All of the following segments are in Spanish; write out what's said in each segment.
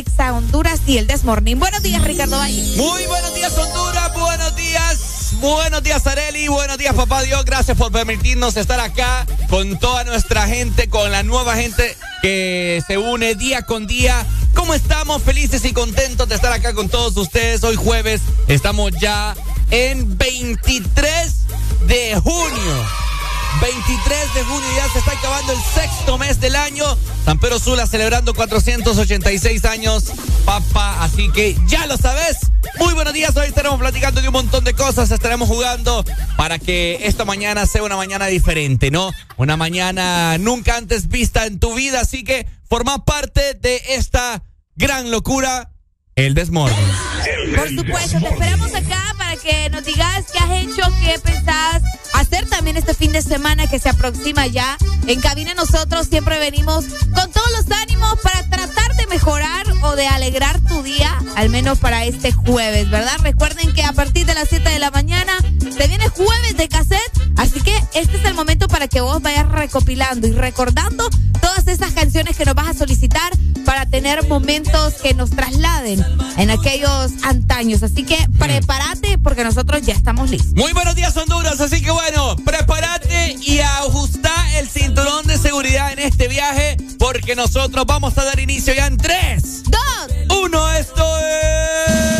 Exa Honduras y el Desmorning. Buenos días, Ricardo Valle. Muy buenos días, Honduras, buenos días. Buenos días, Areli. Buenos días, papá Dios. Gracias por permitirnos estar acá con toda nuestra gente, con la nueva gente que se une día con día. ¿Cómo estamos? Felices y contentos de estar acá con todos ustedes. Hoy jueves estamos ya en 23 de junio. 23 de junio ya se está acabando el sexto mes del año. San Pedro Sula celebrando 486 años, papá. Así que ya lo sabes. Muy buenos días. Hoy estaremos platicando de un montón de cosas. Estaremos jugando para que esta mañana sea una mañana diferente, ¿no? Una mañana nunca antes vista en tu vida. Así que forma parte de esta gran locura, el desmorning. Por supuesto, te esperamos acá que nos digas qué has hecho, qué pensás hacer también este fin de semana que se aproxima ya. En cabina nosotros siempre venimos con todos los ánimos para tratar de mejorar o de alegrar tu día al menos para este jueves, ¿verdad? Recuerden que a partir de las 7 de la mañana este es el momento para que vos vayas recopilando y recordando todas esas canciones que nos vas a solicitar para tener momentos que nos trasladen en aquellos antaños. Así que prepárate porque nosotros ya estamos listos. Muy buenos días, Honduras. Así que bueno, prepárate y ajusta el cinturón de seguridad en este viaje porque nosotros vamos a dar inicio ya en 3, 2, 1. Esto es.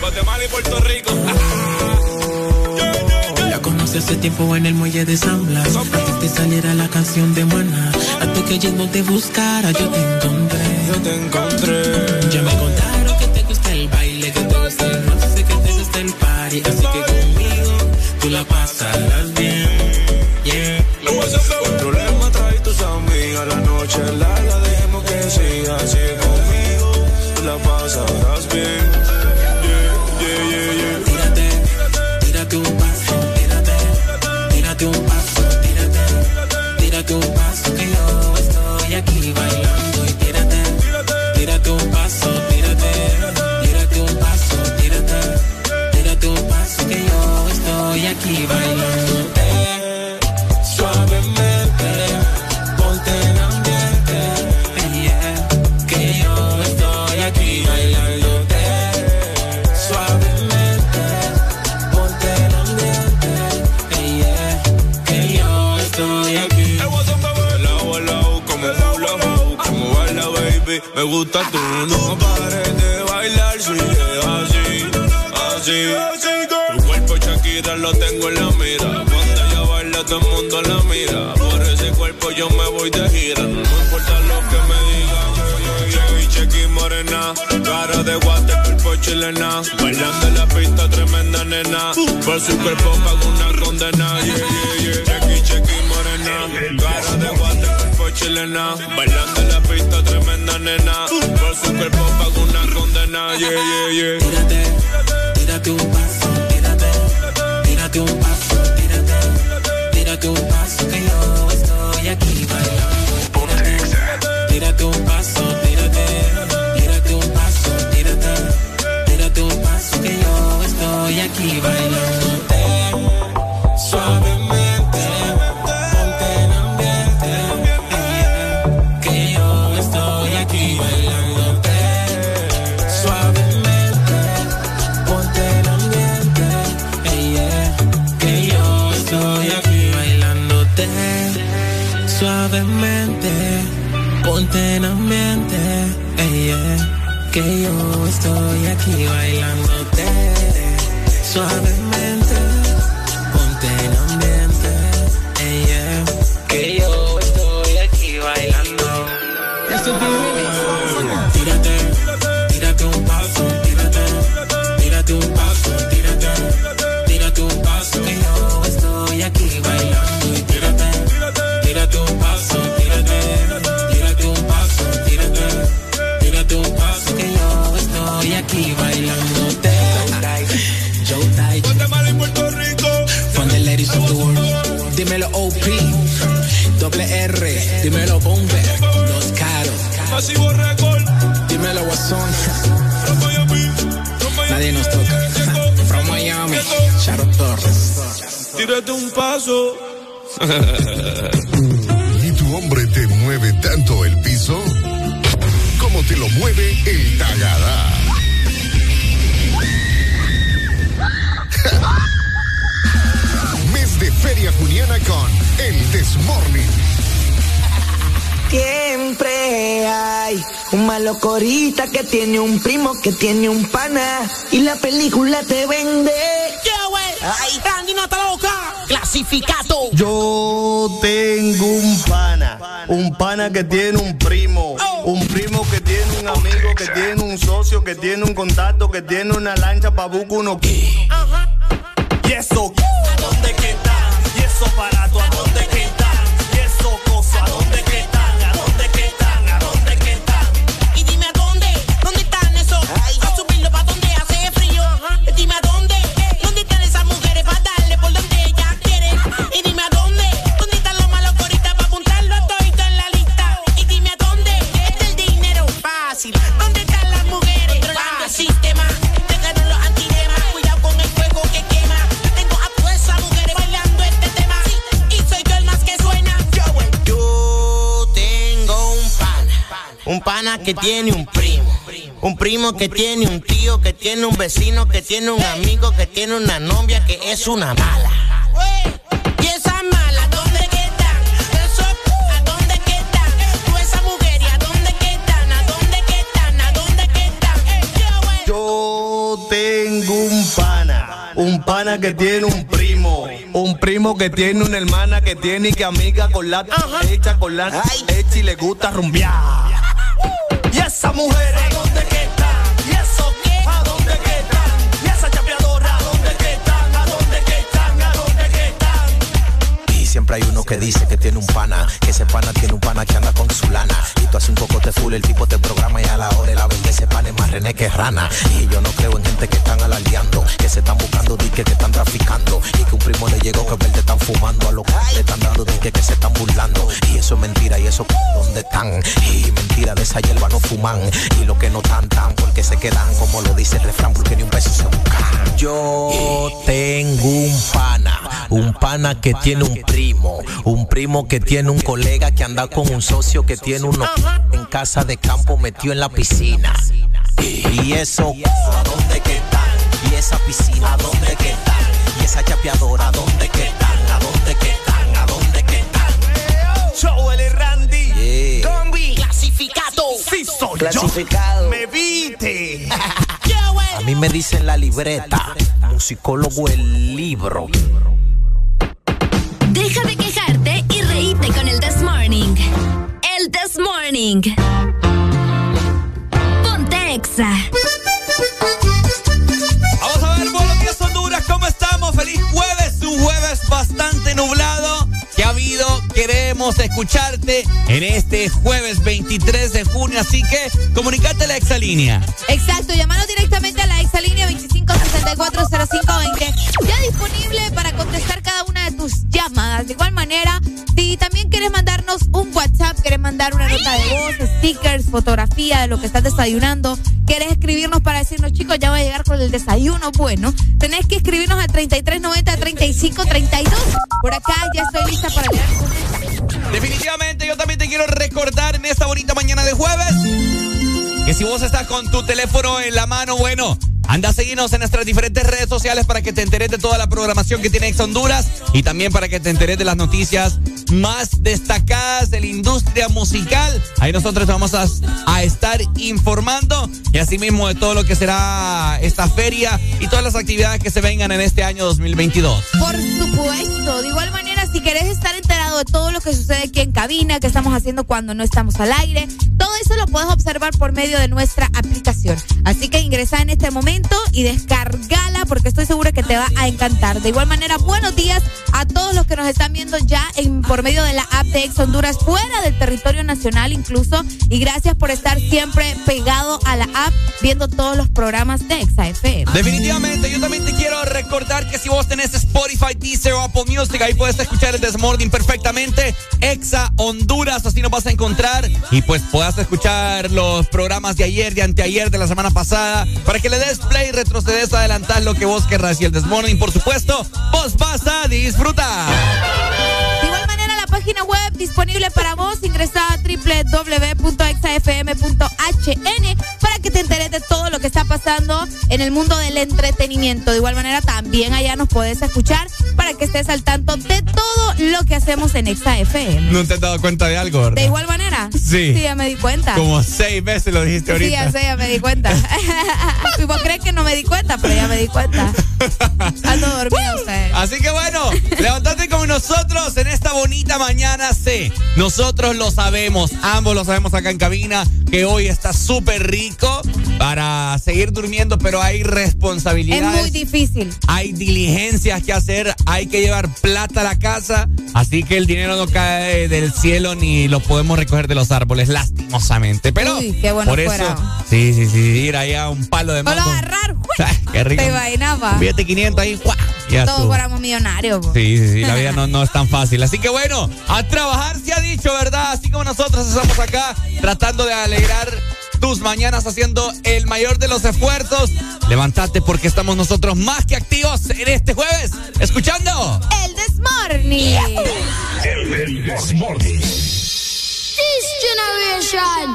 Guatemala y Puerto Rico. La conocí hace tiempo en el muelle de San Blas. Antes que saliera la canción de Mana. Antes que no te buscara, yo te encontré. Yo te encontré. Ya me contaron que te gusta el baile, que te gusta el sé que te gusta el party. Así que conmigo tú la pasarás bien. Yeah. problema trae tus amigas, la noche larga, dejemos gusta tú, no pares de bailar, sigue así, así. Tu cuerpo Shakira lo tengo en la mira, cuando ella baila todo el mundo la mira, por ese cuerpo yo me voy de gira, no importa lo que me digan. Chequi, chequi, morena, cara de guate, cuerpo chilena, bailando en la pista, tremenda nena, por su cuerpo pago una condena, yeah, yeah, yeah. Chequi, chequi, morena, cara de guate, cuerpo chilena, bailando en la nena, por su cuerpo pago una condena, yeah, yeah, yeah. Tírate, tírate un paso, tírate, tírate un paso, tírate, tírate un paso que yo estoy aquí bailando. Tírate, tírate un paso, tírate, tírate un paso, tírate, tírate un paso que yo estoy aquí bailando. Que yo estoy aquí bailándote. Suavemente, un malocorita que tiene un primo que tiene un pana y la película te vende. Yeah, güey. Ay. Randy no está loca. clasificado. Yo tengo un pana, un pana que tiene un primo, un primo que tiene un amigo, que tiene un socio, que tiene un contacto, que tiene una lancha pa' buscar uno. Ajá. Y eso, ¿a dónde que está? Y eso para tu amor. Un pana que tiene un primo. Un primo que tiene un tío, que tiene un vecino, que tiene un amigo, que tiene una novia que es una mala. Y esa mala, ¿dónde quedan? Eso, ¿a dónde quedan? Tú esa mujer, ¿y a dónde quedan? ¿A dónde quedan? ¿A dónde quedan? Yo tengo un pana, un pana que tiene un primo. Un primo que tiene una hermana que tiene y que amiga con la hecha con la hecha y le gusta rumbear. Y esa mujer, ¿a dónde? Siempre hay uno que dice que tiene un pana, que ese pana tiene un pana que anda con su lana. Y tú haces un poco de full, el tipo te programa y a la hora de la vez ese pan es más rené que rana. Y yo no creo en gente que están alardeando, que se están buscando dique que están traficando. Y que un primo le llegó que verde están fumando a lo que le están dando dique que se están burlando. Y eso es mentira, y eso ¿dónde están? Y mentira de esa hierba no fuman. Y lo que no tan tan, porque se quedan, como lo dice el refrán, porque ni un beso se buscan. Yo tengo un pana, un pana que tiene un primo, un primo que tiene un colega que anda con un socio que tiene uno en casa de campo metido en la piscina. Y eso, ¿a dónde que están? Y esa piscina, ¿a dónde que están? Y esa chapeadora, ¿a dónde que están? ¿A dónde que están? ¿A dónde que están? Y Randy. Yeah. Combi, clasificado. Sí, soy Clasificado. yo. Me viste. A mí me dicen la libreta, musicólogo el libro. Deja de quejarte y reíte con el This Morning. El This Morning. Ponte Exa. Vamos a ver, buenos días Honduras, ¿cómo estamos? Feliz jueves, un jueves bastante nublado. ¿Qué ha habido? Queremos escucharte en este jueves 23 de junio, así que comunicate a la exalínea. Exacto, llamanos directamente a la exalínea 25640520. Ya disponible para contestar cada una de tus llamadas. De igual manera, si también quieres mandarnos un WhatsApp, quieres mandar una nota de voz, stickers, fotografía de lo que estás desayunando, quieres escribirnos para decirnos, chicos, ya va a llegar con el desayuno, bueno, tenés que escribirnos al 3390-3532. Por acá ya estoy lista para Definitivamente yo también te quiero recordar en esta bonita mañana de jueves que si vos estás con tu teléfono en la mano, bueno, anda a seguirnos en nuestras diferentes redes sociales para que te enteres de toda la programación que tiene Ex Honduras y también para que te enteres de las noticias más destacadas de la industria musical. Ahí nosotros vamos a, a estar informando y asimismo de todo lo que será esta feria y todas las actividades que se vengan en este año 2022. Por supuesto. De igual manera, si querés estar enterado de todo lo que sucede aquí en cabina, que estamos haciendo cuando no estamos al aire, todo eso lo puedes observar por medio de nuestra aplicación. Así que ingresa en este momento y descargala porque estoy segura que te va a encantar. De igual manera, buenos días a todos los que nos están viendo ya en, por medio de la app de Ex Honduras, fuera del territorio nacional incluso. Y gracias por estar siempre pegado a la app viendo todos los programas de Exa FM. Definitivamente, yo también te quiero recordar que si vos tenés Spotify, Deezer o Apple Music, ahí puedes escuchar el Desmorning perfectamente. Exa Honduras, así nos vas a encontrar. Y pues puedas escuchar los programas de ayer, de anteayer, de la semana pasada, para que le des play, retrocedes, adelantar lo que vos querrás. Y el Desmorning, por supuesto, vos vas a disfrutar. De igual manera, página web disponible para vos, ingresa a www.exafm.hn para que te enteres de todo lo que está pasando en el mundo del entretenimiento. De igual manera, también allá nos puedes escuchar para que estés al tanto de todo lo que hacemos en Exa FM. ¿No te has dado cuenta de algo, verdad? De igual manera. Sí. Sí, ya me di cuenta. Como seis veces lo dijiste ahorita. Sí, ya sé, ya me di cuenta. y vos crees que no me di cuenta, pero ya me di cuenta. Ando dormido usted. Así que bueno, levántate con nosotros en esta bonita mañana. Sí, nosotros lo sabemos, ambos lo sabemos acá en cabina, que hoy está súper rico para seguir durmiendo, pero hay responsabilidades. Es muy difícil. Hay diligencias que hacer, hay que llevar plata a la casa, así que el dinero no cae del cielo ni lo podemos recoger de los árboles, lastimosamente. Pero Uy, qué bueno por eso, sí, sí, sí, ir ahí a un palo de mango. lo agarrar. Qué rico. Te imaginaba. Billete 500 ahí, ¡guau! Ya Todos fuéramos millonarios. po. Sí, sí, sí, la vida no, no es tan fácil. Así que bueno, a trabajar se ha dicho, ¿verdad? Así como nosotros estamos acá tratando de alegrar tus mañanas haciendo el mayor de los esfuerzos. Levántate porque estamos nosotros más que activos en este jueves, escuchando. El This Morning. This generation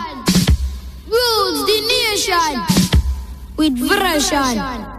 rules the nation with version.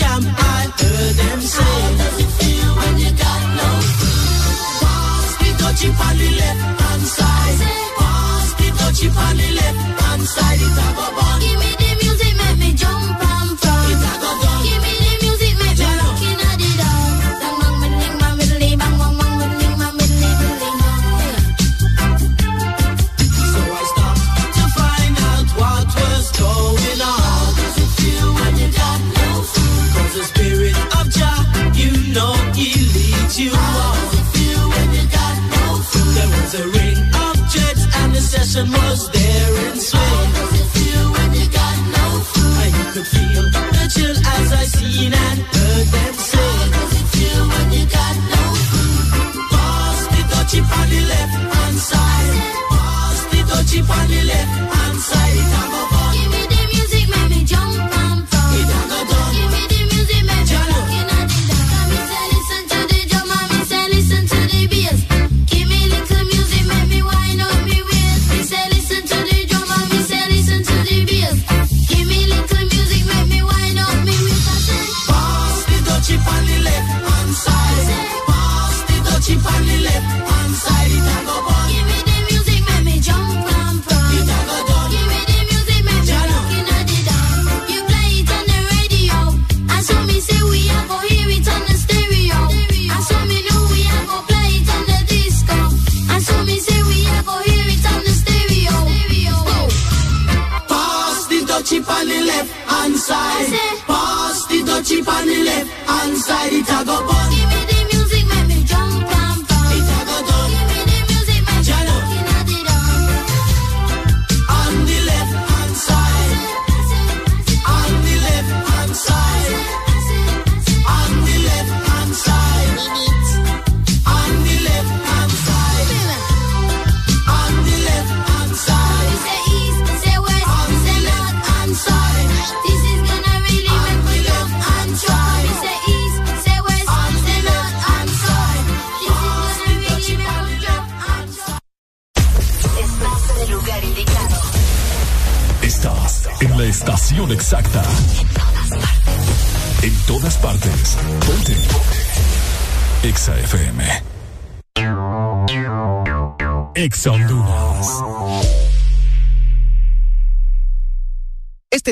I How does it feel when you got no? Pass the dutchie on the left hand side. Pass the dutchie on the left hand side. It a go leads you got no food? There was a ring of jets and the session was there in How does it feel when you got no food? You could feel the chill as I seen and heard them How does it feel when you got no food? Pass the dutchie on the left hand side. Pass the dutchie on the left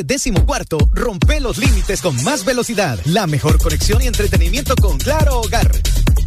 Este décimo cuarto rompe los límites con más velocidad, la mejor conexión y entretenimiento con Claro Hogar.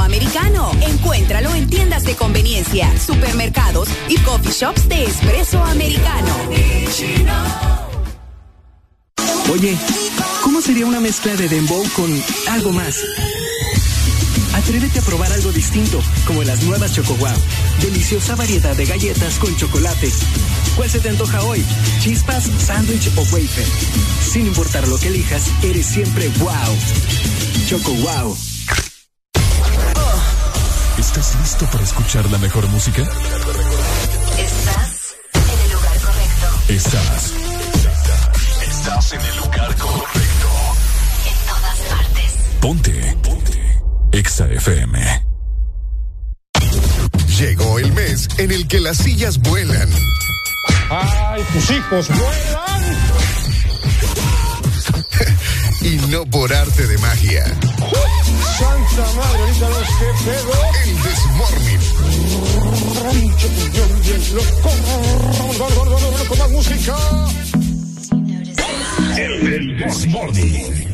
Americano. Encuéntralo en tiendas de conveniencia, supermercados y coffee shops de espresso americano. Oye, ¿cómo sería una mezcla de dembow con algo más? Atrévete a probar algo distinto, como las nuevas Choco Wow. Deliciosa variedad de galletas con chocolate. ¿Cuál se te antoja hoy? ¿Chispas, sándwich o wafer? Sin importar lo que elijas, eres siempre wow. Choco Wow. ¿Estás listo para escuchar la mejor música? Estás en el lugar correcto. Estás. Estás en el lugar correcto. En todas partes. Ponte. Ponte. Exa FM. Llegó el mes en el que las sillas vuelan. ¡Ay, tus hijos vuelan! Y no por arte de magia. ¡Santa madre, ahorita los que pego! El Desmorning. Rancho Puñón bien loco. Vamos, vamos, vamos, vamos, con más música. El Desmorning.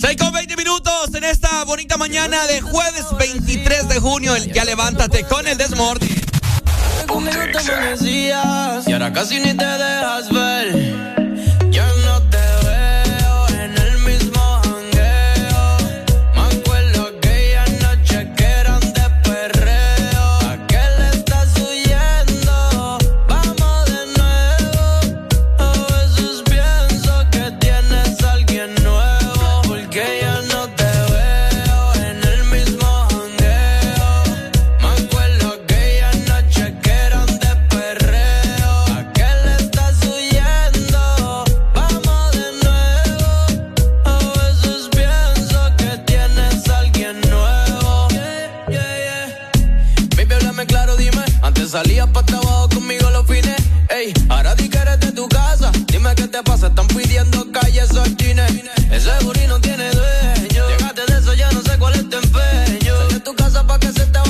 6 con 20 minutos en esta bonita mañana de jueves 23 de junio. El ya levántate con el Desmorning. Conmigo te amanecías y ahora casi ni te dejas ver. Ese no tiene dueño. Llegaste de eso, ya no sé cuál es tu empeño. Sal de tu casa para que se te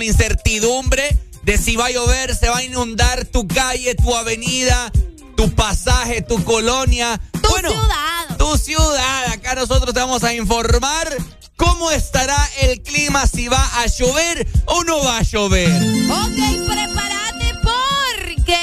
con incertidumbre de si va a llover, se va a inundar tu calle, tu avenida, tu pasaje, tu colonia. Tu ciudad. Tu ciudad. Acá nosotros te vamos a informar cómo estará el clima, si va a llover o no va a llover. Ok, prepárate porque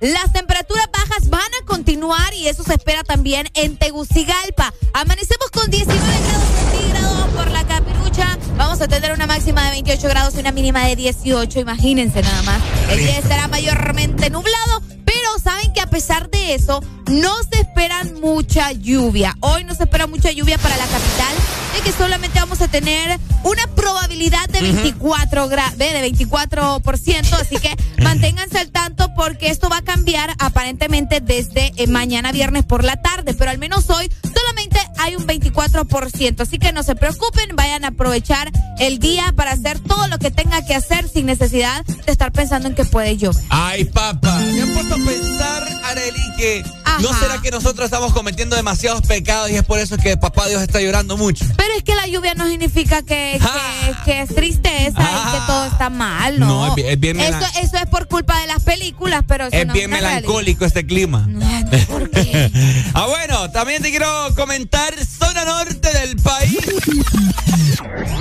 las temperaturas bajas van a continuar y eso se espera también en Tegucigalpa. Amanecemos con 19 grados centígrados por la capirucha. Vamos a tener una máxima de 28 grados y una mínima de 18. Imagínense nada más. El día estará mayormente nublado, pero saben que a pesar de eso, no se esperan mucha lluvia. Hoy no se espera mucha lluvia para la capital, de que solamente vamos a tener una probabilidad de 24 gra- de de 24%, así que manténganse al tanto porque esto va a cambiar aparentemente desde eh, mañana viernes por la tarde, pero al menos hoy solamente hay un 24%, así que no se preocupen, vayan a aprovechar el día para hacer todo lo que tenga que hacer sin necesidad de estar pensando en que puede llover. Ay, papá. Me han puesto a pensar, Areli, que no Ajá. será que nosotros estamos cometiendo demasiados pecados y es por eso que papá Dios está llorando mucho. Pero es que la lluvia no significa que, que, que es tristeza y que todo está mal, ¿no? No, es bien- es bien eso, eso es por culpa de las películas, pero eso Es no bien realidad. melancólico este clima. ¿Por qué? ah, bueno, también te quiero comentar, zona norte del país.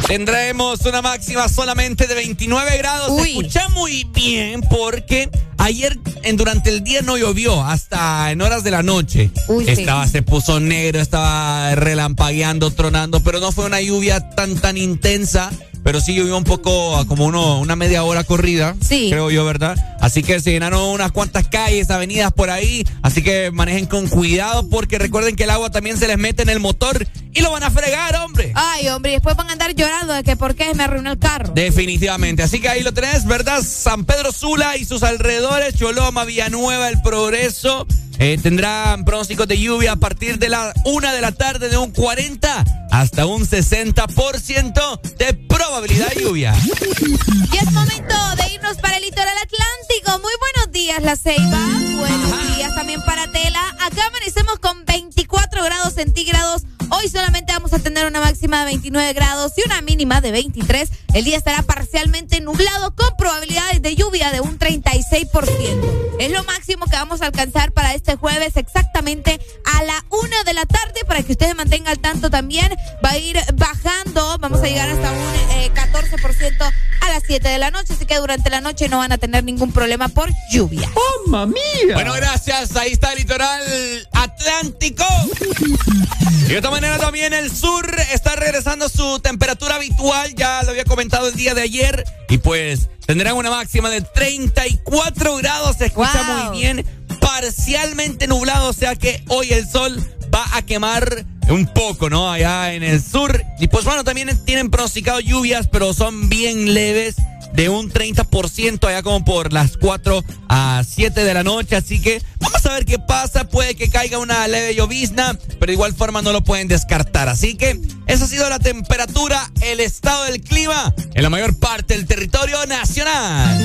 Tendremos una máxima solamente de 29 grados. Se escucha muy bien porque ayer en, durante el día no llovió hasta en horas de la noche. Uy, sí. estaba, se puso negro, estaba relampagueando, tronando, pero no fue una lluvia tan tan intensa. Pero sí llovió un poco, como uno, una media hora corrida. Sí. Creo yo, ¿verdad? Así que se llenaron unas cuantas calles, avenidas por ahí. Así que manejen con cuidado porque recuerden que el agua también se les mete en el motor y lo van a fregar, hombre. Ay, hombre, y después van a andar llorando de que por qué me arruinó el carro. Definitivamente. Así que ahí lo tenés, ¿verdad? San Pedro Sula y sus alrededores, Choloma, Villanueva, El Progreso. Eh, tendrán pronósticos de lluvia a partir de la una de la tarde de un 40 hasta un 60% de probabilidad de lluvia. Y es momento de irnos para el litoral atlántico. Muy buenos días, La Ceiba. Buenos días también para Tela. Acá amanecemos con 24 grados centígrados. Hoy solamente vamos a tener una máxima de 29 grados y una mínima de 23. El día estará parcialmente nublado con probabilidades de lluvia de un 36%. Es lo máximo que vamos a alcanzar para este jueves exactamente a la una de la tarde para que ustedes mantengan al tanto también. Va a ir bajando. Vamos a llegar hasta un eh, 14% a las 7 de la noche. Así que durante la noche no van a tener ningún problema por lluvia. ¡Oh, mía! Bueno, gracias. Ahí está el litoral atlántico. Y de esta manera también el sur está regresando a su temperatura habitual. Ya lo había comentado el día de ayer. Y pues tendrán una máxima de 34 grados. Se escucha Wow. muy bien. Parcialmente nublado. O sea que hoy el sol va a quemar un poco, ¿no? Allá en el sur. Y pues bueno, también tienen pronosticado lluvias, pero son bien leves. De un 30% allá como por las 4 a 7 de la noche. Así que vamos a ver qué pasa. Puede que caiga una leve llovizna, pero de igual forma no lo pueden descartar. Así que esa ha sido la temperatura, el estado del clima en la mayor parte del territorio nacional.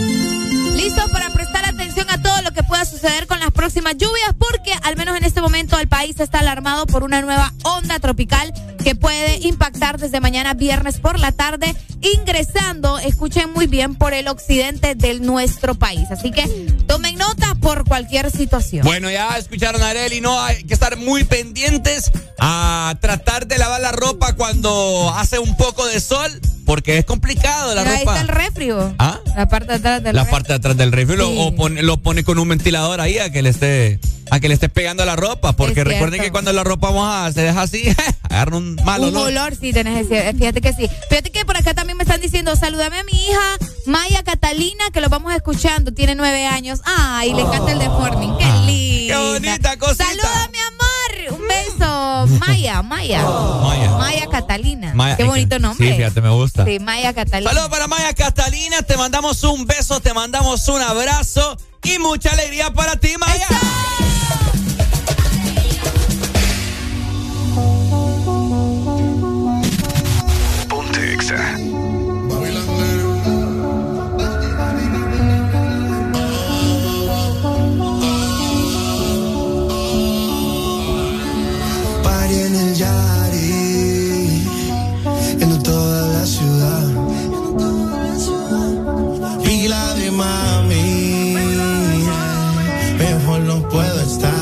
Listo para prestar atención a todo lo que pueda suceder con las próximas lluvias, porque al menos en este momento el país está alarmado por una nueva onda tropical que puede impactar desde mañana viernes por la tarde, ingresando, escuchen muy bien, por el occidente de nuestro país. Así que tomen nota por cualquier situación. Bueno, ya escucharon a Areli, no hay que estar muy pendientes a tratar de lavar la ropa cuando hace un poco de sol, porque es complicado la Pero ropa. Ahí está el refrio. ¿Ah? La parte de atrás del la refri. parte de atrás del refri lo, o pone, lo pone con un ventilador ahí a que le esté a que le esté pegando a la ropa porque recuerden que cuando la ropa mojada se deja así agarra un mal Un olor. olor, sí, tenés ese- Fíjate que sí. Fíjate que por acá también me están diciendo, salúdame a mi hija Maya Catalina, que lo vamos escuchando, tiene nueve años. Ay, le encanta el Deforming. Qué linda. Ah, qué bonita cosita. Amor. Un beso. Maya, Maya. Maya. Maya Catalina. Maya, qué bonito nombre. Sí, fíjate, me gusta. Sí, Maya Catalina. Saludos para Maya Catalina, te mandamos un beso, te mandamos un abrazo y mucha alegría para ti, Maya. Ponte mejor no puedo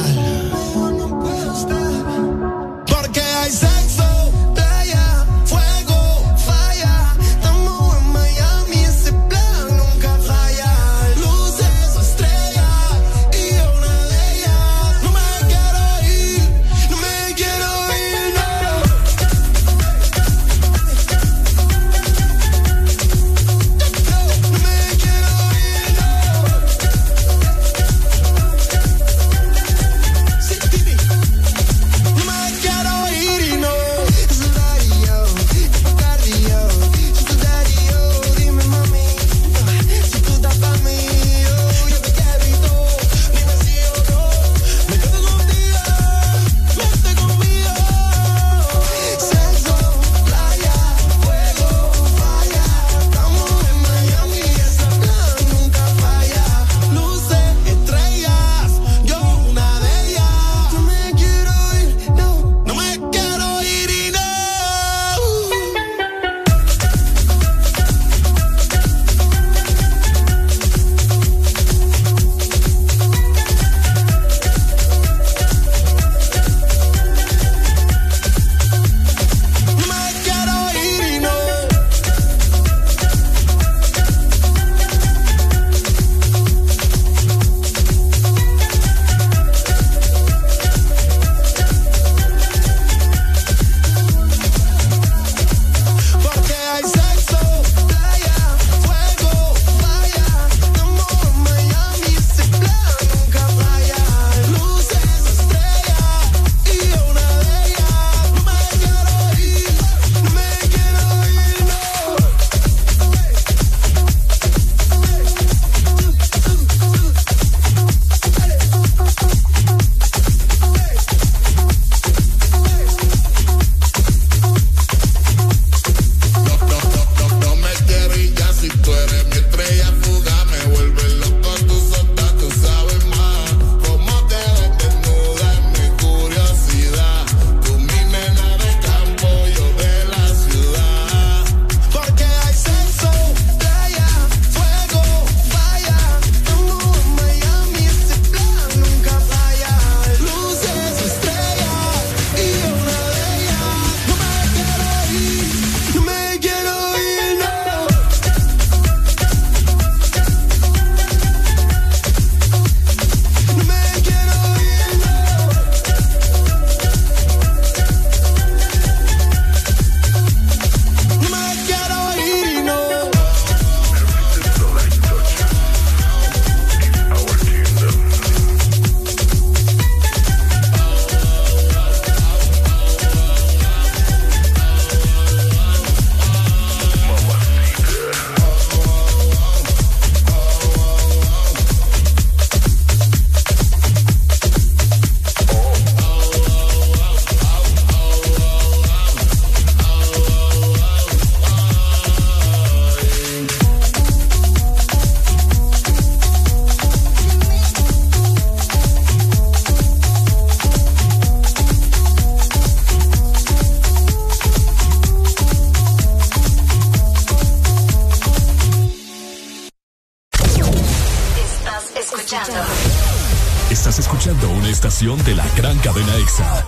estación de la gran cadena EXA.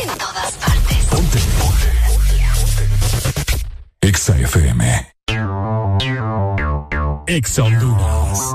en todas partes. Ponte. Ponte. Exa FM. Exa Honduras.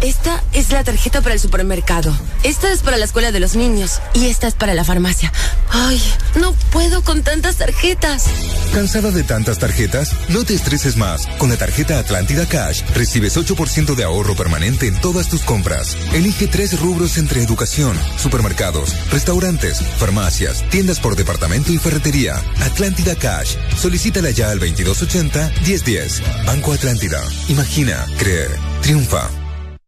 Esta es la tarjeta para el supermercado. Esta es para la escuela de los niños. Y esta es para la farmacia. Ay, no puedo con tantas tarjetas. ¿Cansada de tantas tarjetas? No te estreses más. Con la tarjeta Atlántida Cash recibes 8% de ahorro permanente en todas tus compras. Elige tres rubros entre educación, supermercados, restaurantes, farmacias, tiendas por departamento y ferretería. Atlántida Cash. Solicítala ya al 2280-1010. Banco Atlántida. Imagina, cree, triunfa.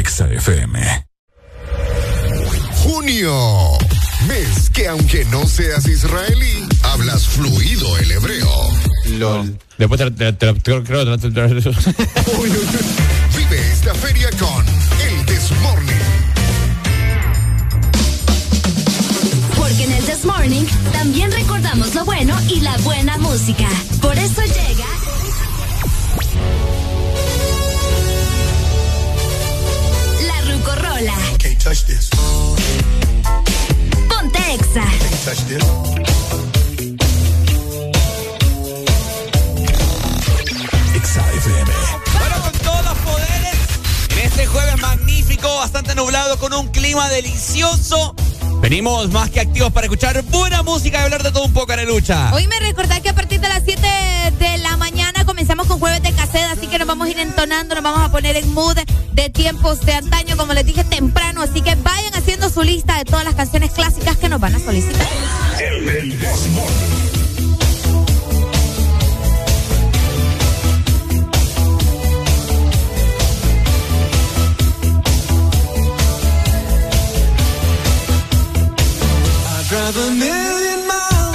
Exa FM. Junio. Mes que aunque no seas israelí, hablas fluido el hebreo. LOL. Después te, te, te, te- creo que te- te- te- Vive esta feria con El Desmorning. Porque en el This Morning también recordamos lo bueno y la buena música. Por eso llega. Touch this. Ponte Exa. Can't touch this. Exa FM. Bueno, con todos los poderes, en este jueves magnífico, bastante nublado, con un clima delicioso. Venimos más que activos para escuchar buena música y hablar de todo un poco, Arelucha. Hoy me recordá que a partir de las 7 de la mañana comenzamos con jueves de cassette, así que nos vamos a ir entonando, nos vamos a poner en mood de tiempos de antaño, como les dije temprano, así que vayan haciendo su lista de todas las canciones clásicas que nos van a solicitar. El drive a million miles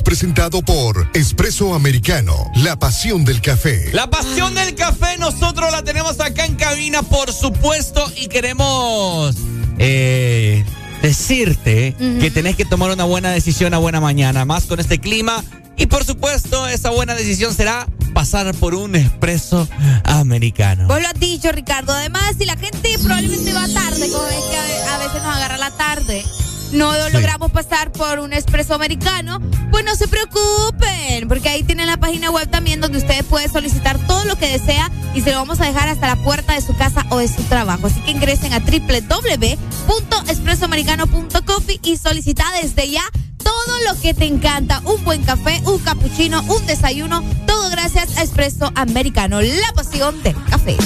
es presentado por Espresso Americano, la pasión del café. La pasión del café nosotros la tenemos acá en cabina, por supuesto, y queremos eh, decirte que tenés que tomar una buena decisión a buena mañana, más con este clima. Y por supuesto, esa buena decisión será pasar por un expreso americano. Vos lo has dicho, Ricardo. Además, si la gente probablemente va tarde, como ves que a a veces nos agarra la tarde, no logramos pasar por un expreso americano, pues no se preocupen, porque ahí tienen la página web también donde ustedes pueden solicitar todo lo que desea y se lo vamos a dejar hasta la puerta de su casa o de su trabajo. Así que ingresen a www.expresoamericano.coffee y solicita desde ya todo lo que te encanta. Un buen café, un cappuccino, un desayuno, todo gracias a Expreso Americano, la pasión del café.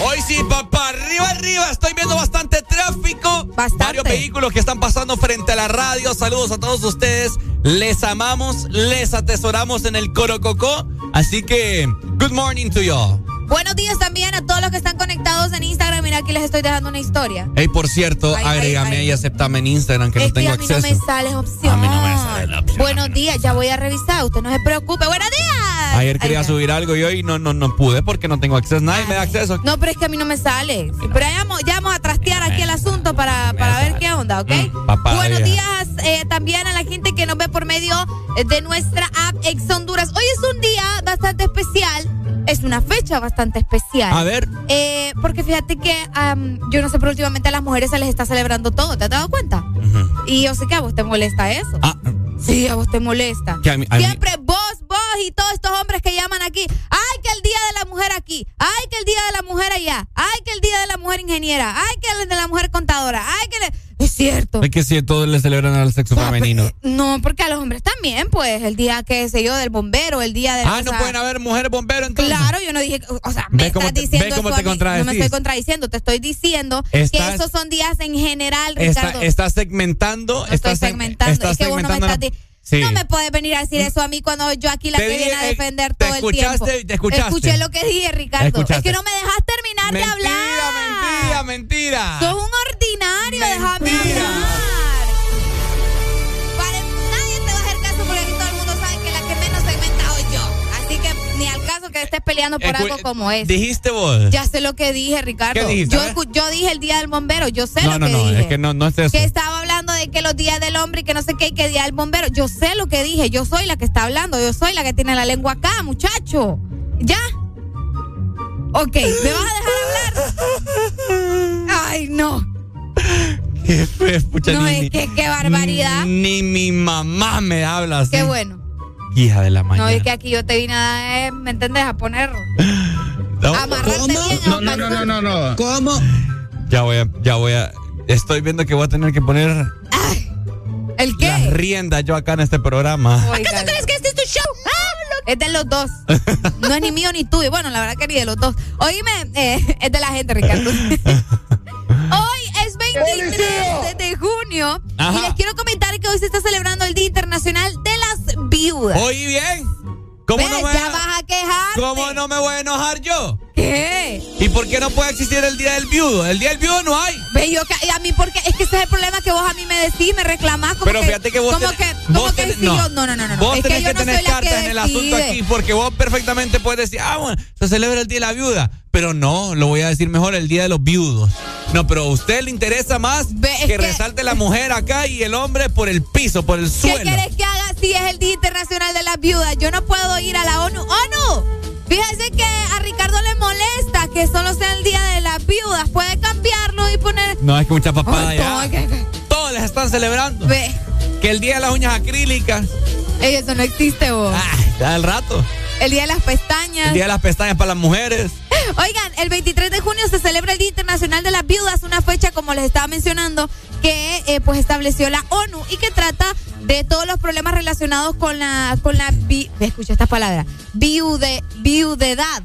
Hoy sí, papá, arriba, arriba. Estoy viendo bastante tráfico. Varios vehículos que están pasando frente a la radio. Saludos a todos ustedes. Les amamos, les atesoramos en el Corococó. Así que, good morning to you. Buenos días también a todos los que están conectados en Instagram. Mira, aquí les estoy dejando una historia. Hey, por cierto, Ay, ay, agrégame ay. y aceptame en Instagram que es no tengo que a mí acceso. no me sale opción. A mí no me sale la opción. Buenos días, ya voy a revisar. Usted no se preocupe. Buenos días. Ayer quería subir algo y hoy no, no, no pude porque no tengo acceso. Nadie me da acceso. No, pero es que a mí no me sale. Pero ya vamos, ya vamos a trastear aquí el asunto para, para ver qué onda, ¿ok? Mm, papá, Buenos días eh, también a la gente que nos ve por medio de nuestra app Ex Honduras. Hoy es un día bastante especial. Es una fecha bastante especial. A ver. Eh, porque fíjate que yo no sé, pero últimamente a las mujeres se les está celebrando todo. ¿Te has dado cuenta? Y yo sé que a vos te molesta eso. Ah. Sí, a vos te molesta. Que a mí- a mí- Siempre vos, vos y todos estos hombres que llaman aquí. Ay, que el día de la mujer aquí. Ay, que el día de la mujer allá. Ay, que el día de la mujer ingeniera. Ay, que el de la mujer contadora. Ay, que le... Es cierto. Es que sí, todos le celebran al sexo femenino. No, porque a los hombres también, pues, el día, qué sé yo, del bombero, el día de... Ah, no pueden haber mujeres bomberos entonces. Claro, yo no dije, o sea, me estás te- diciendo cómo te. No me estoy contradiciendo, te estoy diciendo Estás- que esos son días en general, Ricardo. está segmentando. No estoy está seg- segmentando. está es que vos no me estás Sí. No me puedes venir a decir eso a mí cuando yo aquí la Te que dije, viene a eh, defender todo el tiempo. te escuchaste. Escuché lo que dije, Ricardo. Es que no me dejas terminar de hablar. Mentira, mentira. Sos un ordinario, déjame hablar. Que estés peleando por Escu- algo como es. Dijiste vos. Ya sé lo que dije, Ricardo. ¿Qué dijiste? Yo, dije el día del bombero, yo sé no, lo no, que no, dije. es que no, no es eso. Que estaba hablando de que los días del hombre y que no sé qué, y que día del bombero. Yo sé lo que dije, yo soy la que está hablando, yo soy la que tiene la lengua acá, muchacho. ¿Ya? Ok, ¿me vas a dejar hablar? Ay, no. Qué feo, pucha, No, ni- es que qué barbaridad. Ni mi mamá me habla así. Qué bueno. Hija de la No, mañana. es que aquí yo te vine a, eh, ¿me entendés? A poner, amarrarte bien. No, no, no, no, no, no. ¿Cómo? Ya voy a, ya voy a. Estoy viendo que voy a tener que poner ¿El qué? las riendas yo acá en este programa. ¿Acaso crees que este es tu show? Es de los dos. No es ni mío ni tuyo. Bueno, la verdad que ni de los dos. Oíme, eh, es de la gente, Ricardo. hoy 23 de, junio Ajá. y les quiero comentar que hoy se está celebrando el Día Internacional de las Viudas. Oí bien. ¿Cómo ¿Ves? no me ya vas a quejarte. ¿Cómo no me voy a enojar yo? ¿Qué? ¿Y por qué no puede existir el Día del Viudo? El Día del Viudo no hay. Ve, yo que- y a mí porque es que ese es el problema que vos a mí me decís, me reclamás como Pero que, fíjate que vos como tenés- que, como vos que tenés- si no. yo- no, no, no, no. Vos es tenés que que, yo no tener cartas que en el asunto aquí porque vos perfectamente puedes decir, ah, bueno, se celebra el Día de la Viuda. Pero no, lo voy a decir mejor, el Día de los Viudos. No, pero a usted le interesa más que, que- resalte la mujer acá y el hombre por el piso, por el ¿Qué suelo. quieres que haga si es el Día Internacional de las Viudas? Yo no puedo ir a la ONU. ¡ONU! Fíjese que a Ricardo le molesta que solo sea el Día de las Viudas. Puede cambiarlo y poner... No, es que mucha papada Ay, ya. que- que- Todos les están celebrando. Ve, Que el Día de las uñas acrílicas. ey, eso no existe vos. Ya al rato. El Día de las Pestañas. El Día de las pestañas para las mujeres. Oigan, el 23 de junio se celebra el Día Internacional de las Viudas, una fecha, como les estaba mencionando, que eh, pues estableció la ONU y que trata de todos los problemas relacionados con la, con la, vi- escucha esta palabra, viude, viudedad.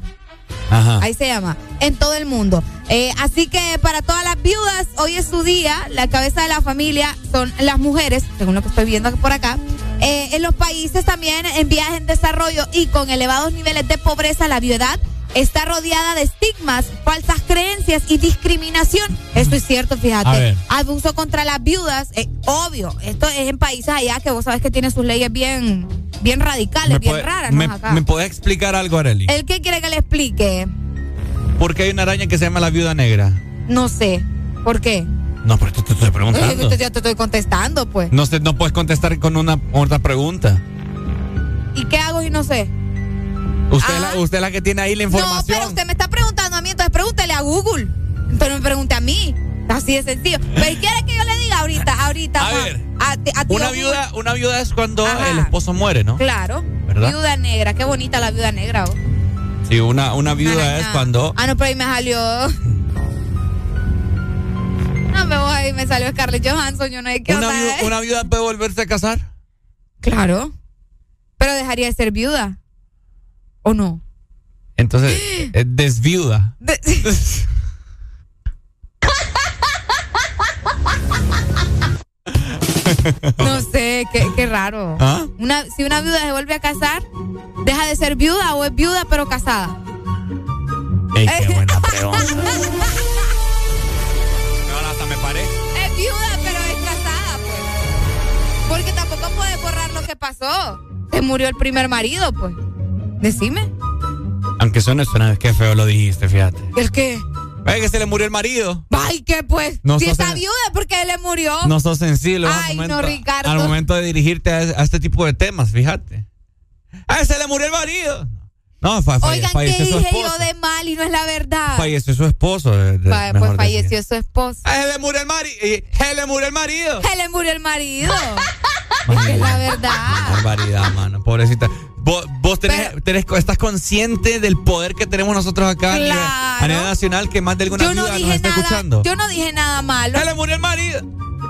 Ajá. Ahí se llama, en todo el mundo. Eh, así que para todas las viudas, hoy es su día. La cabeza de la familia son las mujeres, según lo que estoy viendo por acá. Eh, en los países también en vías en desarrollo y con elevados niveles de pobreza, la viudedad está rodeada de estigmas, falsas creencias y discriminación. Eso es cierto, fíjate. Abuso contra las viudas, eh, obvio. Esto es en países allá que vos sabes que tienen sus leyes bien, bien radicales, bien puede- raras, me, ¿no? Acá. me podés explicar algo, Areli? ¿El qué quiere que le explique? ¿Por qué hay una araña que se llama la viuda negra? No sé. ¿Por qué? No, pero te, te estoy preguntando. Eh, yo te estoy contestando, pues. No, sé, no puedes contestar con una otra pregunta. ¿Y qué hago si no sé? Usted, es la, usted es la que tiene ahí la Ah. No, información. pero usted me está preguntando a mí, entonces pregúntele a Google. Pero me pregunte a mí. Así de sencillo. ¿Pero quiere que yo le diga ahorita, ahorita? A ver, A a Una viuda, una viuda es cuando Ajá. el esposo muere, ¿no? Claro. ¿Verdad? Viuda negra. Qué bonita la viuda negra. oh. Sí, una, una viuda es cuando. Ah, no, pero ahí me salió. No, me voy, me salió Scarlett Johansson. Yo no sé qué Una, viuda, es. una viuda puede volverse a casar. Claro. Pero dejaría de ser viuda. ¿O no? Entonces, es desviuda. De- no sé, qué, qué raro. ¿Ah? Una, si una viuda se vuelve a casar, deja de ser viuda o es viuda pero casada. Ey, qué buena pregunta. Es viuda pero es casada, pues. Porque tampoco puede borrar lo que pasó. Se murió el primer marido, pues. Decime. Aunque suene, suena, qué feo lo dijiste, fíjate. ¿El qué? Ve que se le murió el marido. Ay, ¿qué pues? No si está viuda, porque él le murió? No sos sensible Ay, no, Ricardo. al momento de dirigirte a, a este tipo de temas, fíjate. ¡Ah, se le murió el marido! No, fa- Oigan, ¿qué su dije esposo. yo de mal y no es la verdad? Falleció su esposo. de- de- Fa- mejor pues decir. falleció su esposo. ¡Ah, se le murió el marido! ¡Se le murió el marido! Se le murió el marido. es que es la verdad. Barbaridad, mano. Pobrecita. Vos, vos tenés, tenés- estás consciente del poder que tenemos nosotros acá a nivel- a nivel, Claro. nacional que más de alguna Yo no nos está nada. escuchando. Yo no dije nada malo. Se le murió el marido.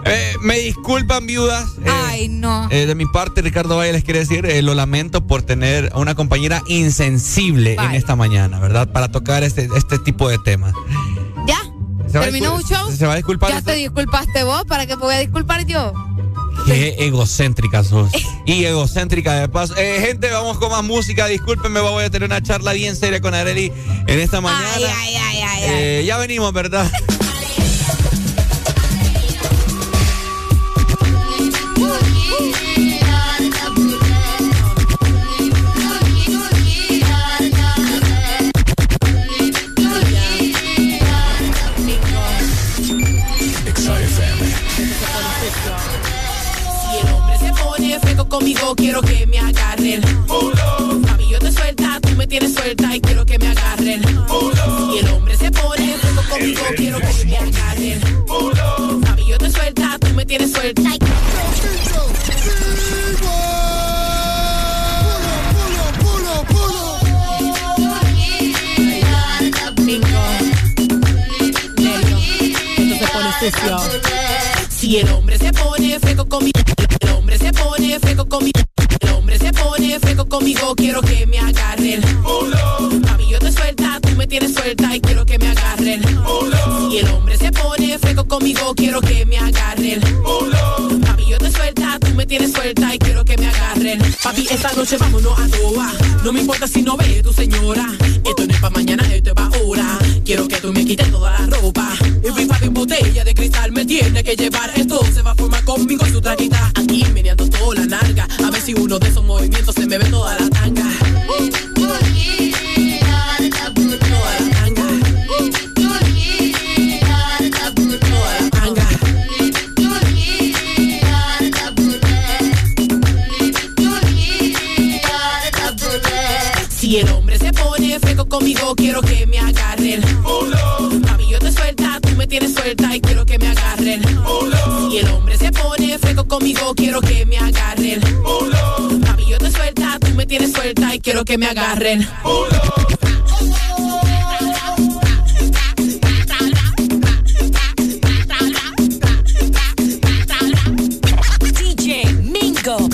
Eh, me disculpan, viudas. eh, Ay, no. eh, de mi parte, Ricardo Valle les quiere decir, eh, lo lamento por tener a una compañera insensible en esta mañana, ¿verdad? Para tocar este, este tipo de temas. ¿Ya? ¿Se va a ¿Terminó un show? ¿Se va a disculpar? Ya te disculpaste vos, ¿para qué voy a disculpar yo? Qué egocéntrica sos. y egocéntrica de paso. Eh, gente, vamos con más música. Discúlpenme, voy a tener una charla bien seria con Areli en esta mañana. Ay, ay, ay, ay, ay. Eh, ya venimos, ¿verdad? conmigo, quiero que me agarren. Papi, yo te suelta, tú me tienes suelta y quiero que me agarren. Si el hombre se pone fresco conmigo, quiero que me agarren. Papi, yo te suelta, tú me tienes suelta. y- pone sucio. Si el hombre se pone fresco conmigo, el hombre se pone fresco conmigo, el hombre se pone fresco conmigo, quiero que me agarren. Papi, yo te suelta, tú me tienes suelta y quiero que me agarren. Si el hombre se pone fresco conmigo, quiero que me agarren. Papi, yo te suelta, tú me tienes suelta y quiero que me agarren. Papi, esta noche vámonos a toa. No me importa si no ve tu señora. Esto no es pa' mañana, esto es pa' ahora. Quiero que tú me quites toda la ropa. Botella de cristal me tiene que llevar. Esto se va a formar conmigo su traquita. Aquí meneando toda la narga. A ver si uno de esos movimientos se me ve toda la tanga. Si el hombre se pone fresco conmigo, quiero que me. Papi, yo te tienes suelta y quiero que me agarren. Si el hombre se pone fresco conmigo, quiero que me agarren. Papi, yo te suelta, tú me tienes suelta y quiero que me agarren. DJ Mingo.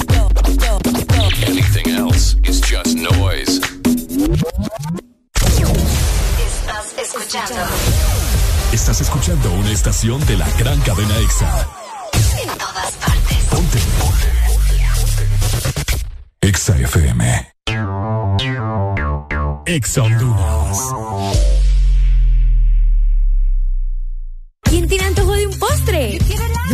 Anything else is just noise. Estás escuchando Estás escuchando una estación de la gran cadena EXA. en todas partes. Ponte. Ponte. EXA FM. Exa Honduras. ¿Quién tiene antojo de un postre? Yo quiero helado.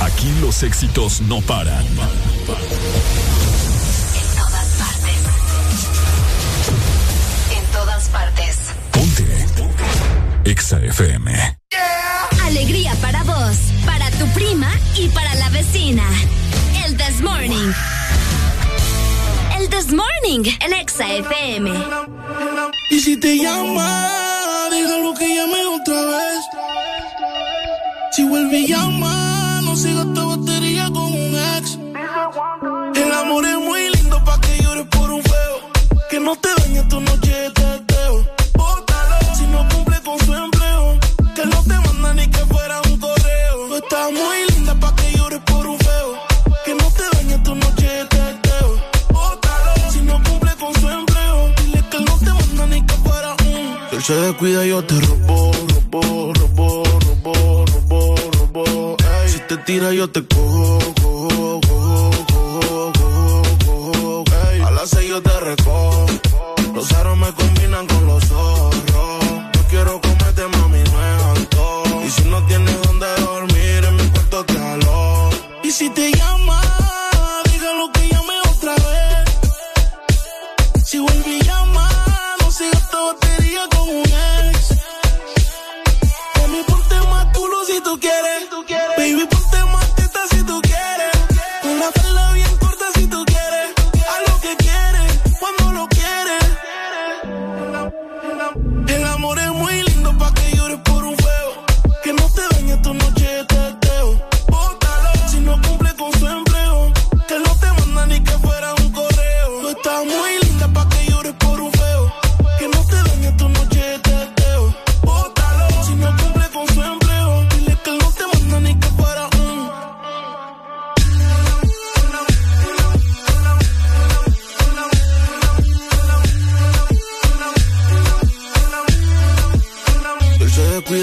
Aquí los éxitos no paran. En todas partes. En todas partes. Exa FM. Alegría para vos, para tu prima y para la vecina. El This Morning. El This Morning en Exa FM. Y si te llama, déjalo que llame otra vez. Si vuelve y llama, El amor es muy lindo pa' que llores por un feo. Que no te dañe tu noche de teteo. Bótalo si no cumple con su empleo. Que no te manda ni que fuera un correo. Tú estás muy linda pa' que llores por un feo. Que no te dañe tu noche de teteo. Bótalo si no cumple con su empleo. Dile que no te manda ni que fuera un. Él se descuida, yo te robo, robo, robo, robo, robo, robo. Ey, si te tira, yo te cojo, cojo, cojo. Yo te recojo. Los aros me combinan con los zorros. Yo quiero comerte, mami, no es antojo. Y si no tienes donde dormir, en mi cuarto te alojo. Y si te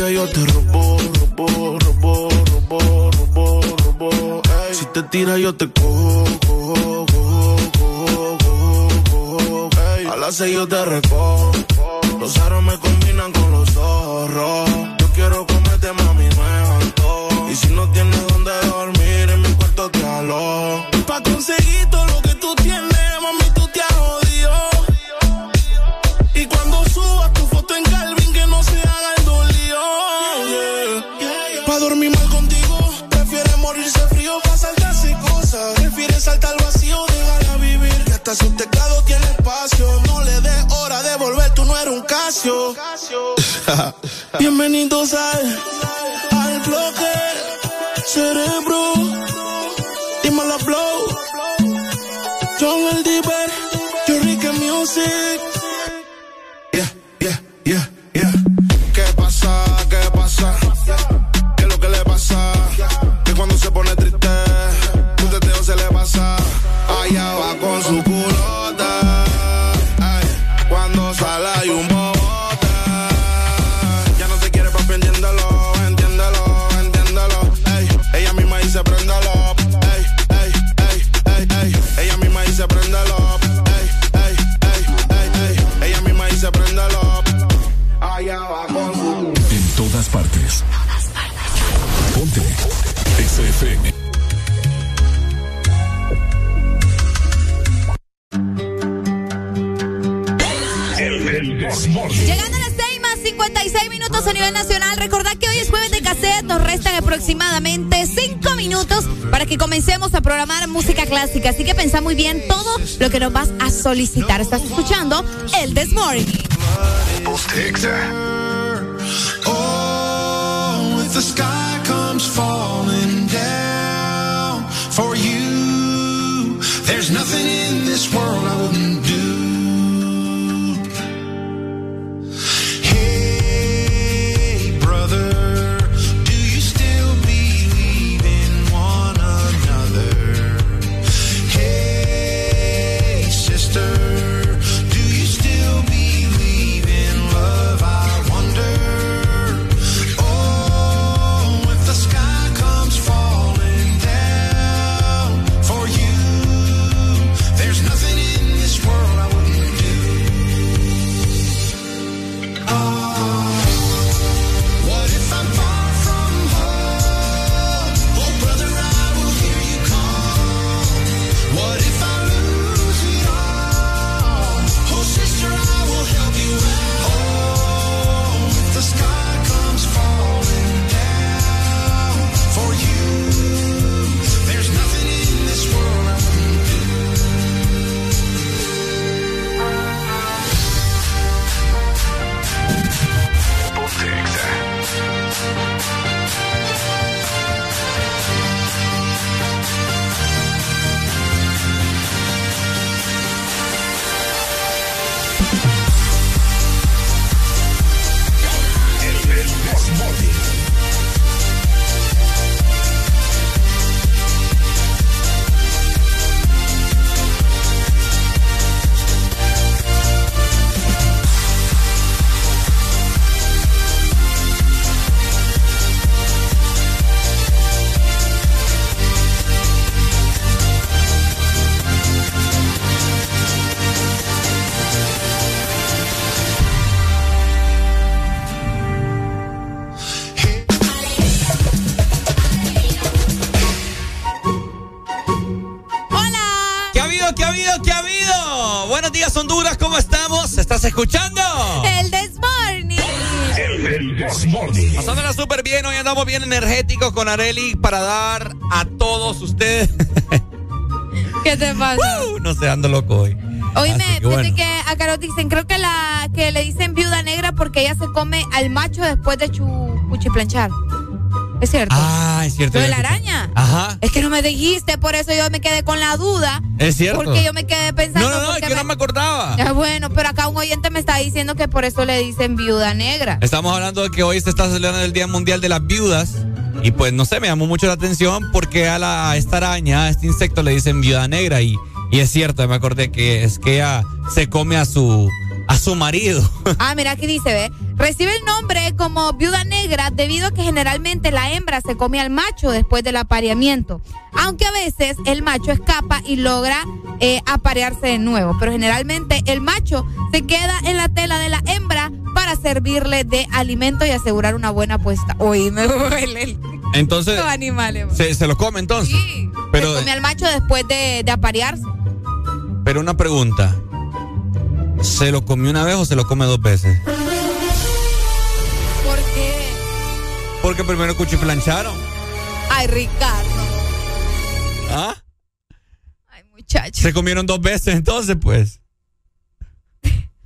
descuida, yo te robo, robo, robo, robo, robo, robo. Ey, si te tira, yo te cojo, cojo, cojo, cojo, cojo, cojo. A las seis yo te recojo. Los aros me combinan con los zorros. Yo quiero comerte, mami, es antojo. Y si no tienes donde dormir, en mi cuarto te alojo. Pa' conseguir todo Bienvenidos al, al bloque cerebro. 56 minutos a nivel nacional. Recordad que hoy es jueves de cassette. Nos restan aproximadamente 5 minutos para que comencemos a programar música clásica. Así que pensá muy bien todo lo que nos vas a solicitar. Estás escuchando el Morning. Oh, this wouldn't andamos bien energéticos con Areli para dar a todos ustedes. ¿Qué te pasa? Uh, no sé, ando loco hoy. Oíme, que fíjate bueno. que a Carol dicen, creo que la que le dicen viuda negra porque ella se come al macho después de chu, cuchiplanchar. ¿Es cierto? Ah, es cierto. Lo de la araña. Ajá. Es que no me dijiste, por eso yo me quedé con la duda. Es cierto. Porque yo me quedé pensando. No, no, no, es que no me acordaba. Bueno, pero acá un oyente me está diciendo que por eso le dicen viuda negra. Estamos hablando de que hoy se está celebrando el Día Mundial de las Viudas. Y pues no sé, me llamó mucho la atención porque a, la, a esta araña, a este insecto le dicen viuda negra. Y, y es cierto, me acordé que es que ella se come a su, a su marido. Ah, mira aquí dice, ve. Recibe el nombre como viuda negra debido a que generalmente la hembra se come al macho después del apareamiento. Aunque a veces el macho escapa y logra eh, aparearse de nuevo. Pero generalmente el macho se queda en la tela de la hembra para servirle de alimento y asegurar una buena puesta. Uy, me duele el- Entonces, los animales. se, se lo come entonces. Pero, se come al macho después de, de aparearse. pero una pregunta. ¿Se lo comió una vez o se lo come dos veces? ¿Por qué? Porque primero cuchiplancharon. Ay, Ricardo. ¿Ah? Muchacho. Se comieron dos veces entonces, pues.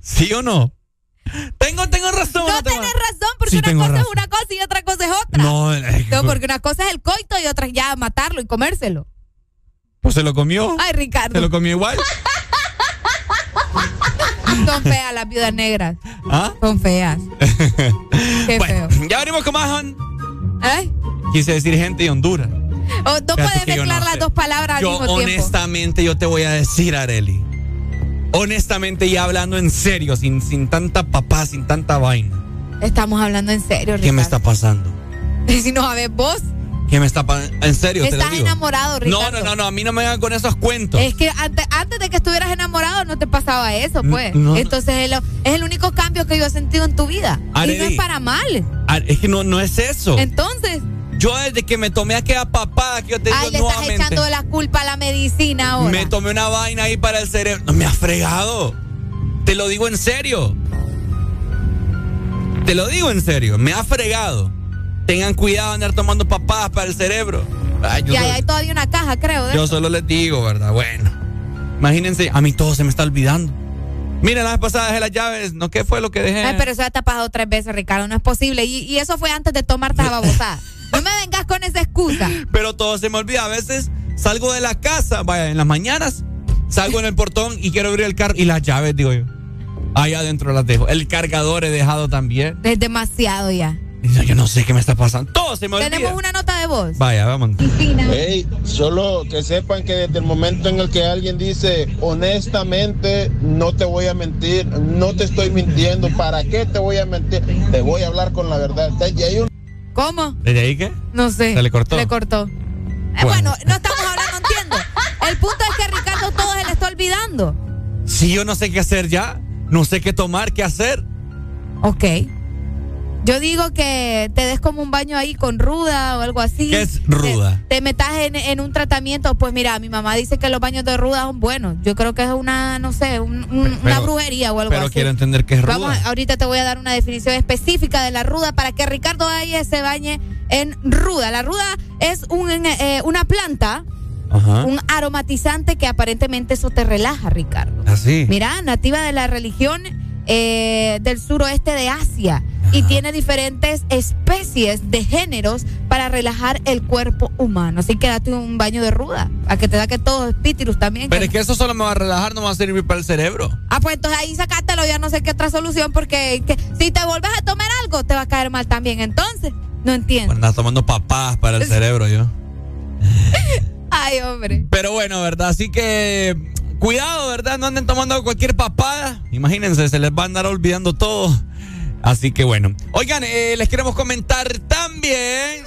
¿Sí o no? Tengo, tengo razón. No tenés razón, porque Sí, una cosa razón. es una cosa y otra cosa es otra. No, eh, No, porque una cosa es el coito y otra es ya matarlo y comérselo. pues se lo comió. Ay, Ricardo. Se lo comió igual. Son feas las viudas negras. ¿Ah? Son feas. Qué Bueno, feo. ya venimos con más. ¿Eh? Quise decir gente de Honduras. O no puedes mezclar no las sé. dos palabras Yo al mismo tiempo. honestamente, yo te voy a decir, Areli. Honestamente, ya hablando en serio, sin, sin tanta papá, sin tanta vaina. Estamos hablando en serio, ¿Qué me Ricardo. está pasando? Si no sabes vos, ¿Qué me está? En serio, estás enamorado, No, Ricardo. no, no, no, a mí no me hagan con esos cuentos. Es que antes, antes de que estuvieras enamorado no te pasaba eso, pues. no. Entonces es, lo- es el único cambio que yo he sentido en tu vida. Y no es para mal. Es que no, no es eso. Entonces, Yo desde que me tomé aquella papada que yo te digo ay, le estás nuevamente. echando la culpa a la medicina ahora. Me tomé una vaina ahí para el cerebro. No me ha fregado. Te lo digo en serio. Te lo digo en serio, me ha fregado. Tengan cuidado de andar tomando papadas para el cerebro. Ay, Y ahí hay todavía una caja, creo. de yo eso. solo les digo, ¿verdad? Bueno. Imagínense, a mí todo se me está olvidando. Mira, la vez pasada dejé las llaves. ¿No qué fue lo que dejé? Ay, pero eso ya te ha pasado tres veces, Ricardo. No es posible. Y, y eso fue antes de tomarte la babosada. No me vengas con esa excusa. Pero todo se me olvida. A veces salgo de la casa, vaya, en las mañanas, salgo en el portón y quiero abrir el carro y las llaves, digo yo. Ahí adentro las dejo. El cargador he dejado también. Es demasiado ya. Yo, yo no sé qué me está pasando. Todo se me olvida. Tenemos una nota de voz. Vaya, vamos. Hey, solo que sepan que desde el momento en el que alguien dice honestamente, no te voy a mentir, no te estoy mintiendo, ¿para qué te voy a mentir? Te voy a hablar con la verdad. Y hay un ¿Cómo? ¿Desde ahí qué? No sé. ¿Se le cortó? Le cortó. Eh, bueno, no estamos hablando, entiendo. El punto es que Ricardo todo se le está olvidando. Si yo no sé qué hacer ya, no sé qué tomar, qué hacer. Ok. Yo digo que te des como un baño ahí con ruda o algo así. ¿Qué es ruda? Te, te metas en, en un tratamiento. Pues mira, mi mamá dice que los baños de ruda son buenos. Yo creo que es una, no sé, un- un- una Pero- brujería o algo Pero así. quiero entender qué es ruda. Vamos, ahorita te voy a dar una definición específica de la ruda para que Ricardo Valle se bañe en ruda. La ruda es un, eh, una planta, Ajá. un aromatizante que aparentemente eso te relaja, Ricardo. Así. Mira, nativa de la religión eh, del suroeste de Asia y tiene diferentes especies de géneros para relajar el cuerpo humano. Así que date un baño de ruda, a que te da que todo espíritus también. Pero que- es que eso solo me va a relajar, no me va a servir para el cerebro. Ah, pues entonces ahí sacátelo, ya no sé qué otra solución, porque que, si te vuelves a tomar algo, te va a caer mal también. Entonces, no entiendo. Andar tomando papadas para el cerebro yo. Ay, hombre. Pero bueno, ¿verdad? Así que cuidado, ¿verdad? No anden tomando cualquier papada. Imagínense, se les va a andar olvidando todo. Así que bueno. Oigan, eh, les queremos comentar también.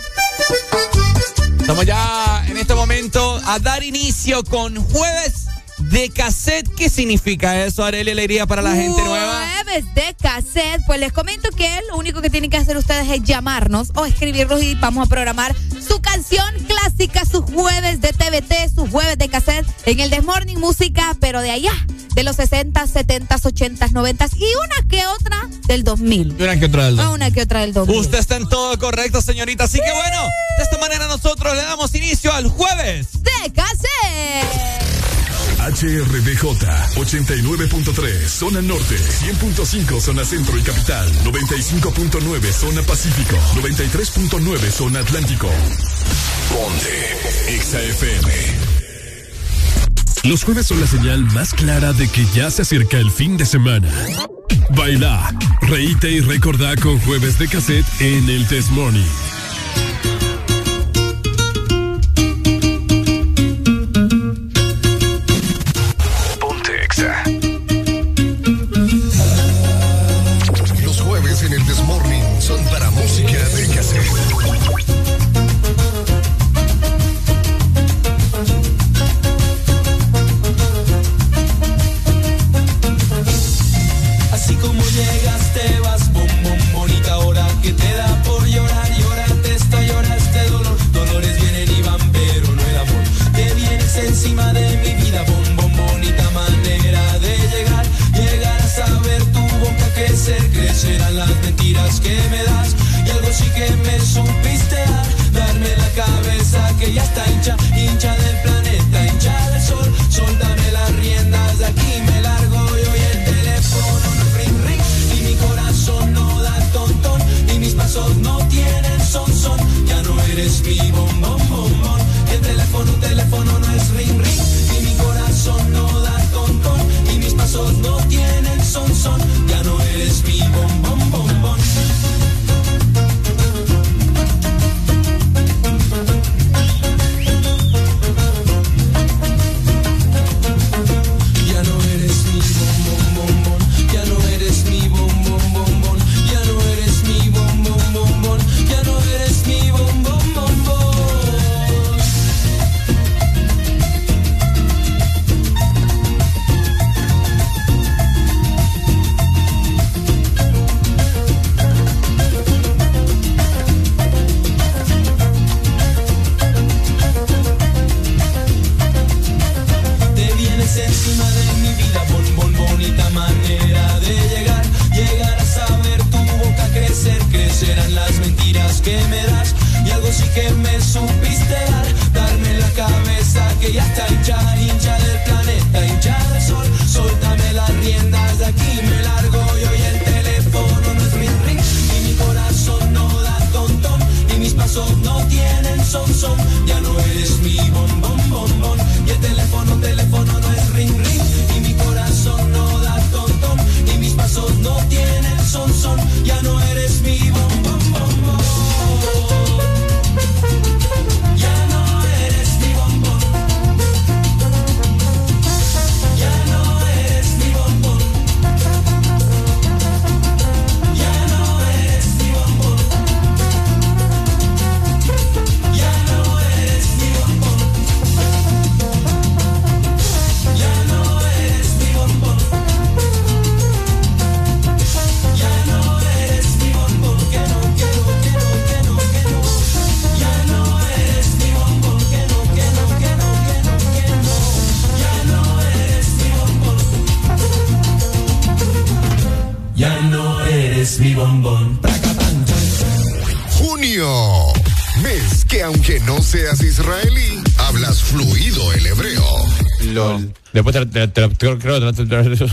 Estamos ya en este momento a dar inicio con jueves de cassette. ¿Qué significa eso, Arelia Alegría, para la gente nueva? Jueves de cassette. Pues les comento que lo único que tienen que hacer ustedes es llamarnos o escribirnos y vamos a programar su canción clásica, sus jueves de TVT, sus jueves de cassette en el Desmorning Música, pero de allá, de los 60, 70, 80, 90 y una que otra del 2000. Y una que otra del dos. Ah, una que otra del 2000. Usted está en todo correcto, señorita. Así que bueno, de esta manera nosotros le damos inicio al jueves. de cassette. HRDJ 89.3 zona norte, 100.5 zona centro y capital, 95.9 zona pacífico, 93.9 zona atlántico. Ponte XAFM. Los jueves son la señal más clara de que ya se acerca el fin de semana. Baila, reíte y recordá con jueves de cassette en el Test Morning. credo, credo,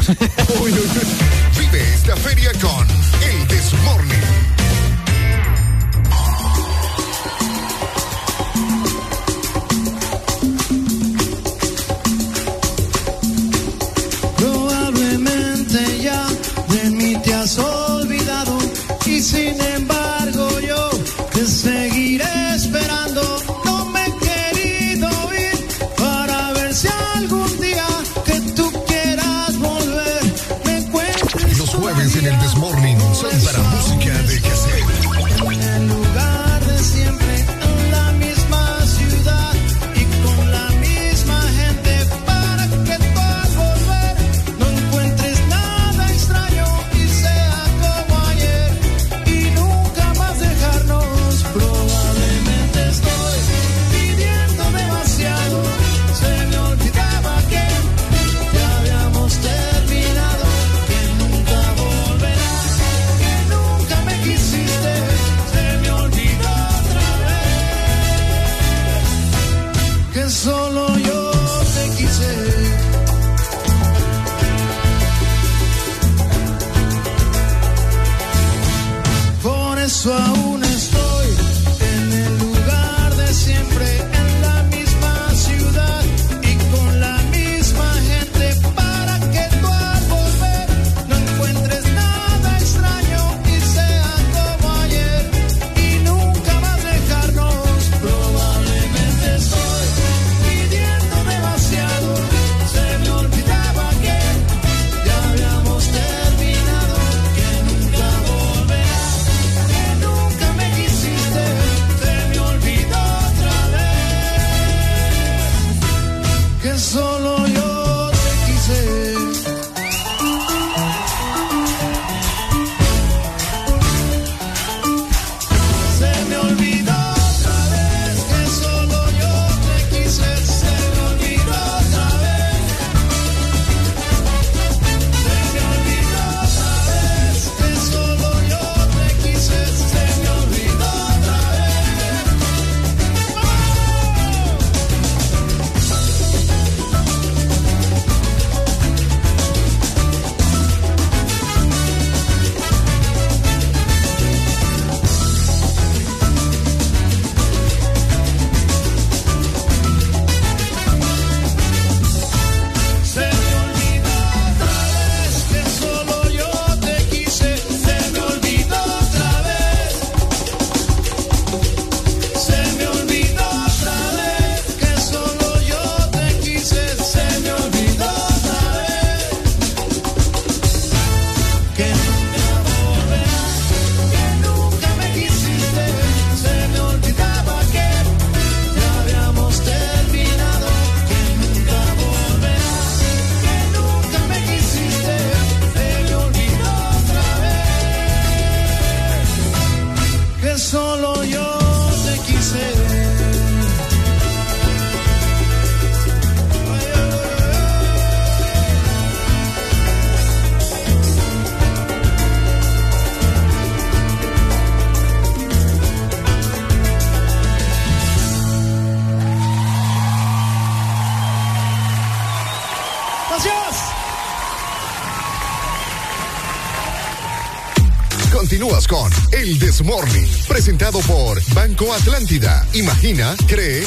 Cree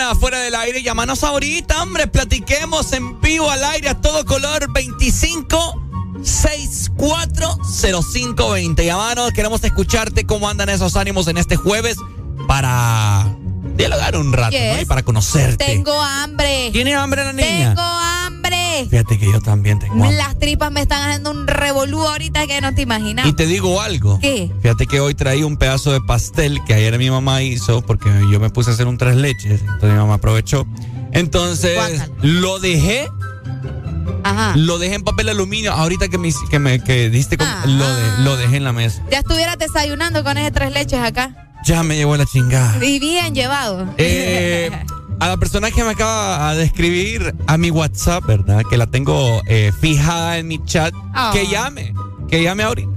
Afuera del aire. Llámanos ahorita, hombre. Platiquemos en vivo al aire a todo color 25 640520. Llámanos, queremos escucharte cómo andan esos ánimos en este jueves para dialogar un rato y para conocerte. Tengo hambre. ¿Tiene hambre la niña? Tengo hambre Fíjate que yo también tengo hambre. Las tripas me están haciendo un revolú ahorita que no te imaginas. Y te digo algo. ¿Qué? Fíjate que hoy traí un pedazo de pastel que ayer mi mamá hizo porque yo me puse a hacer un tres leches. Entonces mi mamá aprovechó. Entonces lo dejé. Ajá. Lo dejé en papel aluminio. Ahorita que me, que me que diste con- lo, de- lo dejé en la mesa. Ya estuvieras desayunando con ese tres leches acá. Ya me llevó la chingada. Y bien llevado. Eh, a la persona que me acaba de escribir a mi WhatsApp, ¿verdad? Que la tengo eh, fijada en mi chat. Ah. Que llame. Que llame ahorita.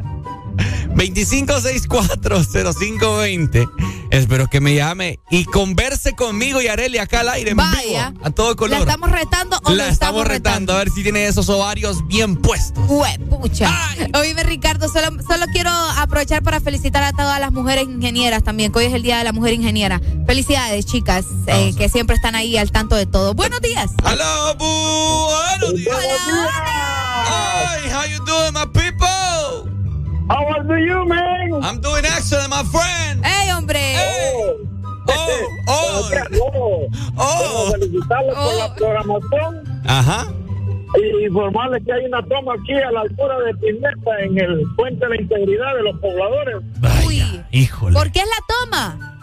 25640520. Espero que me llame y converse conmigo y Areli acá al aire en Vaya. vivo. A todo color. ¿La estamos retando o La estamos retando. A ver si tiene esos ovarios bien puestos. Hue, pucha. Oíme, Ricardo, solo, solo quiero aprovechar para felicitar a todas las mujeres ingenieras también, que hoy es el Día de la Mujer Ingeniera. Felicidades, chicas, eh, que siempre están ahí al tanto de todo. Buenos días. Hello, buenos días. Hi, how you doing, my people? How are you, man? I'm doing excellent, my friend. ¡Ey, hombre! Oh, oh, oh. felicitarles por Oh. la programación Ajá. y informarles que hay una toma aquí a la altura de Pimenta en el Puente de la Integridad de los Pobladores. Híjole. ¿Por qué es la toma?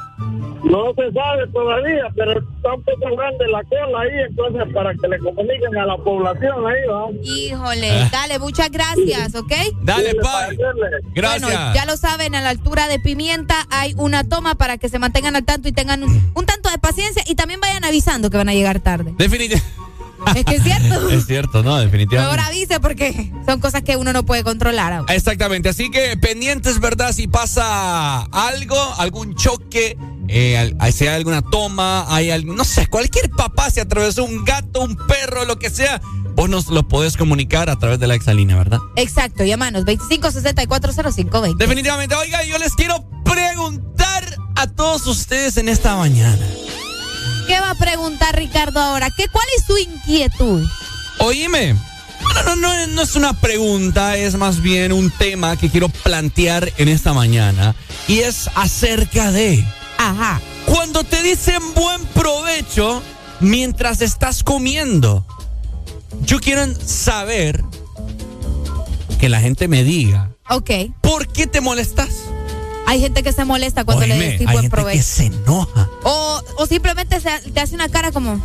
No se sabe todavía, pero está un poco grande la cola ahí, entonces para que le comuniquen a la población ahí, vamos. Híjole, dale, muchas gracias, ¿ok? Dale, Pai. Gracias. Bueno, ya lo saben, a la altura de Pimienta hay una toma para que se mantengan al tanto y tengan un, un tanto de paciencia y también vayan avisando que van a llegar tarde. Definitivamente. Es que es cierto. Es cierto, no, definitivamente. avise porque son cosas que uno no puede controlar. Exactamente, así que pendientes, ¿verdad? Si pasa algo, algún choque, eh, al- sea alguna toma, hay algún, no sé, cualquier papá se atravesó un gato, un perro, lo que sea, vos nos lo podés comunicar a través de la exalínea, ¿verdad? Exacto, llámanos 25640520. Definitivamente, oiga, yo les quiero preguntar a todos ustedes en esta mañana. ¿Qué va a preguntar Ricardo ahora? ¿Qué, ¿Cuál es su inquietud? Oíme, no, no, no, no es una pregunta, es más bien un tema que quiero plantear en esta mañana y es acerca de... Ajá. Cuando te dicen buen provecho mientras estás comiendo, yo quiero saber que la gente me diga, Ok. ¿por qué te molestas? Hay gente que se molesta cuando le Oíme, decís hay buen gente provecho. que se enoja. O, o simplemente se- te hace una cara como.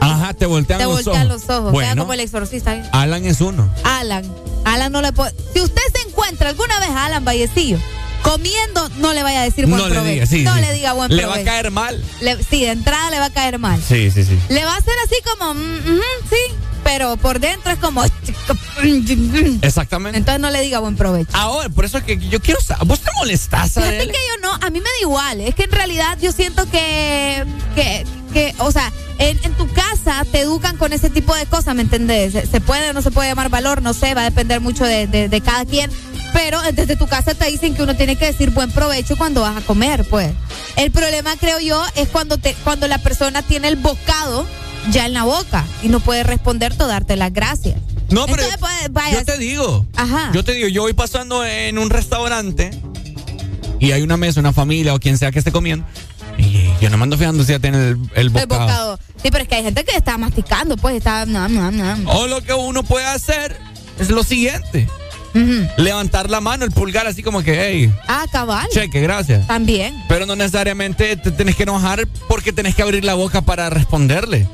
Ajá, te voltean te los voltean ojos. los ojos. Bueno, como el exorcista. ¿eh? Alan es uno. Alan. Alan no le puede. Si usted se encuentra alguna vez a Alan Vallecillo comiendo, no le vaya a decir buen No le provecho. diga, sí, no sí. le diga buen Le provecho. va a caer mal. Le- sí, de entrada le va a caer mal. Sí, sí, sí. Le va a hacer así como, mm, ujú, sí, pero por dentro es como. Exactamente. Entonces no le diga buen provecho. Ahora, por eso es que yo quiero saber. ¿Vos te molestás, Fíjate Adele? que yo no, a mí me da igual. Es que en realidad yo siento que, que, que o sea, en, en tu casa te educan con ese tipo de cosas, ¿me entendés? Se, se puede o no se puede llamar valor, no sé, va a depender mucho de, de- de cada quien. Pero desde tu casa te dicen que uno tiene que decir buen provecho cuando vas a comer, pues. El problema, creo yo, es cuando, te, cuando la persona tiene el bocado ya en la boca y no puede responderte o darte las gracias. No, pero Entonces, pues, vaya, yo te digo. Ajá. Yo te digo, yo voy pasando en un restaurante y hay una mesa, una familia o quien sea que esté comiendo. Y yo no me ando fijando si ya tiene el, el El bocado. bocado. Sí, pero es que hay gente que está masticando, pues está. No, no, no. O lo que uno puede hacer es lo siguiente. Levantar la mano, el pulgar así como que, hey, Ah, cabal. cheque, gracias. También. Pero no necesariamente te tenés que enojar porque tenés que abrir la boca para responderle.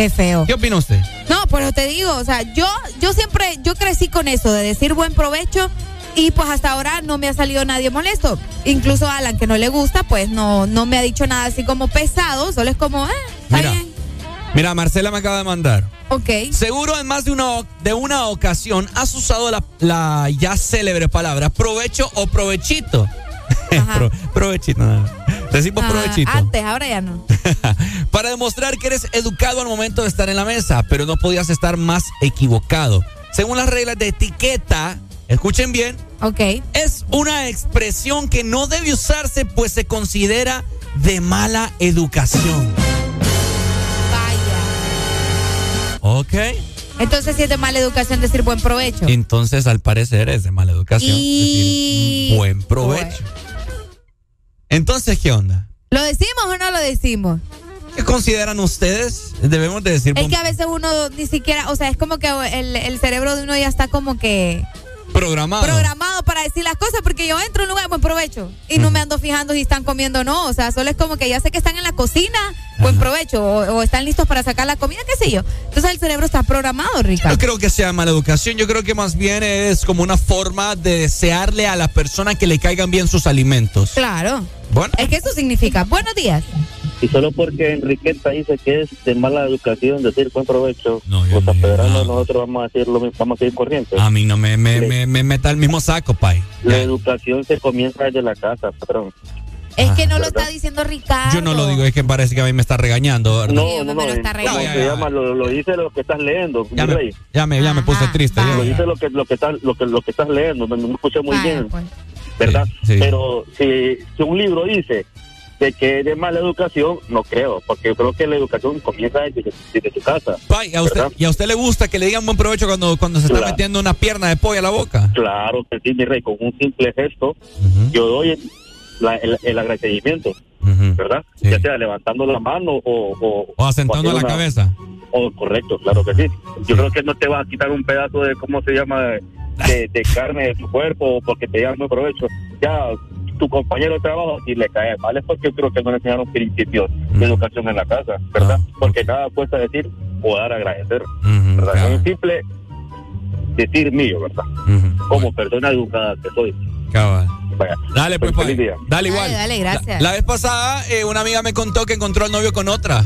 Qué feo. ¿Qué opina usted? No, pero te digo, o sea, yo, yo siempre, yo crecí con eso de decir buen provecho y pues hasta ahora no me ha salido nadie molesto. Incluso Alan, que no le gusta, pues no, no me ha dicho nada así como pesado, solo es como, eh, está Mira, bien. mira, Marcela me acaba de mandar. Ok. Seguro en más de una, de una ocasión has usado la, la ya célebre palabra provecho o provechito. Pro- provechito, nada. Decimos Ah, provechito. antes, ahora ya no. Para demostrar que eres educado al momento de estar en la mesa, pero no podías estar más equivocado. Según las reglas de etiqueta, escuchen bien, Ok. es una expresión que no debe usarse pues se considera de mala educación. Ok. Entonces si es de mala educación decir buen provecho. Entonces, al parecer, es de mala educación. Y- decir buen provecho. Entonces, ¿qué onda? ¿Lo decimos o no lo decimos? ¿Qué consideran ustedes? Debemos de decir Es que a veces uno ni siquiera, o sea, es como que el, el cerebro de uno ya está como que programado. programado para decir las cosas porque yo entro a un lugar de buen provecho y no me ando fijando si están comiendo o no. O sea, solo es como que ya sé que están en la cocina, buen provecho, o, o están listos para sacar la comida, qué sé yo. Entonces el cerebro está programado, Ricardo. No creo que sea mala educación, yo creo que más bien es como una forma de desearle a la persona que le caigan bien sus alimentos. Claro. Bueno. Es que eso significa. Buenos días. Y solo porque Enriqueta dice que es de mala educación decir buen provecho, los apederanos nosotros vamos a decir lo mismo, vamos a seguir corriente. A mí no me, me, me, me meta el mismo saco, pay. La educación se comienza desde la casa, patrón. Es que no lo está diciendo Ricardo. Yo no lo digo, es que parece que a mí me está regañando. ¿verdad? No, no, no. me lo está ¿cómo regañando. se llama? Lo, lo dice lo que estás leyendo, Ya me, ya me, ya me puse triste. ya. Lo dice lo que lo que estás lo que lo que estás leyendo, no, no me escuché muy bien, pues. ¿Verdad? Sí, sí. Pero si, si un libro dice de que es de mala educación, no creo, porque yo creo que la educación comienza desde, desde tu casa. Pay, ¿a usted, ¿verdad? ¿Y a usted le gusta que le digan buen provecho cuando, cuando se está metiendo una pierna de pollo a la boca? Claro que sí, mi rey, con un simple gesto, yo doy el, la- el, el agradecimiento, ¿verdad? Ya sea levantando la mano o... O, O asentando la una- cabeza. Oh, correcto, claro que sí. Yo creo que no te va a quitar un pedazo de, ¿cómo se llama?, de, de carne de tu cuerpo porque te da muy provecho. Ya tu compañero de trabajo, si le cae mal, es porque yo creo que no le enseñaron principios de educación en la casa, ¿verdad? Porque nada cuesta decir o dar a agradecer, ¿verdad? Es un simple decir mío, ¿verdad? Como persona educada que soy. Cabal. Vaya. Dale, pues, feliz Pay. día. Dale igual. Dale, dale, gracias. La, la vez pasada, eh, una amiga me contó que encontró al novio con otra.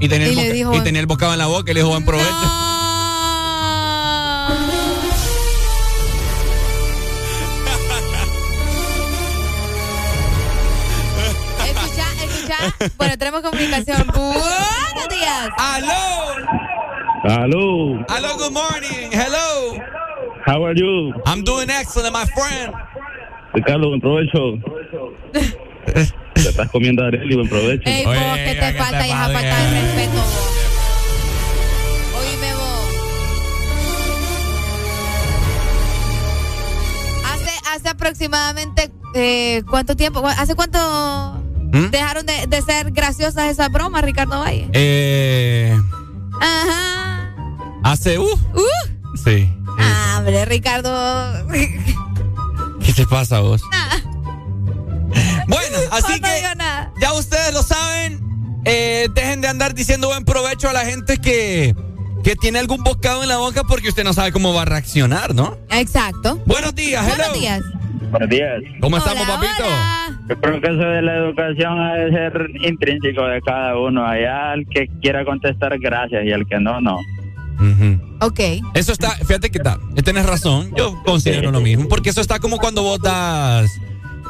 Y tenía, Y el, boca- dijo- y tenía el bocado en la boca y le dijo buen provecho. Escucha, Bueno, tenemos comunicación. Buenos días. ¡Aló! Aló. Hello, good morning. Hello. How are you? I'm doing excellent, my friend. Ricardo, buen provecho. Te estás comiendo a Areli, buen provecho. Ey, vos, que te falta y esa falta de respeto, vos. Oíme vos. Hace, hace aproximadamente, eh, ¿cuánto tiempo? ¿Hace cuánto ¿Mm? dejaron de, de ser graciosas esas bromas, Ricardo Valle? Eh, Ajá. hace, uh, Uh. sí. Ah, hombre, Ricardo. ¿Qué te pasa vos? Bueno, así No que nada. ya ustedes lo saben. eh, dejen de andar diciendo buen provecho a la gente que, que tiene algún bocado en la boca porque usted no sabe cómo va a reaccionar, ¿no? Exacto. Buenos días, hello. Buenos días. Buenos días. ¿Cómo estamos, papito? Yo creo que eso de la educación ha de ser intrínseco de cada uno. Allá al que quiera contestar, gracias, y al que no, no. Ok. Eso está, fíjate que está, tienes razón, yo considero lo mismo, porque eso está como cuando vos das...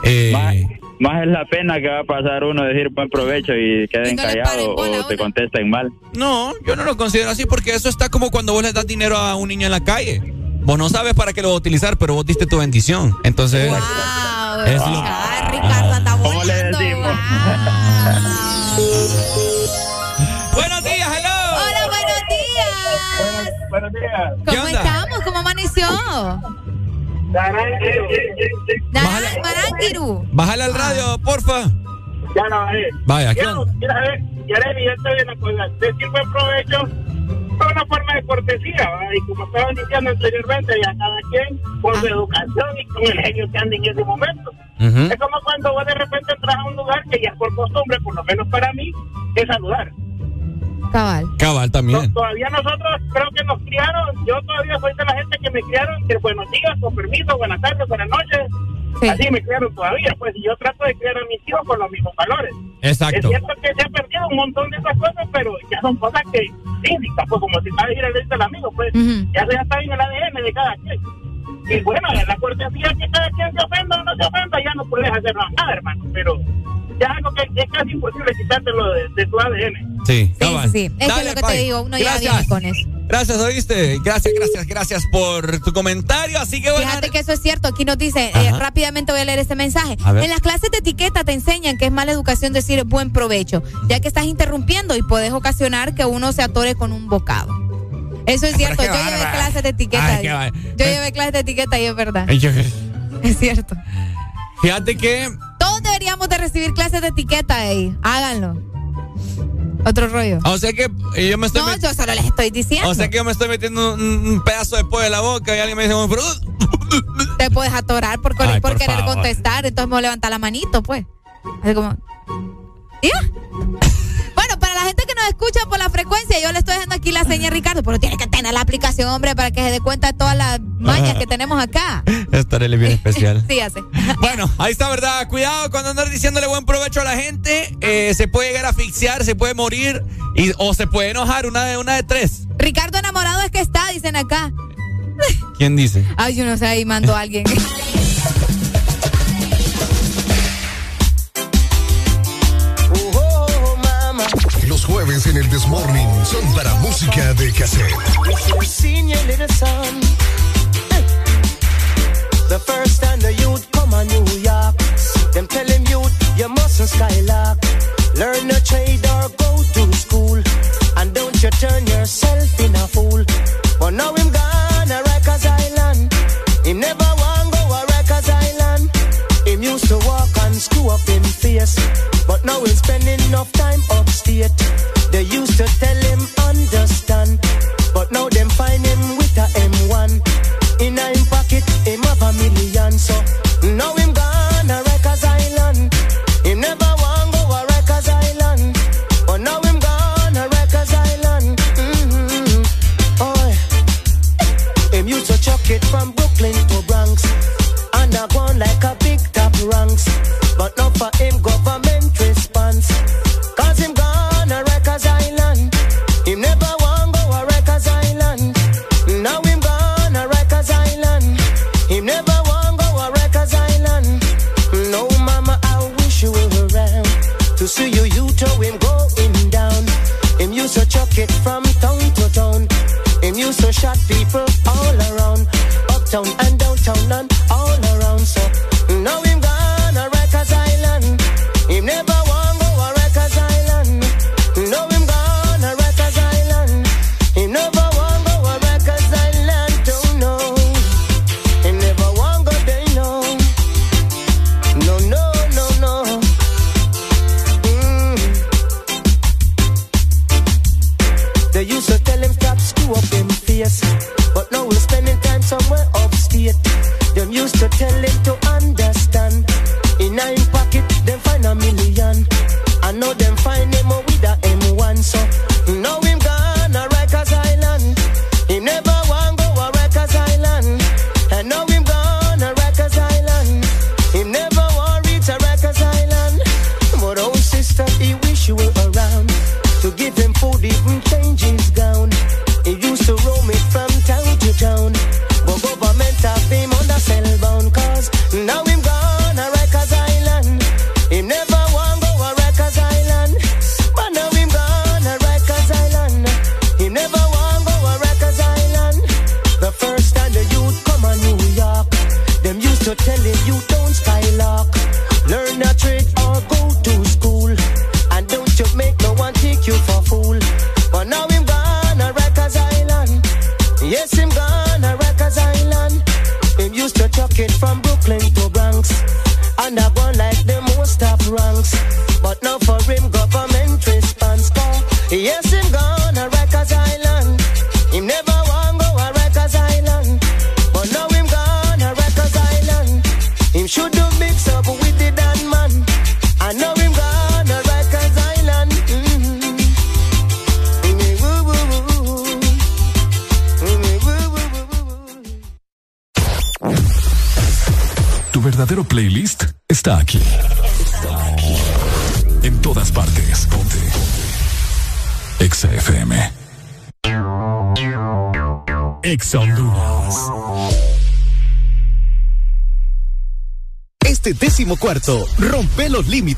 eh, Más, más es la pena que va a pasar uno decir buen provecho y queden callados o te contesten mal. No, yo no lo considero así porque eso está como cuando vos le das dinero a un niño en la calle. Vos no sabes para qué lo va a utilizar, pero vos diste tu bendición. Entonces, Wow, Es lo- ah, Ricardo anda ¿Cómo le decimos? Buenos días, hello. Hola, buenos días. Buenos días. ¿Cómo estamos? ¿Cómo amaneció? Naran- Marangiru. bájale al radio, porfa. Ya la bajé. Vaya, ¿qué saber, Yareli, yo estoy una cosa. Decir buen provecho es una forma de cortesía, ¿va? y como estaban diciendo anteriormente, ya cada quien con su educación y con el genio que anda en ese momento. Es como cuando vos de repente entras a un lugar que ya por costumbre, por lo menos para mí, es saludar. Cabal. Cabal también. Todavía nosotros creo que nos criaron, yo todavía soy de la gente que me criaron, que buenos días, con permiso, buenas tardes, buenas noches. Así me criaron todavía, pues y yo trato de criar a mis hijos con los mismos valores. Es Exacto. cierto que se ha perdido un montón de esas cosas, pero ya son cosas que físicas, pues como si va a ir al amigo, pues ya se ya está en el ADN de cada quien. Y bueno, la cortesía que cada quien se ofenda o no se ofenda, ya no puedes hacer nada, hermano, pero ya es algo que es casi imposible quitártelo de, de tu ADN. Sí, Sí, cabal. sí, sí. Es que lo que Pai. te digo, uno ya Gracias. viene con eso. Gracias, oíste. Gracias, gracias, gracias por tu comentario. Así que bueno. Fíjate que eso es cierto. Aquí nos dice, eh, rápidamente voy a leer este mensaje. En las clases de etiqueta te enseñan que es mala educación decir buen provecho, ya que estás interrumpiendo y puedes ocasionar que uno se atore con un bocado. Eso es cierto. Yo llevé bárbara. clases de etiqueta. Ay, Yo llevé clases de etiqueta y es verdad. Yo- Es cierto. Fíjate que Todos deberíamos de recibir clases de etiqueta ahí. Háganlo. Otro rollo. O sea que yo me estoy. No, yo solo les estoy diciendo. o sea que yo me estoy metiendo un, un pedazo de pollo en la boca y alguien me dice, "Oh, pero, Te puedes atorar por, Ay, por por querer favor. contestar, entonces me voy a levantar la manito, pues. Así como. ¿Ya? Gente que nos escucha por la frecuencia, yo le estoy dejando aquí la seña a Ricardo, pero tiene que tener la aplicación, hombre, para que se dé cuenta de todas las mañas que tenemos acá. Esta es bien especial. Sí, hace. Bueno, ahí está, ¿verdad? Cuidado cuando andar diciéndole buen provecho a la gente. eh, se puede llegar a asfixiar, se puede morir y, o se puede enojar, una de, una de tres. Ricardo enamorado es que está, dicen acá. ¿Quién dice? Ay, yo no sé, ahí mandó a alguien. Los jueves en el Desmorning son para música de cassette. The first time the youth come on New York, them tell him youth you mustn't skylark. Learn a trade or go to school, and don't you turn yourself in a fool. But now him gone a Rikers Island. He never want go a Rikers Island. Him used to walk and screw up him face, but now he's spending enough time They used to tell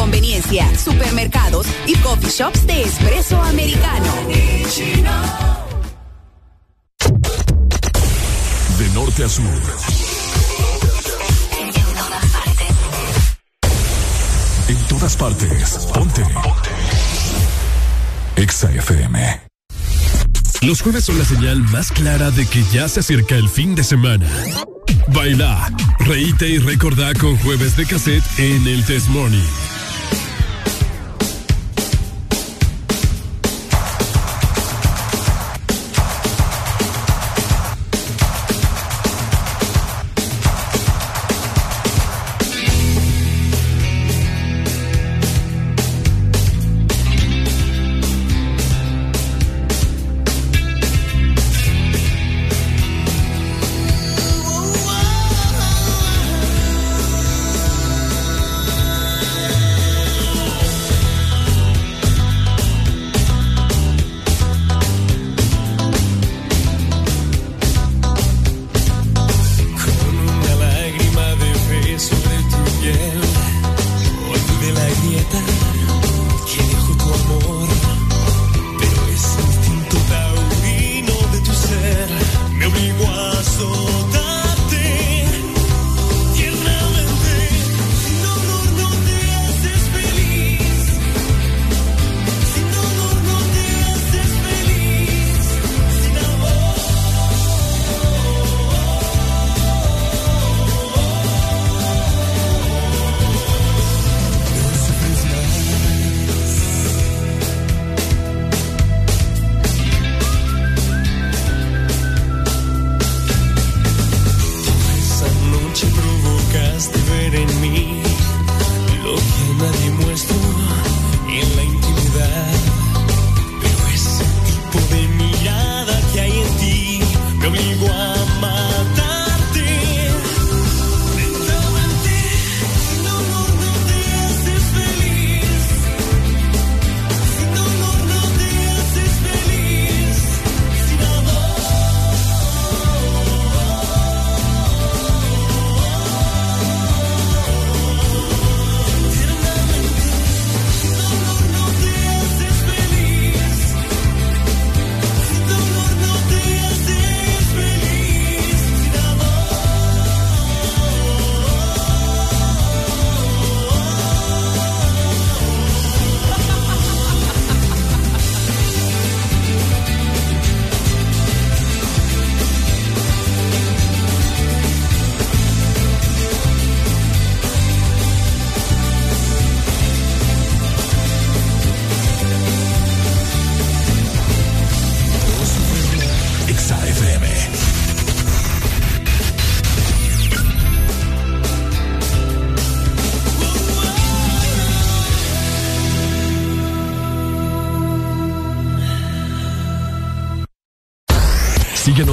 Conveniencia, supermercados y coffee shops de espresso americano. De norte a sur. En todas partes. Ponte. Exa FM. Los jueves son la señal más clara de que ya se acerca el fin de semana. Baila, reíte y recordá con jueves de cassette en el Test Morning.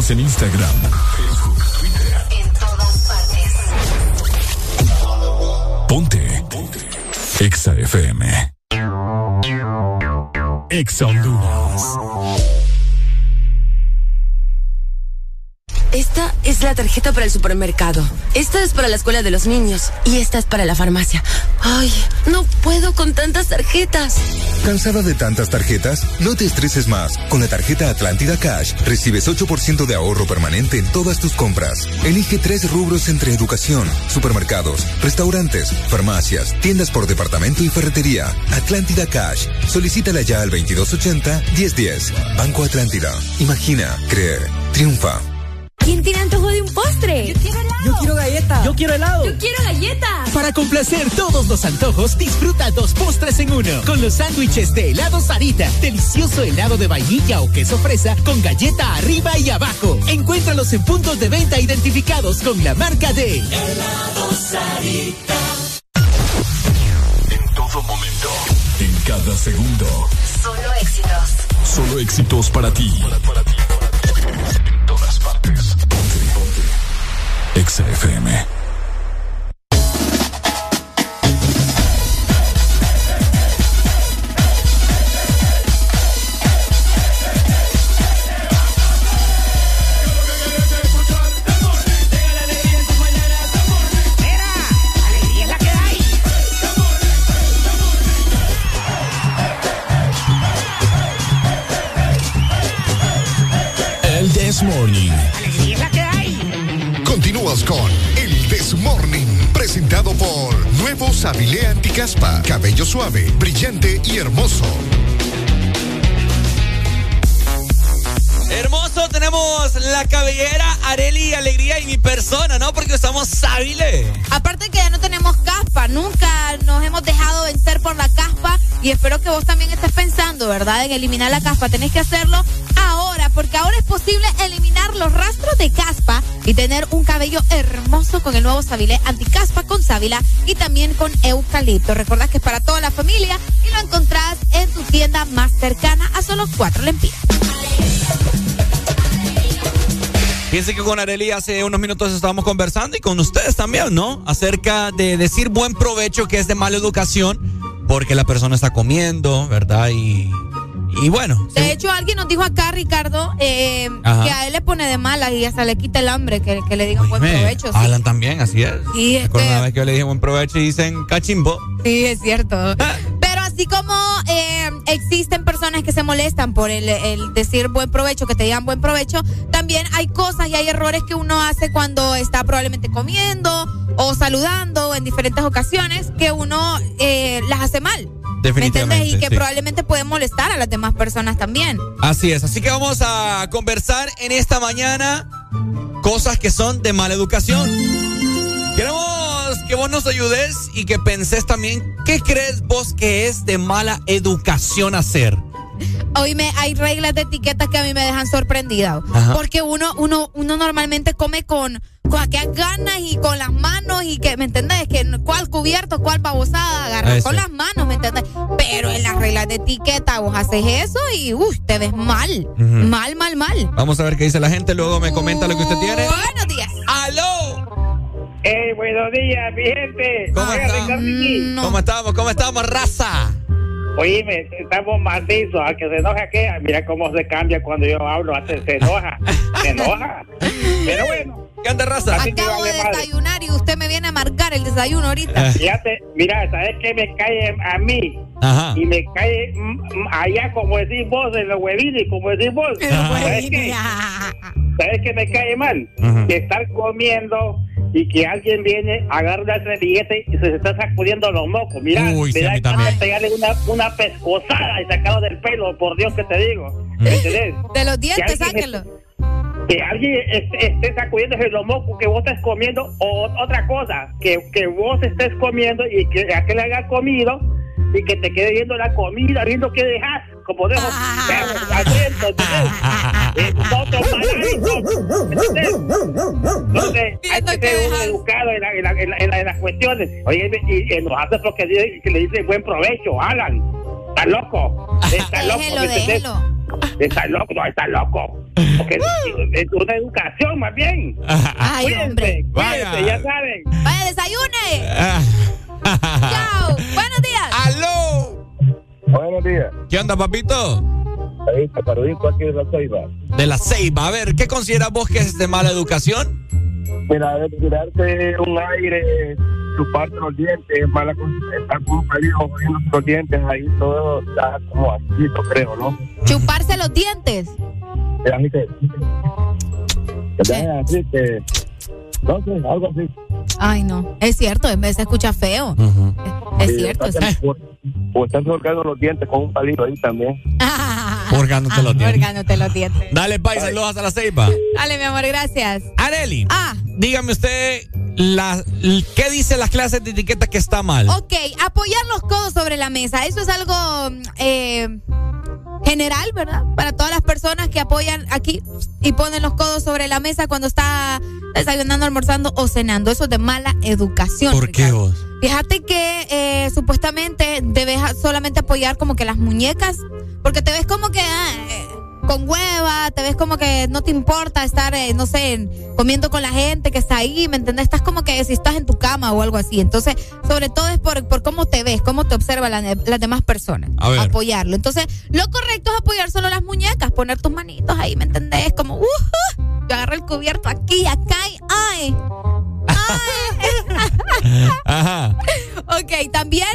Síguenos en Instagram, Facebook, Twitter. En todas partes. Ponte. Ponte. Exa FM. Exa Honduras. Esta es la tarjeta para el supermercado. Esta es para la escuela de los niños. Y esta es para la farmacia. Ay, no puedo con tantas tarjetas. ¿Cansada de tantas tarjetas? No te estreses más. Con la tarjeta Atlántida Cash recibes 8% de ahorro permanente en todas tus compras. Elige tres rubros entre educación, supermercados, restaurantes, farmacias, tiendas por departamento y ferretería. Atlántida Cash. Solicítala ya al 2280-1010. Banco Atlántida. Imagina, cree, triunfa. ¿Quién tiene antojo de un postre? Yo quiero helado. Yo quiero galleta. Yo quiero helado. Yo quiero galleta. Para complacer todos los antojos, disfruta dos postres en uno. Con los sándwiches de helado Sarita. Delicioso helado de vainilla o queso fresa con galleta arriba y abajo. Encuéntralos en puntos de venta identificados con la marca de Helado Sarita. En todo momento. En cada segundo. Solo éxitos. Solo éxitos para ti. En ponte. Suave, brillante y hermoso. Hermoso, tenemos la cabellera, Areli, Alegría y mi persona, ¿no? Porque estamos sábiles. Aparte que ya no tenemos caspa, nunca nos hemos dejado vencer por la caspa y espero que vos también estés pensando, ¿verdad? En eliminar la caspa. Tenés que hacerlo porque ahora es posible eliminar los rastros de caspa y tener un cabello hermoso con el nuevo Sabilé Anticaspa con sábila y también con eucalipto. Recordad que es para toda la familia y lo encontrás en tu tienda más cercana a solo cuatro lempiras. Fíjense que con Areli hace unos minutos estábamos conversando y con ustedes también, ¿no? Acerca de decir buen provecho que es de mala educación porque la persona está comiendo, ¿verdad? Y, y bueno. De hecho, alguien nos dijo acá, Ricardo, eh, que a él le pone de malas y hasta le quita el hambre, que, que le digan buen provecho. Sí, Hablan también, así es. Sí, este- una vez que yo le dije buen provecho y dicen cachimbo. Sí, es cierto. Pero así como eh, existen personas que se molestan por el, el decir buen provecho, que te digan buen provecho, también hay cosas y hay errores que uno hace cuando está probablemente comiendo o saludando en diferentes ocasiones que uno eh, las hace mal. ¿Me Definitivamente. entiendes? Y que sí. probablemente pueden molestar a las demás personas también. Así es, así que vamos a conversar en esta mañana cosas que son de mala educación. Queremos que vos nos ayudes y que penses también qué crees vos que es de mala educación hacer. Oíme, hay reglas de etiqueta que a mí me dejan sorprendida. Ajá. Porque uno, uno, uno normalmente come con, con aquellas ganas y con las manos y que, ¿me entendés? Que cuál cubierto, cuál babosada, agarrar con las manos, ¿me entendés? Pero en las reglas de etiqueta vos haces eso y uy, te ves mal. Mal, mal, mal. Vamos a ver qué dice la gente, luego me comenta lo que usted tiene. Buenos días. ¡Aló! ¡Hey, buenos días, mi gente! ¿Cómo está? Ricardini. ¿Cómo estamos? ¿Cómo estamos, raza? Oíme, estamos macizos, a que se enoja que mira cómo se cambia cuando yo hablo, se enoja, se enoja. Pero bueno. ¿Qué anda, raza? Acabo de desayunar y usted me viene a marcar el desayuno ahorita. Fíjate, mira, ¿sabes qué me cae a mí? Ajá. Y me cae mm, mm, allá, como decís vos, en los huevitos, como decís vos. ¿Sabes qué? ¿Sabes qué me cae mal? Ujú. Que estar comiendo y que alguien viene, agarra una servilleta y se está sacudiendo los mocos. Mira, Uy, sí, me a mí da ganas de también. pegarle una, una pescosada y sacarlo del pelo, por Dios que te digo. ¿Me entendés? De los dientes, sáquenlo. Que alguien esté, sacudiéndose los mocos que vos estés comiendo o otra cosa, que, que vos estés comiendo y que aquel haya comido y que te quede viendo la comida, viendo que dejas, como dejo perros aliento, ¿entendés? Eh. Entonces hay que ser uno educado en, la- en, la- en la- en la- en las cuestiones. Oye, y, y hace porque que le dice buen provecho, Alan. Está loco. Está loco. Déjelo, ¿me entendés? déjelo. Está loco, no, está loco. Porque es una educación más bien. Ay, Cuídense, hombre. cuídense, ya saben. Vaya, desayune. Chao. Buenos días. ¡Aló! Buenos días. ¿Qué onda, papito? Ahí, Parudito, aquí de la Ceiba. De la Ceiba. A ver, ¿qué consideras vos que es de mala educación? Mira, de tirarte un aire, chuparte los dientes, mala estar con un jodiendo los dientes, ahí todo está como así, yo creo, ¿no? Chuparse los dientes. Así que, así que, no sé, algo así. Ay, no. Es cierto, en vez se escucha feo. Es Sí, cierto. es- O, o estás colgando los dientes con un palillo ahí también. Purgándote los dientes. Purgándote los dientes. Dale, Pai, saludos a la Ceiba. Dale, mi amor, gracias. Areli, Ah. dígame usted, la, ¿qué dice las clases de etiqueta que está mal? Ok, apoyar los codos sobre la mesa. Eso es algo eh, general, ¿verdad? Para todas las personas que apoyan aquí y ponen los codos sobre la mesa cuando está desayunando, almorzando o cenando. Eso es de mala educación. ¿Por qué vos? Fíjate que eh, supuestamente debes solamente apoyar como que las muñecas, porque te ves como que ah, eh, con hueva, te ves como que no te importa estar, eh, no sé, en- comiendo con la gente que está ahí, ¿me entendés? Estás como que si estás en tu cama o algo así. Entonces, sobre todo es por, por cómo te ves, cómo te observan la- las demás personas. A ver. Apoyarlo. Entonces, lo correcto es apoyar solo las muñecas, poner tus manitos ahí, ¿me entendés? Como, uh, yo agarro el cubierto aquí, acá y ay. Ajá. Ok, también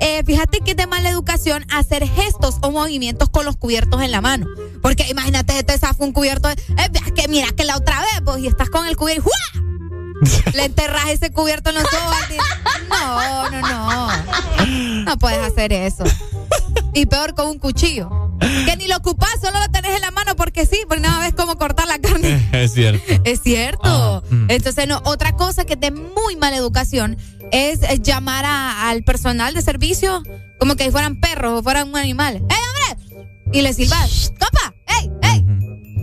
eh, fíjate que es de mala educación hacer gestos o movimientos con los cubiertos en la mano. Porque imagínate, te zafa un cubierto. de- eh, que mira que la otra vez, vos, y estás con el cubierto. ¡juá! Le enterras ese cubierto en los ojos. y- No, no, no. No puedes hacer eso. Y peor con un cuchillo. Que ni lo ocupás, solo lo tenés en la mano porque sí, porque no ves cómo cortar la carne. Es cierto. Es cierto. Ah, mm. Entonces, no, otra cosa que es de muy mala educación es eh, llamar a- al personal de servicio como que fueran perros o fueran un animal. ¡Ey, hombre! Y le silbas, ¡copa! ¡Ey, ey!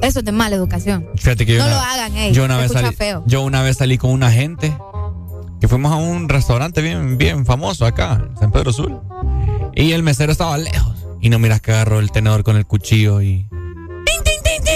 Eso es de mala educación. Fíjate que yo No una, lo hagan, ey, yo una vez salí, feo. yo una vez salí con una gente que fuimos a un restaurante bien, bien famoso acá, en San Pedro Sur. Y el mesero estaba lejos. Y no miras que agarró el tenedor con el cuchillo y.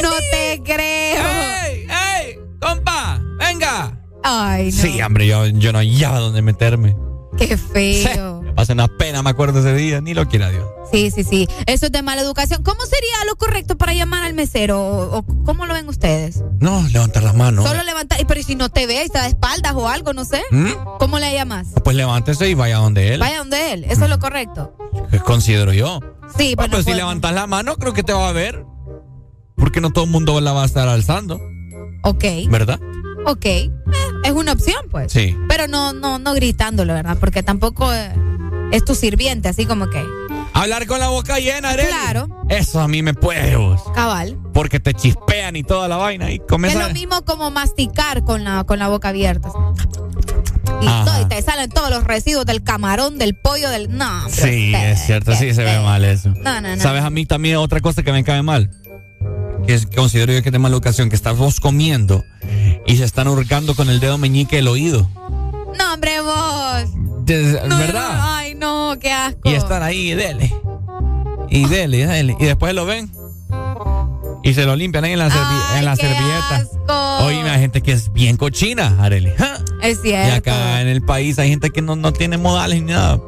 No te creo. ¡Ey! ¡Ey! ¡Compa! ¡Venga! Ay, no. Sí, hombre, yo, yo no hallaba dónde meterme. Qué feo. Me pasé una pena, me acuerdo ese día, ni lo quiera Dios. Sí, sí, sí. Eso es de mala educación. ¿Cómo sería lo correcto para llamar al mesero? ¿O, o cómo lo ven ustedes? No, levantar las manos. Solo levantar. y Pero ¿y si no te ve, está de espaldas o algo, no sé. ¿Mm? ¿Cómo le llamas? Pues levántese y vaya donde él. Vaya donde él. Eso es lo correcto. Que considero yo. Sí, Bueno, pero, pues si pues- levantas la mano, creo que te va a ver. Porque no todo el mundo la va a estar alzando, Ok, ¿verdad? Ok. Eh, es una opción, pues. Sí. Pero no, no, no gritándolo, ¿verdad? Porque tampoco eh, es tu sirviente, así como que. Hablar con la boca llena, Arely. Claro. Eso a mí me puede, vos. Cabal. Porque te chispean y toda la vaina y Es comienza. lo mismo como masticar con la, con la boca abierta. Y, todo- y te salen todos los residuos del camarón, del pollo, del. No, Sí, es cierto, sí se ve mal eso. No, no, no. ¿Sabes a mí también otra cosa que me cae mal? Que considero yo que es de mala educación, que estás vos comiendo y se están hurgando con el dedo meñique el oído. No, hombre, vos. De- No, ¿Verdad? no, ay, no, qué asco. Y están ahí, dele. Y dele, y dele. Y después lo ven. Y se lo limpian ahí en la, servi- en la qué servilleta. asco. Oye, hay gente que es bien cochina, Arely. ¡Ja! Es Y cierto. acá en el país hay gente que no, no tiene modales ni nada.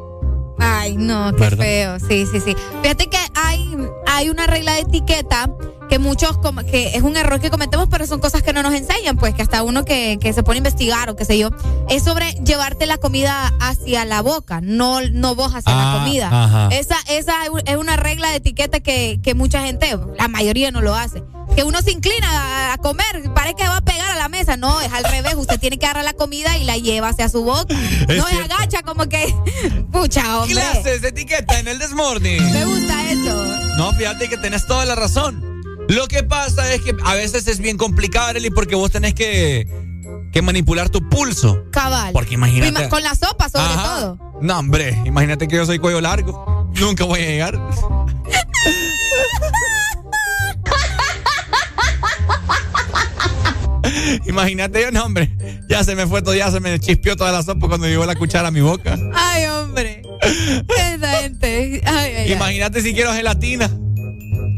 Ay, no, qué ¿Verdad? feo. Sí, sí, sí. Fíjate que hay, hay una regla de etiqueta que muchos, que es un error que cometemos, pero son cosas que no nos enseñan, pues que hasta uno que, que se pone a investigar o qué sé yo, es sobre llevarte la comida hacia la boca, no, no vos hacia Ah, la comida. ajá. Esa, esa es una regla de etiqueta que, que mucha gente, la mayoría no lo hace. Que uno se inclina a, a comer, parece que va a pegar a la mesa. No, es al revés. Usted tiene que agarrar la comida y la lleva hacia su boca. Es no se agacha como que. Pucha, hombre. Clases de etiqueta en el Desmorning. Me gusta eso. No, fíjate que tenés toda la razón. Lo que pasa es que a veces es bien complicado, Arely, porque vos tenés que, que manipular tu pulso. Cabal. Porque imagínate- Con la sopa, sobre Ajá. todo. No, hombre, imagínate que yo soy cuello largo. Nunca voy a llegar. Imagínate yo, no, hombre. Ya se me fue todo, ya se me chispeó toda la sopa cuando llegó la cuchara a mi boca. Ay, hombre. Esa gente. Ay, ay, ay. Imagínate si quiero gelatina.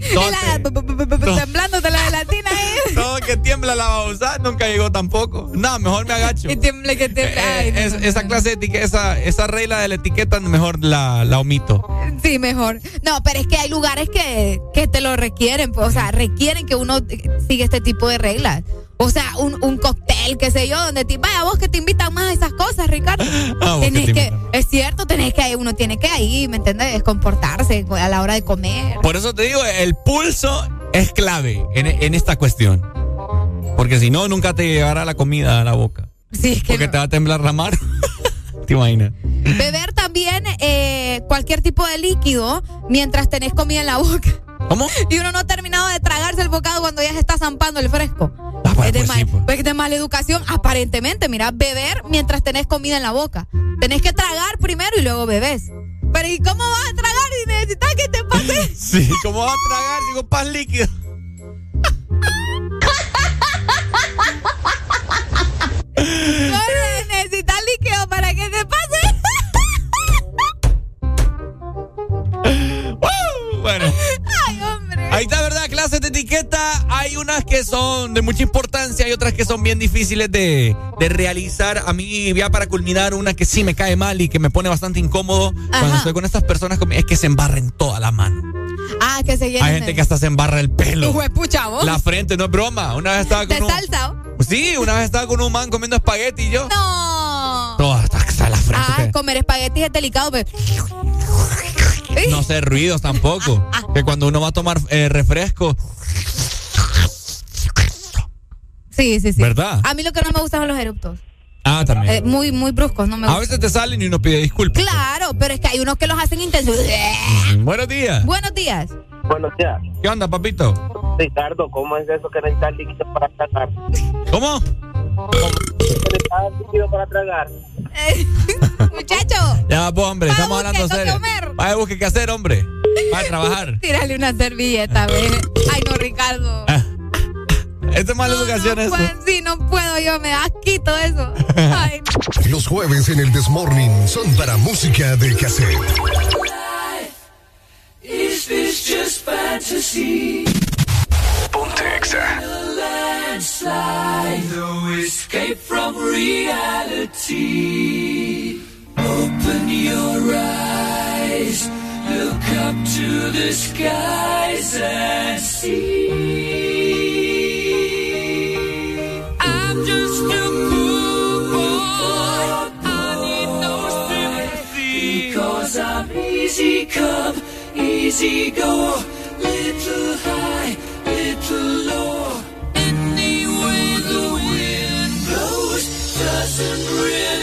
Todo, Y la- gelatina ahí. todo que tiembla la va a usar, nunca llegó tampoco. No, mejor me agacho. Que tiemble, que tiemble. Ay, no, es- no, no, esa clase de etiqueta, esa, esa regla de la etiqueta, mejor la, la omito. Sí, mejor. No, pero es que hay lugares que, que te lo requieren, pues, o sea, requieren que uno siga este tipo de reglas. O sea, un, un cóctel, qué sé yo, donde te vaya vos que te invitan más a esas cosas, Ricardo. Ah, que tenés te que, es cierto, tenés que, uno tiene que ahí, ¿me entiendes? Comportarse a la hora de comer. Por eso te digo, el pulso es clave en, en esta cuestión. Porque si no, nunca te llegará la comida a la boca. Sí, es que Porque no. te va a temblar la mano. ¿Te imaginas? Beber también eh, cualquier tipo de líquido mientras tenés comida en la boca. ¿Cómo? Y uno no ha terminado de tragarse el bocado cuando ya se está zampando el fresco. pues, es, de pues mal- sí, pues. pues es de mala educación, aparentemente. Mira, beber mientras tenés comida en la boca. Tenés que tragar primero y luego bebés. Pero ¿y cómo vas a tragar si necesitas que te pase? Sí, ¿cómo vas a tragar si pan líquido? Necesitas líquido para que te pase. Bueno. Ahí está, ¿verdad? Clases de etiqueta. Hay unas que son de mucha importancia y otras que son bien difíciles de, de realizar. A mí, ya para culminar, una que sí me cae mal y que me pone bastante incómodo cuando estoy con estas personas es que se embarren toda la mano. Ah, que se llenen Hay gente que hasta se embarra el pelo. De pucha, vos. La frente, no es broma. Una vez estaba ¿De con un. salsa? oh? Sí, una vez estaba con un man comiendo espagueti y yo. No. Toda hasta la frente. Ah, comer espaguetis es delicado, pero. No hacer ruidos tampoco. que cuando uno va a tomar eh, refresco, Sí, sí, sí. ¿Verdad? A mí lo que no me gustan son los eruptos. ah, también. Eh, muy, muy bruscos, no me a gustan. veces te salen y uno pide disculpas. Claro, pero es que hay unos que los hacen intensos. Mm, Buenos días. Buenos días. Buenos días. ¿Qué onda, papito? Ricardo, ¿cómo es eso que necesitas líquido para tragar? ¿Cómo? ¿Necesitas líquido para tragar? Muchacho, Ya, pues, hombre, estamos hablando serio. comer. Vaya, busque qué hacer, hombre. Vaya a trabajar. tírale una servilleta, ve. Ay, no, Ricardo. Esto es mala educación, No eso. puedo, sí, no puedo, yo me asquito eso. Ay, Los jueves en el Desmorning son para música de cassette. Is this just fantasy? Easy come, easy go. Little high, little low. Any way the wind blows doesn't really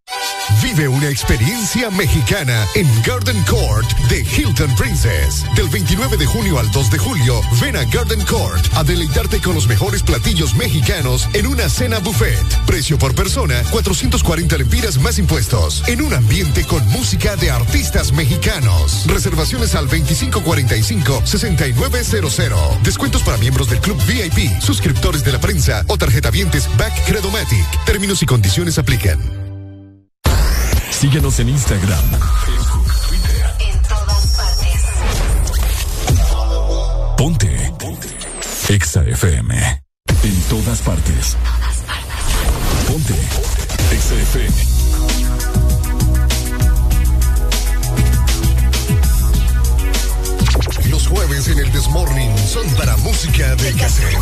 Vive una experiencia mexicana en Garden Court de Hilton Princess. Del 29 de junio al 2 de julio, ven a Garden Court a deleitarte con los mejores platillos mexicanos en una cena buffet. Precio por persona, 440 lempiras más impuestos. En un ambiente con música de artistas mexicanos. Reservaciones al 2545-6900. Descuentos para miembros del Club VIP, suscriptores de la prensa o tarjetavientes Back Credomatic. Términos y condiciones aplican. Síguenos en Instagram, Facebook, Twitter. En todas partes. Ponte. Ponte. Exa FM. En todas partes. Ponte. Exa FM. Los jueves en el Desmorning son para música de cassette.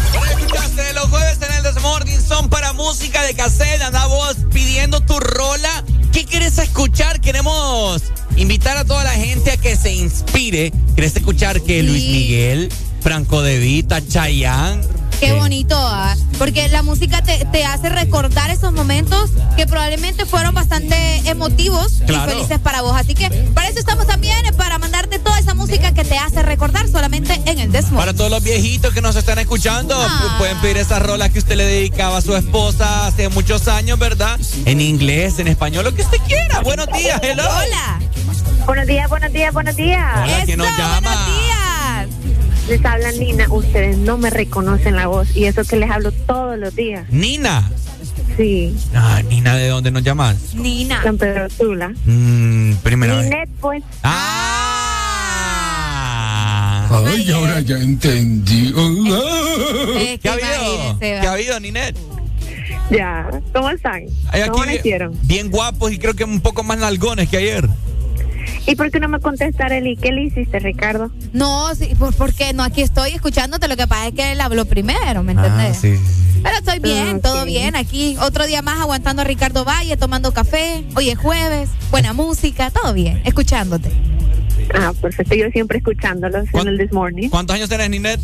Los jueves en el Desmorning son para música de cassette. Anda vos pidiendo tu rola. ¿Qué quieres escuchar? Queremos invitar a toda la gente a que se inspire. ¿Quieres escuchar que Luis Miguel, Franco De Vita, Chayanne? Qué bonito, ¿ah? porque la música te, te hace recordar esos momentos que probablemente fueron bastante emotivos Claro. y felices para vos. Así que para eso estamos también, eh, para mandarte toda esa música que te hace recordar solamente en el Desmond. Para todos los viejitos que nos están escuchando, pu- pueden pedir esa rola que usted le dedicaba a su esposa hace muchos años, ¿verdad? En inglés, en español, lo que usted quiera. Buenos días, hello. Hola. Buenos días, buenos días, buenos días. Hola, ¿quién nos llama? Les habla Nina. Ustedes no me reconocen la voz y eso que les hablo todos los días. Nina. Sí. Ah, Nina, ¿de dónde nos llamas? Nina. San Pedro Sula. Mm, primera vez. Ninet, pues. Ay, ahora ya entendí. ¿Qué ha habido? ¿Qué ha habido, Ninet? Ya. ¿Cómo están? ¿Cómo aquí amanecieron? bien guapos y creo que un poco más nalgones que ayer. ¿Y por qué no me contestar, Eli? ¿Qué le hiciste, Ricardo? No, sí, por, porque no, aquí estoy escuchándote. Lo que pasa es que él habló primero, ¿me entendés? Ah, sí. Pero estoy bien, Ah, todo ok. bien. Aquí otro día más aguantando a Ricardo Valle, tomando café. Hoy es jueves, buena música, todo bien, escuchándote. Ah, perfecto. Yo siempre escuchándolos en el This Morning. ¿Cuántos años tenés, Ninet?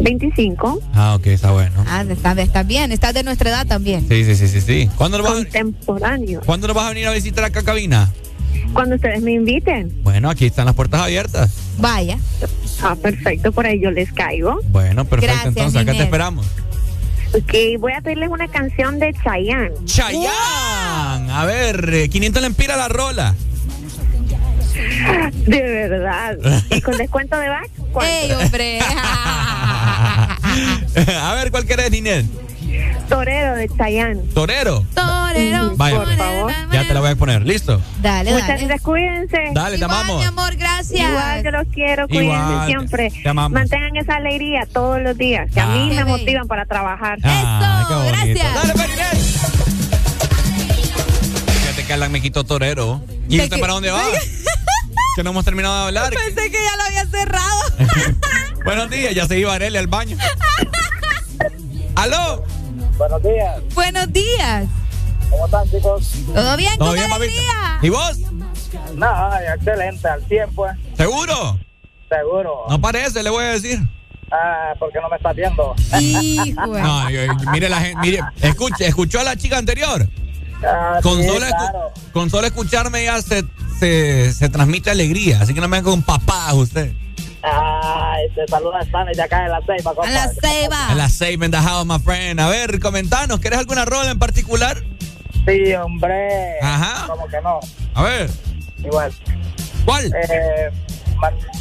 25. Ah, ok, está bueno. Ah, estás está bien, estás de nuestra edad también. Sí, sí, sí, sí, sí. ¿Cuándo nos vas, a, Contemporáneo. ¿cuándo nos vas a venir a visitar acá a cabina? Cuando ustedes me inviten. Bueno, aquí están las puertas abiertas. Vaya. Ah, perfecto. Por ahí yo les caigo. Bueno, perfecto. Gracias, Entonces, acá te Ninel. esperamos. Ok, voy a pedirles una canción de Chayanne. Chayanne. A ver, eh, 500 lempiras la rola. De verdad. ¿Y con descuento de back? ¡Ey, hombre! a ver, ¿cuál querés, Ninet? Torero de Chayanne. ¿Torero? Torero. Vaya, Por favor. Ya te la voy a poner. ¿Listo? Dale, Muchas dale. gracias, cuídense. Dale, te amamos. Mi amor, gracias. Igual yo los quiero, cuídense Igual, siempre. te amamos. Mantengan esa alegría todos los días, que a mí Ah. me motivan para trabajar. Ah, bonito. gracias. Dale, Ninet. Fíjate que Alan me quitó torero. ¿Y ¿De usted para dónde va? que no hemos terminado de hablar. Pensé que ya lo había cerrado. Buenos días, ya se iba Arely al baño. ¡Aló! Buenos días. Buenos días. ¿Cómo están, chicos? ¿Todo bien? ¿Todo ¿Con bien, alegría? ¿Y vos? No, excelente, al tiempo. eh. ¿Seguro? Seguro. No parece, le voy a decir. Ah, porque no me estás viendo. Hijo. No, yo- mire la gente, mire, escuche, escuchó a la chica anterior. Ah, Con, sí, solo, escu- con solo escucharme ya se, se, se transmite alegría, así que no me haga con papás usted. Ay, te saluda Stanley de acá de la Ceiba, compadre. A la ceiba. A la the house, my friend. A ver, comentanos, ¿querés alguna rola en particular? Sí, hombre. Ajá. ¿Cómo que no? A ver, Igual. ¿cuál? Eh,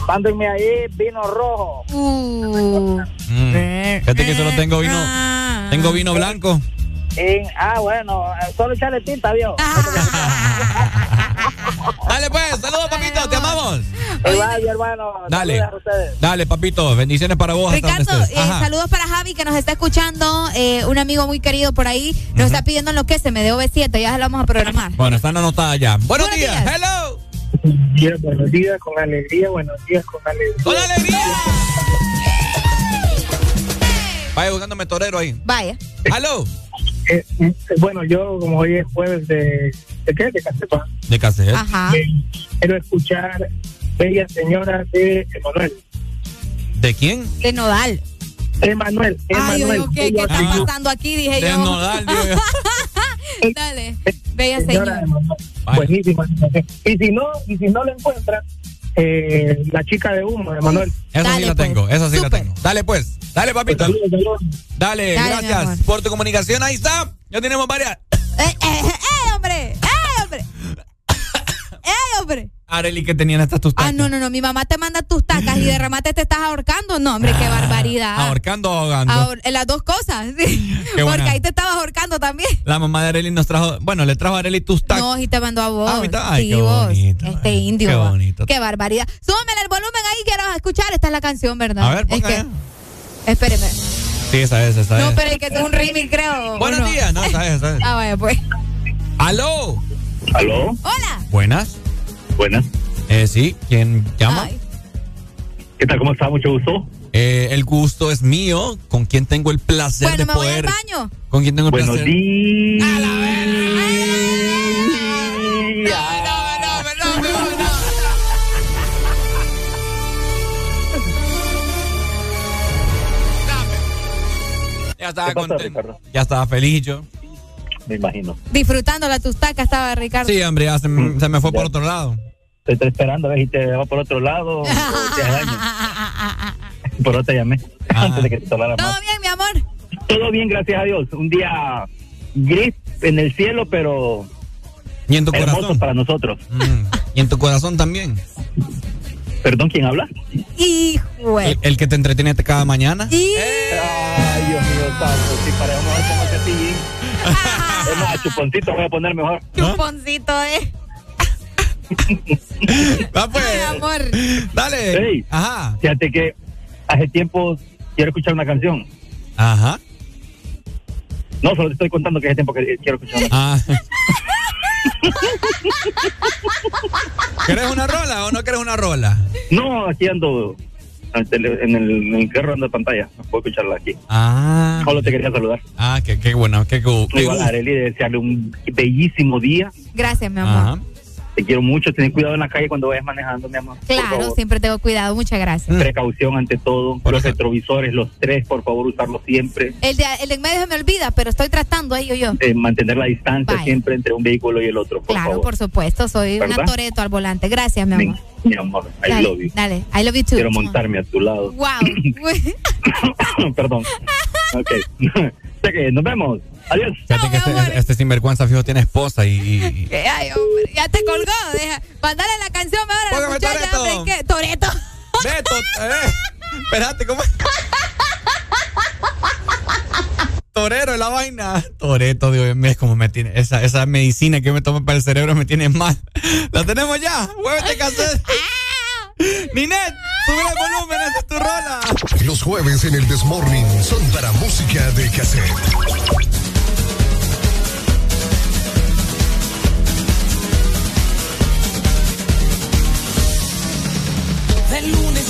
mándenme ahí vino rojo. Uh. Mm, Fíjate que solo tengo vino, tengo vino blanco. En, ah, bueno, solo echarle tinta, vio. Dale pues, saludos papito, te amamos. Igual, hermano. Dale. a. Dale, papito, bendiciones para vos. hasta Ricardo, donde estés. eh, saludos para Javi que nos está escuchando, eh, un amigo muy querido por ahí, nos está pidiendo lo que se me dio B7, ya se lo vamos a programar. Bueno, están anotadas ya. Buenos, Buenos días. días. hello. Buenos días, buenos días, con alegría, buenos días, con alegría. ¡Con alegría! Vaya buscándome torero ahí. Vaya. Hello. Eh, eh, bueno, yo como hoy es jueves de... ¿De qué? De Casepa. De cassette. Ajá. Eh, quiero escuchar Bella Señora de Emanuel. ¿De quién? De Nodal. Emanuel, Ay, Emanuel. yo, ¿qué, ¿qué Bella está pasando aquí? Dije De yo. Nodal. Dale, bella Señora señora. Emanuel. Buenísima. Y si no, y si no lo encuentran, eh, la chica de humo, Emanuel. Esa sí Dale, la pues. tengo, esa sí la tengo. Dale pues, dale papito. Saludos, saludos. Dale, gracias por tu comunicación. Ahí está. Ya tenemos varias. ¡Eh, eh, eh, hombre! ¡Eh, hombre! ¡Eh, hombre! Areli, que tenían estas tus Ah, no, no, no. Mi mamá te manda tus tacas y de remate te estás ahorcando. No, hombre, qué barbaridad. Ahorcando o ahogando. Ahor- las dos cosas, sí. Qué Porque buena. ahí te estabas ahorcando también. La mamá de Areli nos trajo, bueno, le trajo a Areli tus tacos. No, y te mandó a vos. Ah, ahorita- ay, sí, qué vos. bonito, Este ay, indio. qué bonito. Qué barbaridad. Súbeme el volumen ahí, quiero escuchar. Esta es la canción, ¿verdad? A ver, es ponga que, ya. Espéreme. Sí, esa es, esa No, es. pero es que es un remix, creo. ¿o Buenos no? días, no, esa es, esa es. Ah, vaya, pues. ¡Aló! ¿Aló? Hola. Buenas. Buenas. Eh, sí, ¿quién llama? Ay. ¿Qué tal? ¿Cómo está? Mucho gusto. Eh, el gusto es mío. ¿Con quién tengo el placer Bueno, de me voy al poder? baño. ¿Con quién tengo el Buenos placer? días. Ya estaba ¿Qué pasó, contento. Ricardo? Ya estaba feliz yo. Me imagino. Disfrutando la tustaca estaba Ricardo. Sí, hombre, ya se, me- se me fue por otro lado. Te estoy esperando a ver si te va por otro lado o te. Por eso te llamé. Antes de que te tolara ¿Todo más. bien, mi amor? Todo bien, gracias a Dios. Un día gris en el cielo, pero ¿Y en tu hermoso corazón? para nosotros. Mm, ¿Y en tu corazón también? Perdón, ¿quién habla? Hijo. ¿El, el que te entretiene cada mañana? Y... Ay, Dios mío, santo. Sí, para mejor como cepillín. Es más, chuponcito voy a poner mejor. Chuponcito, eh. Va pues. Ay, amor. Dale. Ey, Ajá. fíjate que hace tiempo quiero escuchar una canción. Ajá. No, solo te estoy contando que hace tiempo que quiero escuchar una Ah. ¿Querés una rola o no querés una rola? No, aquí ando en el, en carro ando de pantalla. No puedo escucharla aquí. Ah. Solo te quería saludar. Ah, qué, qué bueno, qué, qué Igual Areli desearle un bellísimo día. Gracias, mi amor. Ajá. Te quiero mucho. Ten cuidado en la calle cuando vayas manejando, mi amor. Claro, siempre tengo cuidado. Muchas gracias. Precaución ante todo. Por los retrovisores, los tres, por favor, usarlos siempre. El de, el de en medio se me olvida, pero estoy tratando ahí yo. yo. Eh, mantener la distancia Vaya. siempre entre un vehículo y el otro, por Claro, favor. por supuesto. Soy una ¿Verdad? toreto al volante. Gracias, mi amor. mi amor, I Dale, love you. dale. I love you too. Quiero montarme a tu lado. Wow. Perdón. Ok. Nos vemos. Adiós. Fíjate que este, este sinvergüenza fijo tiene esposa y... y- y- Ay, hombre, ya te colgó. Deja, mandale la canción ahora a la muchacha, ¿qué? Toreto. Beto, eh. Espérate, ¿cómo? Torero la vaina. Toreto, Dios mío, es como me tiene. Esa, esa medicina que me tomo para el cerebro me tiene mal. La tenemos ya. Muévete, cassette. Ninet, sube el volumen, esa es tu rola. Los jueves en el Desmorning son para música de cassette. De lunes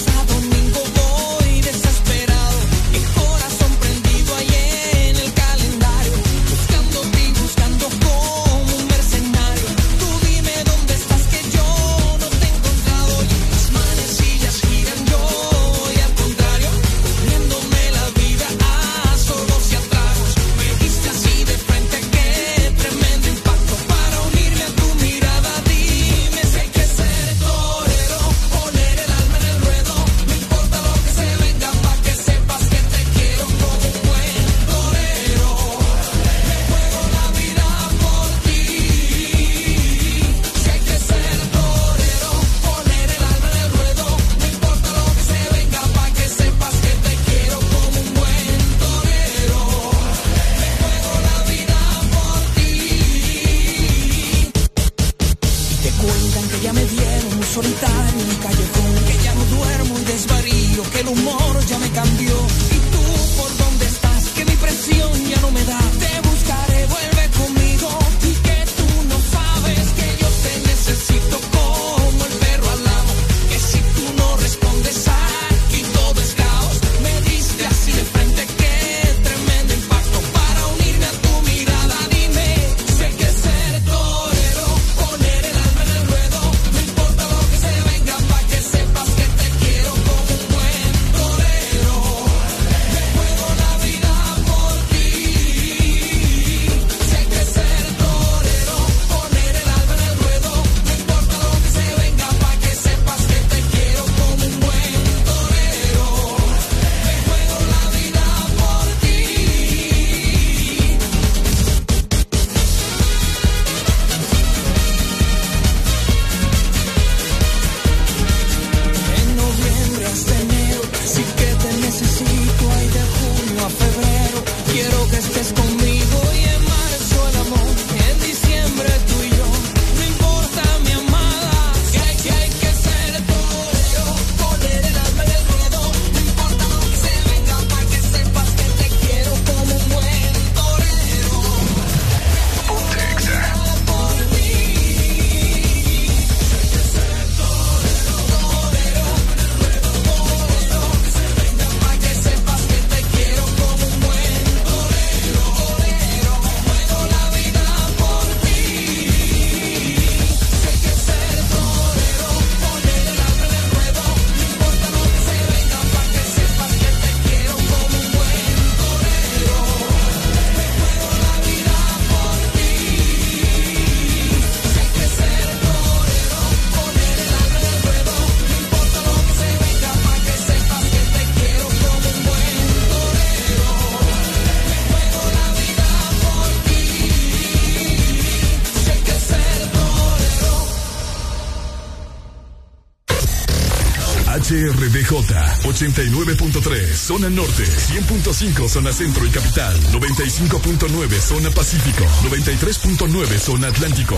99.3 zona norte, 100.5 zona centro y capital, 95.9 zona pacífico, 93.9 zona atlántico.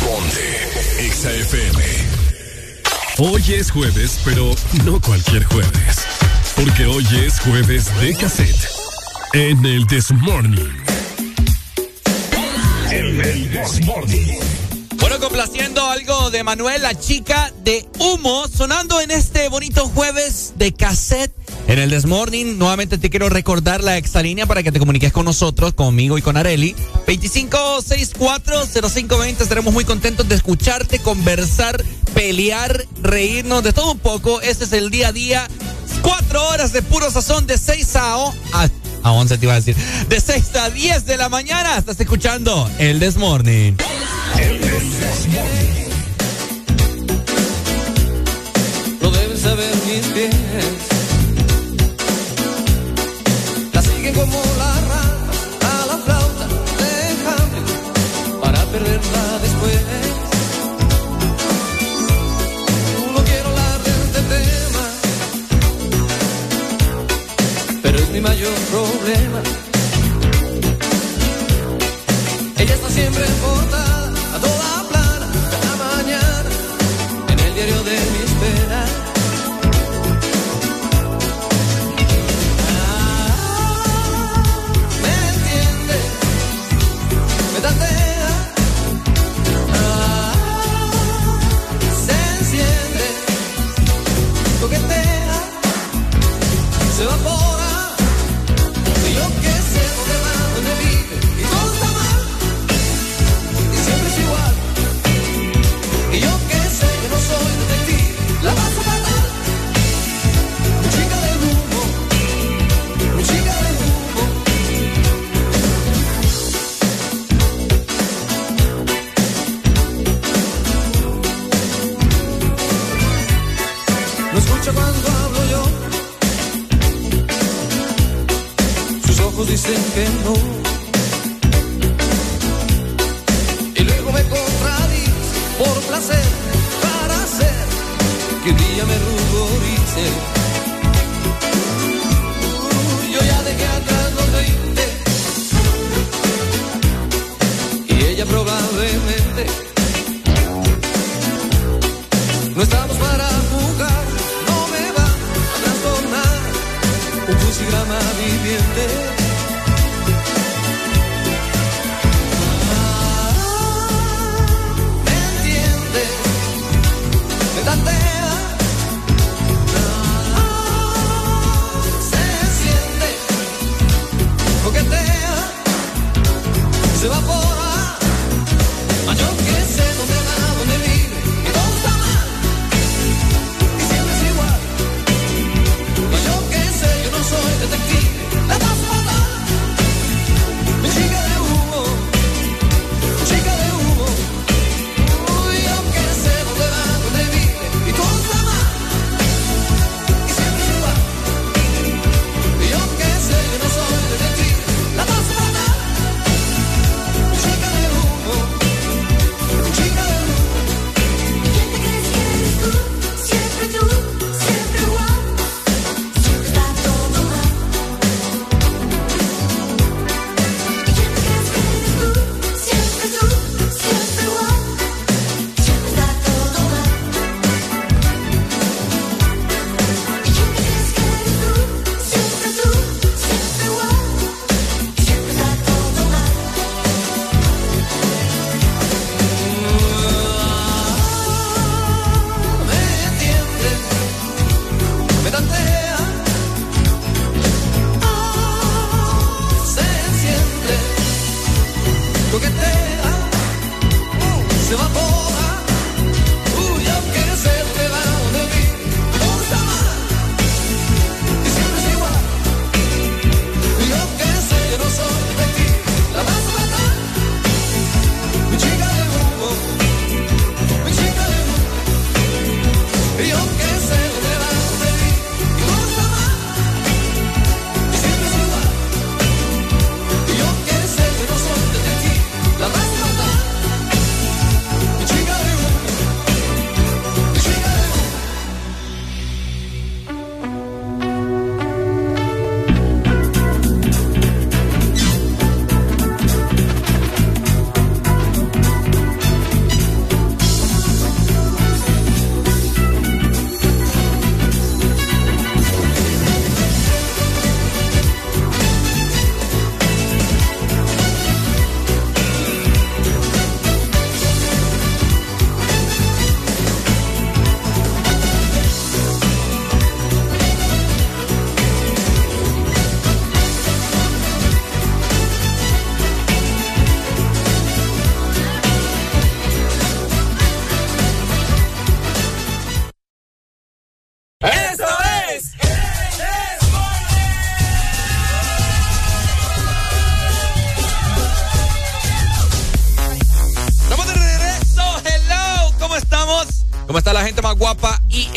Ponte XAFM. Hoy es jueves, pero no cualquier jueves, porque hoy es jueves de cassette en el This Morning. En el This Morning. Complaciendo algo de Manuel, la chica de humo, sonando en este bonito jueves de cassette. En el Desmorning, nuevamente te quiero recordar la exalínea para que te comuniques con nosotros, conmigo y con Areli. 25640520. Estaremos muy contentos de escucharte, conversar, pelear, reírnos de todo un poco. Este es el día a día. Cuatro horas de puro sazón de 6 a, o, a, a 11, te iba a decir. De 6 a 10 de la mañana. Estás escuchando el Desmorning. Lo deben saber mis pies. La siguen como la rata a la flauta de Hamlet para perderla después. No quiero hablar de este tema, pero es mi mayor problema. Ella está siempre portada.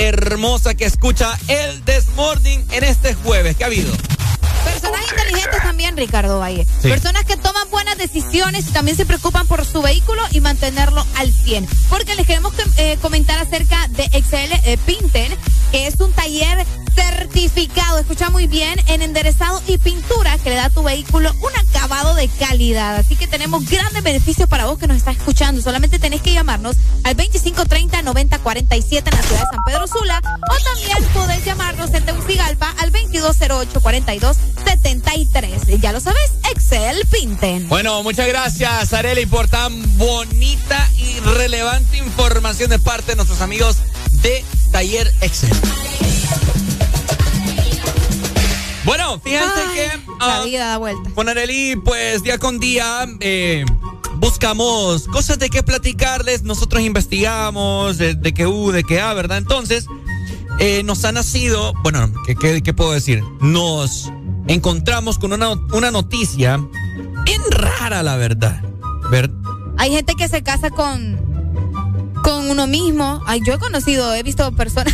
Hermosa que escucha el This Morning en este jueves? ¿Qué ha habido? Personas inteligentes también, Ricardo Valle. Sí. Personas que toman buenas decisiones y también se preocupan por su vehículo y mantenerlo al 100. Porque les queremos eh, comentar acerca de XL eh, Pinten, escucha muy bien, en enderezado y pintura que le da a tu vehículo un acabado de calidad. Así que tenemos grandes beneficios para vos que nos estás escuchando. Solamente tenés que llamarnos al 2530-9047 en la ciudad de San Pedro Sula o también podés llamarnos en Tegucigalpa al 2208-4273. Ya lo sabes, Excel Pinten. Bueno, muchas gracias, Areli, por tan bonita y relevante información de parte de nuestros amigos de Taller Excel. La ah, vida da vuelta. con Areli, pues día con día eh, buscamos cosas de qué platicarles. Nosotros investigamos de, de qué U, de qué A, ¿verdad? Entonces, eh, nos ha nacido, bueno, ¿qué, qué, qué puedo decir? Nos encontramos con una, una noticia bien rara, la verdad. ¿Ver? Hay gente que se casa con, con uno mismo. Ay, yo he conocido, he visto personas.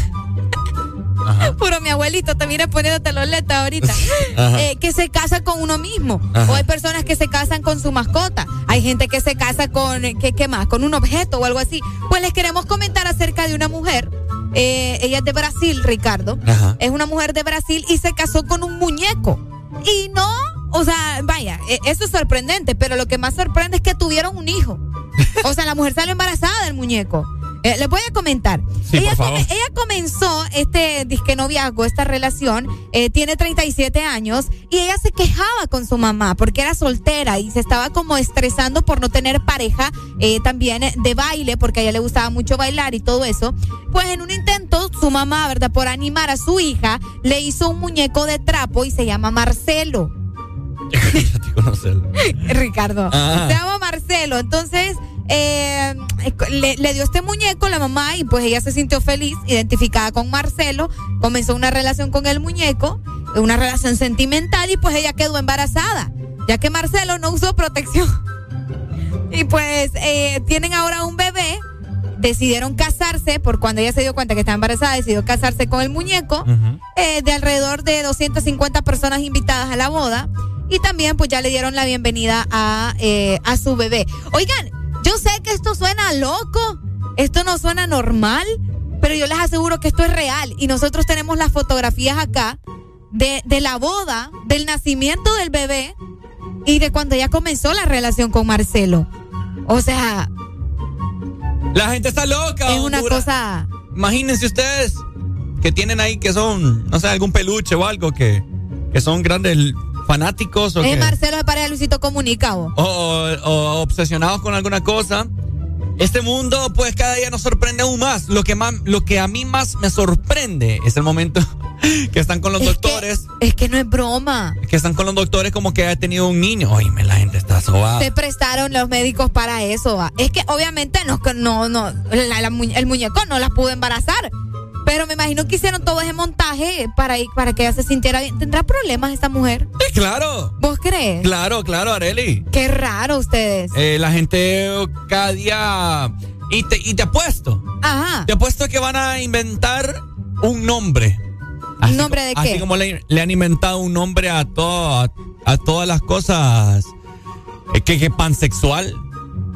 Puro mi abuelito te mira poniéndote los letas ahorita. Ajá. Eh, que se casa con uno mismo. Ajá. O hay personas que se casan con su mascota. Hay gente que se casa con, eh, ¿qué, qué más? Con un objeto o algo así. Pues les queremos comentar acerca de una mujer. Eh, ella es de Brasil, Ricardo. Ajá. Es una mujer de Brasil y se casó con un muñeco. Y no, o sea, vaya, eh, eso es sorprendente, pero lo que más sorprende es que tuvieron un hijo. O sea, la mujer salió embarazada del muñeco. Eh, les voy a comentar. Sí, ella, come- comenzó este disque noviazgo, esta relación, eh, tiene 37 años y ella se quejaba con su mamá porque era soltera y se estaba como estresando por no tener pareja eh, también de baile porque a ella le gustaba mucho bailar y todo eso. Pues en un intento, su mamá, ¿verdad? Por animar a su hija, le hizo un muñeco de trapo y se llama Marcelo. Ricardo. Ajá. Se llama Marcelo. Entonces, eh, le, le dio este muñeco a la mamá y pues ella se sintió feliz, identificada con Marcelo. Comenzó una relación con el muñeco, una relación sentimental y pues ella quedó embarazada, ya que Marcelo no usó protección. Y pues eh, tienen ahora un bebé. Decidieron casarse por cuando ella se dio cuenta que estaba embarazada, decidió casarse con el muñeco eh, de alrededor de 250 personas invitadas a la boda. Y también pues ya le dieron la bienvenida a, a su bebé. Oigan, yo sé que esto suena loco, esto no suena normal, pero yo les aseguro que esto es real. Y nosotros tenemos las fotografías acá de, de la boda, del nacimiento del bebé y de cuando ella comenzó la relación con Marcelo. O sea, La gente está loca. es una cosa... Imagínense ustedes que tienen ahí que son, no sé, algún peluche o algo que, que son grandes fanáticos o, Es que- Marcelo de pareja Luisito Comunica, o, o- o obsesionados con alguna cosa. Este mundo, pues cada día nos sorprende aún más. Lo que, más, lo que a mí más me sorprende es el momento que están con los doctores, Es que no es broma. que están con los doctores como que ha tenido un niño. Oíme, la gente está sobada. Se prestaron los médicos para eso. va. Es que obviamente no, no, no, la- la mu- el muñeco no la pudo embarazar. Pero me imagino que hicieron todo ese montaje para, para que ella se sintiera bien. ¿Tendrá problemas esta mujer? Eh, claro, ¿Vos crees? claro, claro, Areli. Qué raro ustedes. Eh, la gente cada día... Y te, y te apuesto. Ajá. Te apuesto que van a inventar un nombre. ¿Un nombre de Así qué? como le, le han inventado un nombre a, todo, a, a todas las cosas. eh, que, que pansexual,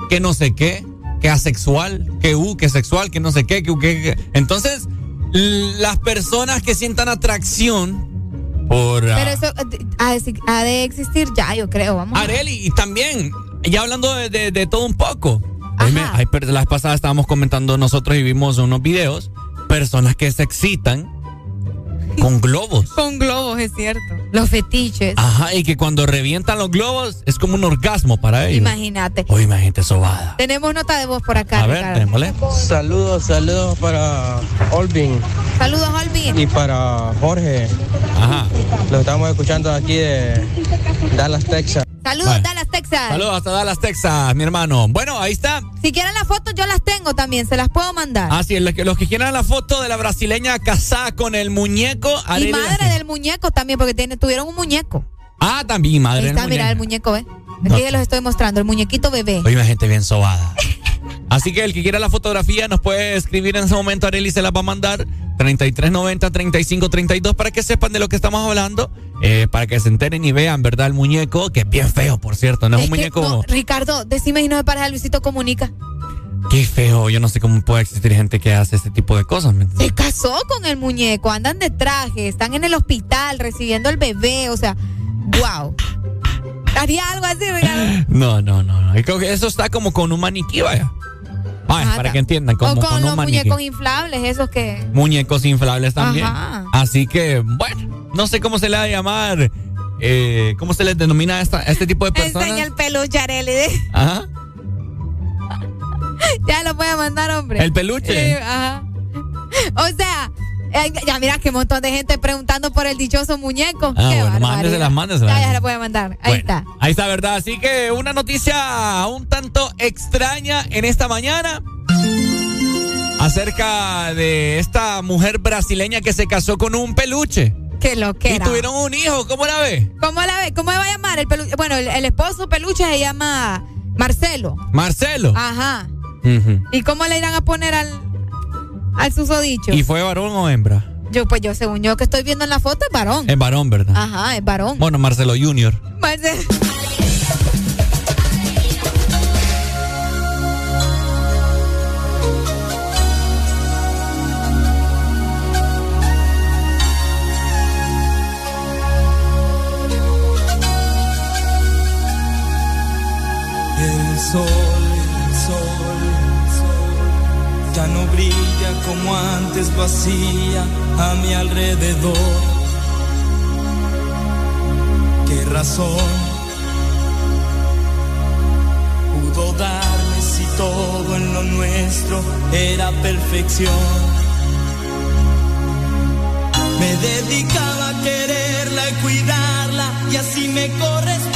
que no sé qué, que asexual, que u, que sexual, que no sé qué, que, u, que, que- Entonces, las personas que sientan atracción por... Pero ah, eso eh, ha de, ha de existir ya, yo creo. Vamos. Areli, y también, ya hablando de, de- de todo un poco. Oíme, hay las pasadas estábamos comentando nosotros y vimos unos videos, personas que se excitan con globos. Con globos, es cierto. Los fetiches. Ajá, y que cuando revientan los globos es como un orgasmo para ellos. Imagínate. Oye, imagínate sobada. Tenemos nota de voz por acá. A ver, démosle. Saludos, saludos para Olvin Saludos, Olvin. y para Jorge. Ajá. Lo estamos escuchando aquí de Dallas, Texas. Saludos, Vale. Dallas, Texas. Saludos hasta Dallas, Texas, mi hermano. Bueno, ahí está. Si quieren las fotos, yo las tengo también. Se las puedo mandar. Así es, los que, los que quieran la foto de la brasileña casada con el muñeco. y madre del muñeco también, porque tiene, tuvieron un muñeco. Ah, también, madre Ahí del está, mira el muñeco. ¿eh? Aquí les los estoy mostrando, el muñequito bebé. Oye, hay gente bien sobada. Así que el que quiera la fotografía nos puede escribir en ese momento. Arely se la va a mandar 3390-3532 para que sepan de lo que estamos hablando. eh, para que se enteren y vean, ¿verdad? El muñeco, que es bien feo, por cierto. No es, Es un que, muñeco. no, Ricardo, decime y no me pareja Luisito Comunica. Qué feo. Yo no sé cómo puede existir gente que hace este tipo de cosas. Se casó con el muñeco, andan de traje, están en el hospital recibiendo el bebé, o sea, wow. ¿Haría algo así, Ricardo? No, no, no, no. Eso está como con un maniquí, vaya. Para que entiendan, como o con, con, los muñecos inflables, esos que... Muñecos inflables también. Ajá. Así que, bueno, no sé cómo se le va a llamar, eh, cómo se les denomina a, esta- a este tipo de personas. Enseña el peluche, Arely. Ajá. Ya lo voy a mandar, hombre. ¿El peluche? Sí, ajá. O sea, eh, ya mira que un montón de gente preguntando por el dichoso muñeco. Ah, Qué bueno, mándeselas, mándeselas. Ya, ya se la a mandar. Ahí Bueno, está. Ahí está, ¿verdad? Así que una noticia un tanto extraña en esta mañana acerca de esta mujer brasileña que se casó con un peluche. Que lo que Y tuvieron un hijo, ¿cómo la ve? ¿Cómo la ve? ¿Cómo se va a llamar el peluche? Bueno, el, el esposo peluche se llama Marcelo. Marcelo. Ajá. ¿Y cómo le irán a poner al, al susodicho? ¿Y fue varón o hembra? Yo, pues yo, según yo que estoy viendo en la foto, es varón. Es varón, ¿verdad? Ajá, es varón. Bueno, Marcelo Junior. Marcelo. El sol, ya no brilla como antes vacía a mi alrededor. ¿Qué razón pudo darme si todo en lo nuestro era perfección? Me dedicaba a quererla y cuidarla y así me corresponde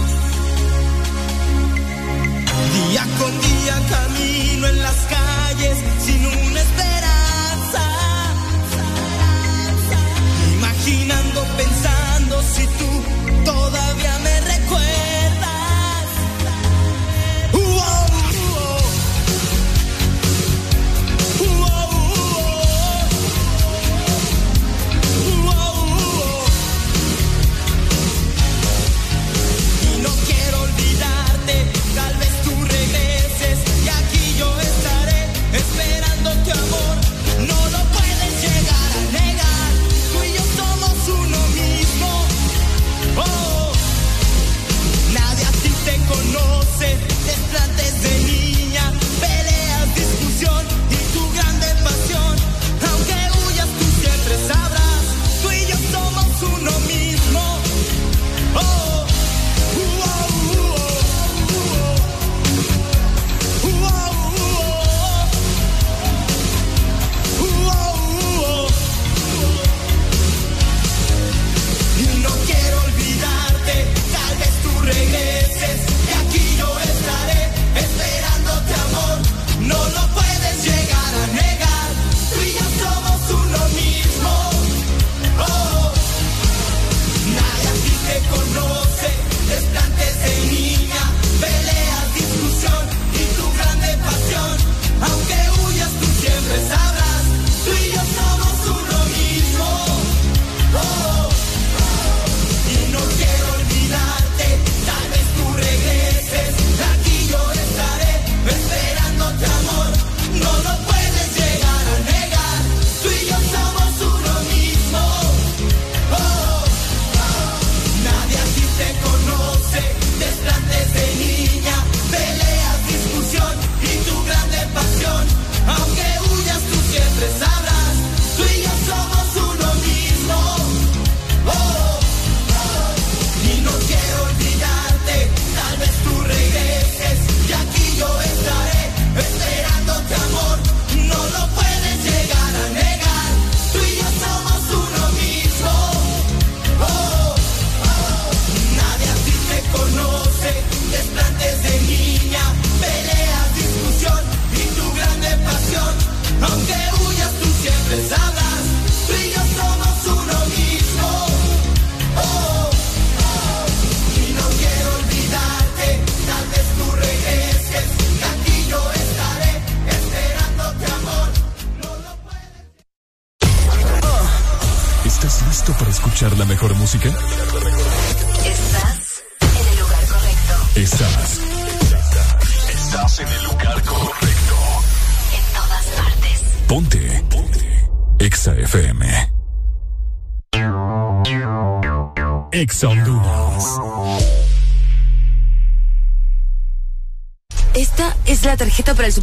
Día con día camino en las calles sin una esperanza. Imaginando, pensando si tú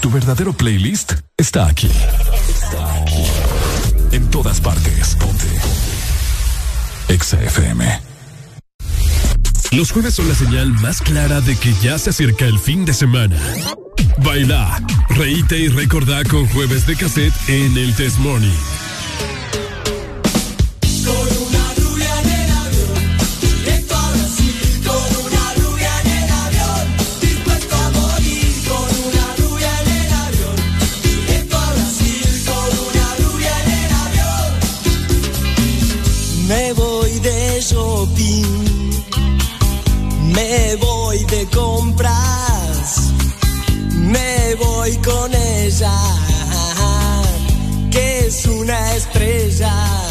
Tu verdadero playlist está aquí. Está aquí. En todas partes. Ponte. Exa FM. Los jueves son la señal más clara de que ya se acerca el fin de semana. Baila, reíte y recordá con jueves de cassette en el Test Morning. Me voy de compras, me voy con ella, que es una estrella.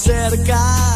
cerca.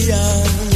Yeah.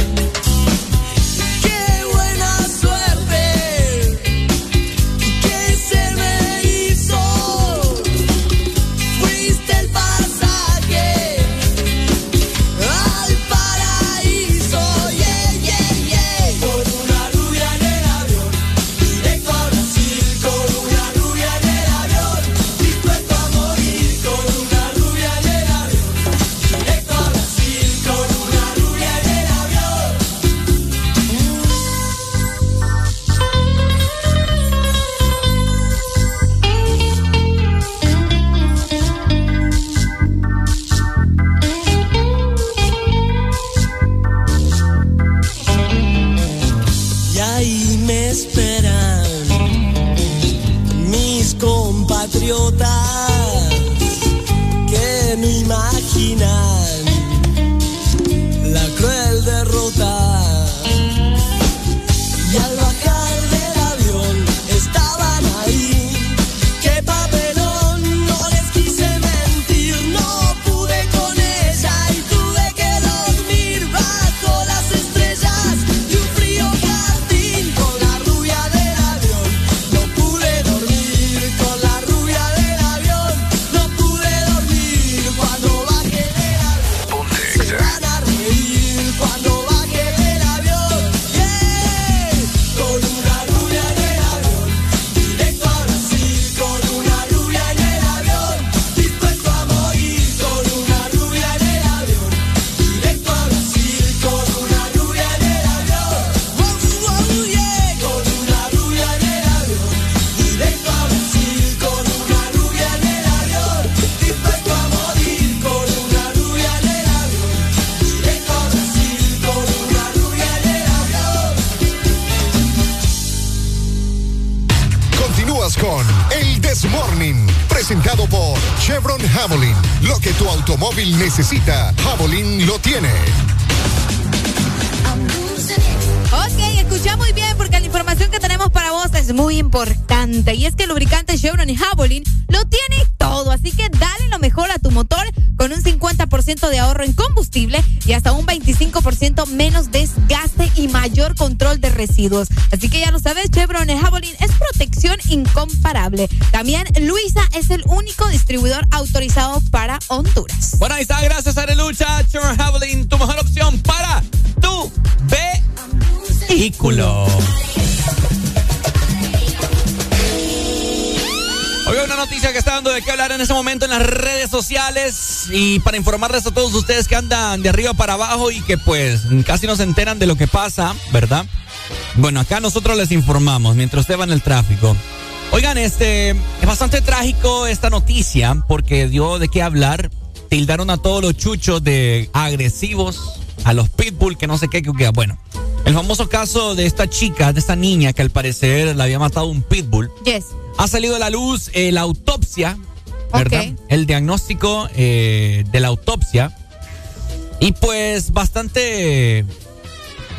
necesita Así que ya lo sabes, Chevron Javelin es protección incomparable. También Luisa es el único distribuidor autorizado para Honduras. Bueno, ahí está, gracias Arelucha, Chevron Javelin, tu mejor opción para tu vehículo. Hoy hay una noticia que está dando de qué hablar en ese momento en las redes sociales y para informarles a todos ustedes que andan de arriba para abajo y que pues casi no se enteran de lo que pasa, ¿verdad? Bueno, acá nosotros les informamos mientras usted va en el tráfico. Oigan, este es bastante trágico esta noticia porque dio de qué hablar. Tildaron a todos los chuchos de agresivos, a los pitbull, que no sé qué, que queda. Bueno, el famoso caso de esta chica, de esta niña que al parecer la había matado un pitbull. Yes. Ha salido a la luz eh, la autopsia, ¿verdad? El diagnóstico eh, de la autopsia. Y pues bastante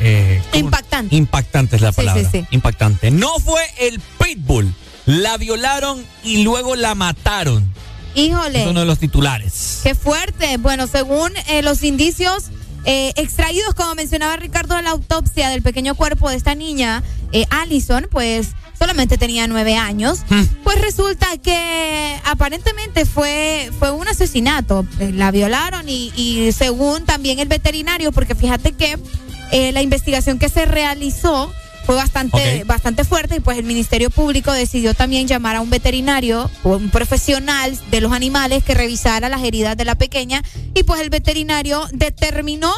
eh. Impactante. Impactante es la Sí, palabra. sí, sí. Impactante. No fue el pitbull. La violaron y luego la mataron. Híjole. Es uno de los titulares. Qué fuerte. Bueno, según eh, los indicios eh, extraídos, como mencionaba Ricardo, de la autopsia del pequeño cuerpo de esta niña, Allison, pues solamente tenía nueve años. Pues resulta que aparentemente fue, fue un asesinato. La violaron y, y según también el veterinario, porque fíjate que eh, la investigación que se realizó fue bastante, bastante fuerte y pues el Ministerio Público decidió también llamar a un veterinario, un profesional de los animales que revisara las heridas de la pequeña y pues el veterinario determinó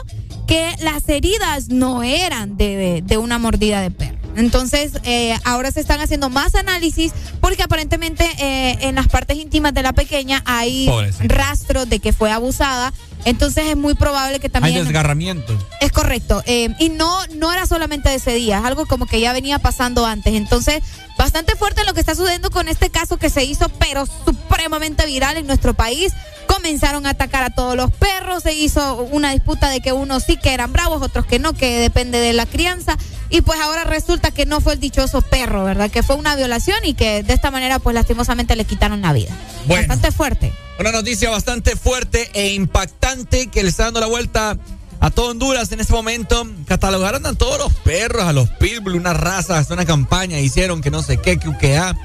que las heridas no eran de, de una mordida de perro. Entonces, eh, ahora se están haciendo más análisis porque aparentemente eh, en las partes íntimas de la pequeña hay Pobrecita. rastros de que fue abusada. Entonces es muy probable que Hay también... desgarramiento. Es correcto. eh, y no, no era solamente de ese día, es algo como que ya venía pasando antes. Entonces, bastante fuerte lo que está sucediendo con este caso que se hizo, pero supremamente viral en nuestro país. Comenzaron a atacar a todos los perros, se hizo una disputa de que unos sí que eran bravos, otros que no, que depende de la crianza. Y pues ahora resulta que no fue el dichoso perro, ¿verdad? Que fue una violación y que de esta manera, pues lastimosamente le quitaron la vida. Bueno. Bastante fuerte. Una noticia bastante fuerte e impactante que le está dando la vuelta a todo Honduras en este momento. Catalogaron a todos los perros, a los pitbull, una raza, una campaña, hicieron que no sé qué, que que ah.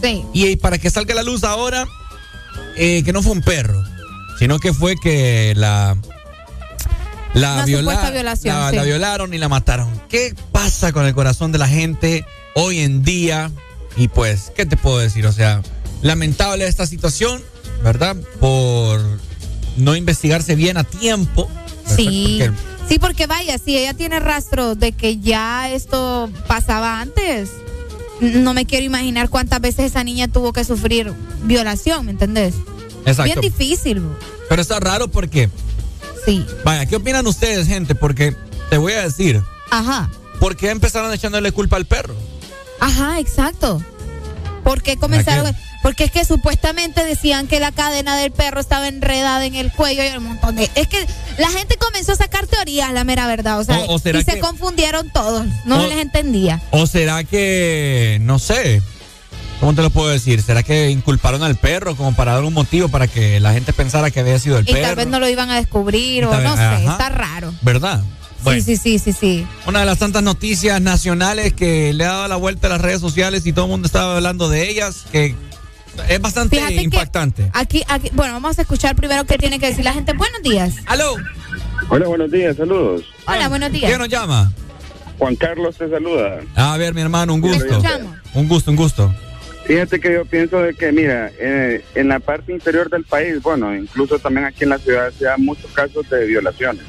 Sí. Y para que salga la luz ahora, eh, que no fue un perro, sino que fue que la. La, viola- violación, la, sí. la violaron y la mataron. ¿Qué pasa con el corazón de la gente hoy en día? Y pues, ¿qué te puedo decir? O sea, lamentable esta situación, ¿verdad? Por no investigarse bien a tiempo. ¿verdad? Sí. Porque Sí, porque vaya, si ella tiene rastro de que ya esto pasaba antes, no me quiero imaginar cuántas veces esa niña tuvo que sufrir violación, ¿me entendés? Exacto. Bien difícil. Pero está raro porque. Sí. Vaya, ¿qué opinan ustedes, gente? Porque te voy a decir, Ajá, ¿por qué empezaron echándole culpa al perro? ajá, exacto. ¿Por qué comenzaron? ¿Para Porque es que supuestamente decían que la cadena del perro estaba enredada en el cuello y un montón de... Es que la gente comenzó a sacar teorías, la mera verdad. O sea, O- o será y se confundieron todos. No o- les entendía. ¿O será que, no sé, ¿cómo te lo puedo decir? ¿Será que inculparon al perro como para dar un motivo para que la gente pensara que había sido el Y perro? tal vez no lo iban a descubrir o vez- no sé, ajá. está raro. ¿Verdad? Bueno, Sí, sí, sí, sí, sí. una de las tantas noticias nacionales que le ha dado la vuelta a las redes sociales y todo el mundo estaba hablando de ellas, que es bastante Fíjate impactante. Aquí, aquí, bueno, vamos a escuchar primero qué tiene que decir la gente. Buenos días. ¡Aló! Hola, buenos días, saludos. Hola, buenos días. ¿Quién nos llama? Juan Carlos te saluda. A ver, mi hermano, un gusto. Un gusto, un gusto. Fíjate que yo pienso de que, mira, eh, en la parte inferior del país, bueno, incluso también aquí en la ciudad se dan muchos casos de violaciones,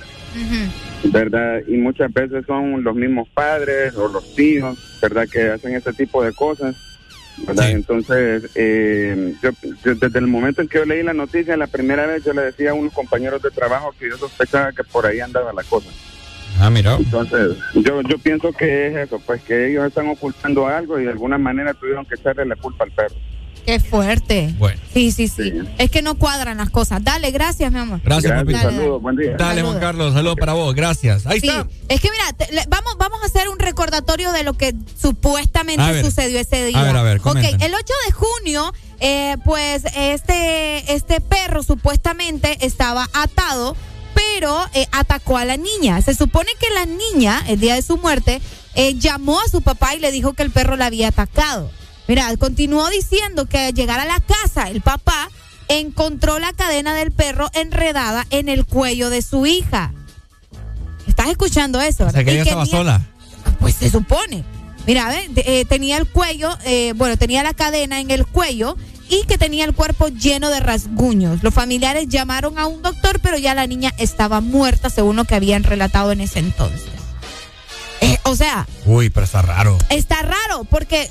¿verdad? Y muchas veces son los mismos padres o los tíos, ¿verdad? Que hacen ese tipo de cosas, ¿verdad? Entonces, eh, yo, yo desde el momento en que yo leí la noticia, la primera vez yo le decía a unos compañeros de trabajo que yo sospechaba que por ahí andaba la cosa. Ah, mira. Entonces, yo, yo pienso que es eso, pues que ellos están ocultando algo y de alguna manera tuvieron que echarle la culpa al perro. Qué fuerte. Bueno. Sí, sí, sí. Es que no cuadran las cosas. Dale, gracias, mi amor. Gracias. Dale, dale. buen día. Dale, Juan Carlos, saludos para vos, gracias. Ahí Sí, está. es que mira, te- le- vamos, vamos a hacer un recordatorio de lo que supuestamente ver. sucedió ese día. A ver, a ver, ok, comenten. el 8 de junio, eh, pues este, este perro supuestamente estaba atado, pero eh, atacó a la niña. Se supone que la niña, el día de su muerte, eh, llamó a su papá y le dijo que el perro la había atacado. Mira, continuó diciendo que al llegar a la casa, el papá encontró la cadena del perro enredada en el cuello de su hija. ¿Estás escuchando eso? O sea, que ella estaba tenía- sola. Pues se supone. Mira, ve, de- eh, tenía el cuello, eh, bueno, tenía la cadena en el cuello y que tenía el cuerpo lleno de rasguños. Los familiares llamaron a un doctor, pero ya la niña estaba muerta, según lo que habían relatado en ese entonces. Eh, o sea, Uy, pero está raro. está raro porque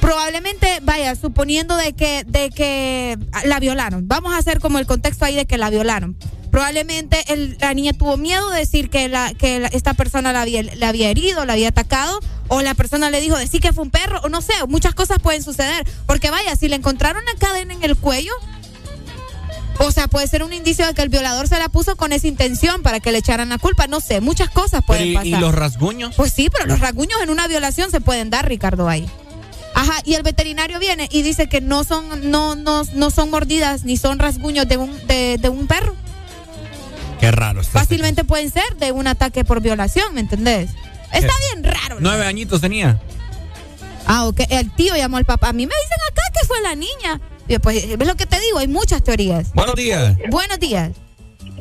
probablemente, vaya, suponiendo de que, de que la violaron. Vamos a hacer como el contexto ahí de que la violaron. Probablemente el- la niña tuvo miedo de decir que, la, que la- esta persona la había, la había herido, la había atacado, o la persona le dijo decir que fue un perro, o no sé, muchas cosas pueden suceder. Porque vaya, si le encontraron la cadena en el cuello, o sea, puede ser un indicio de que el violador se la puso con esa intención para que le echaran la culpa. No sé, muchas cosas pueden ¿y, pasar. y los rasguños? Pues sí, pero los rasguños en una violación se pueden dar, Ricardo, ahí. Ajá, y el veterinario viene y dice que no son, no, no, no son mordidas ni son rasguños de un, de, de un perro. Qué raro. está. Fácilmente pueden ser de un ataque por violación, ¿me entendés? Está bien raro. Nueve añitos tenía. Ah, ok. El tío llamó al papá. A mí me dicen acá que fue la niña. Y Pues es lo que te digo, hay muchas teorías. Buenos días. Buenos días.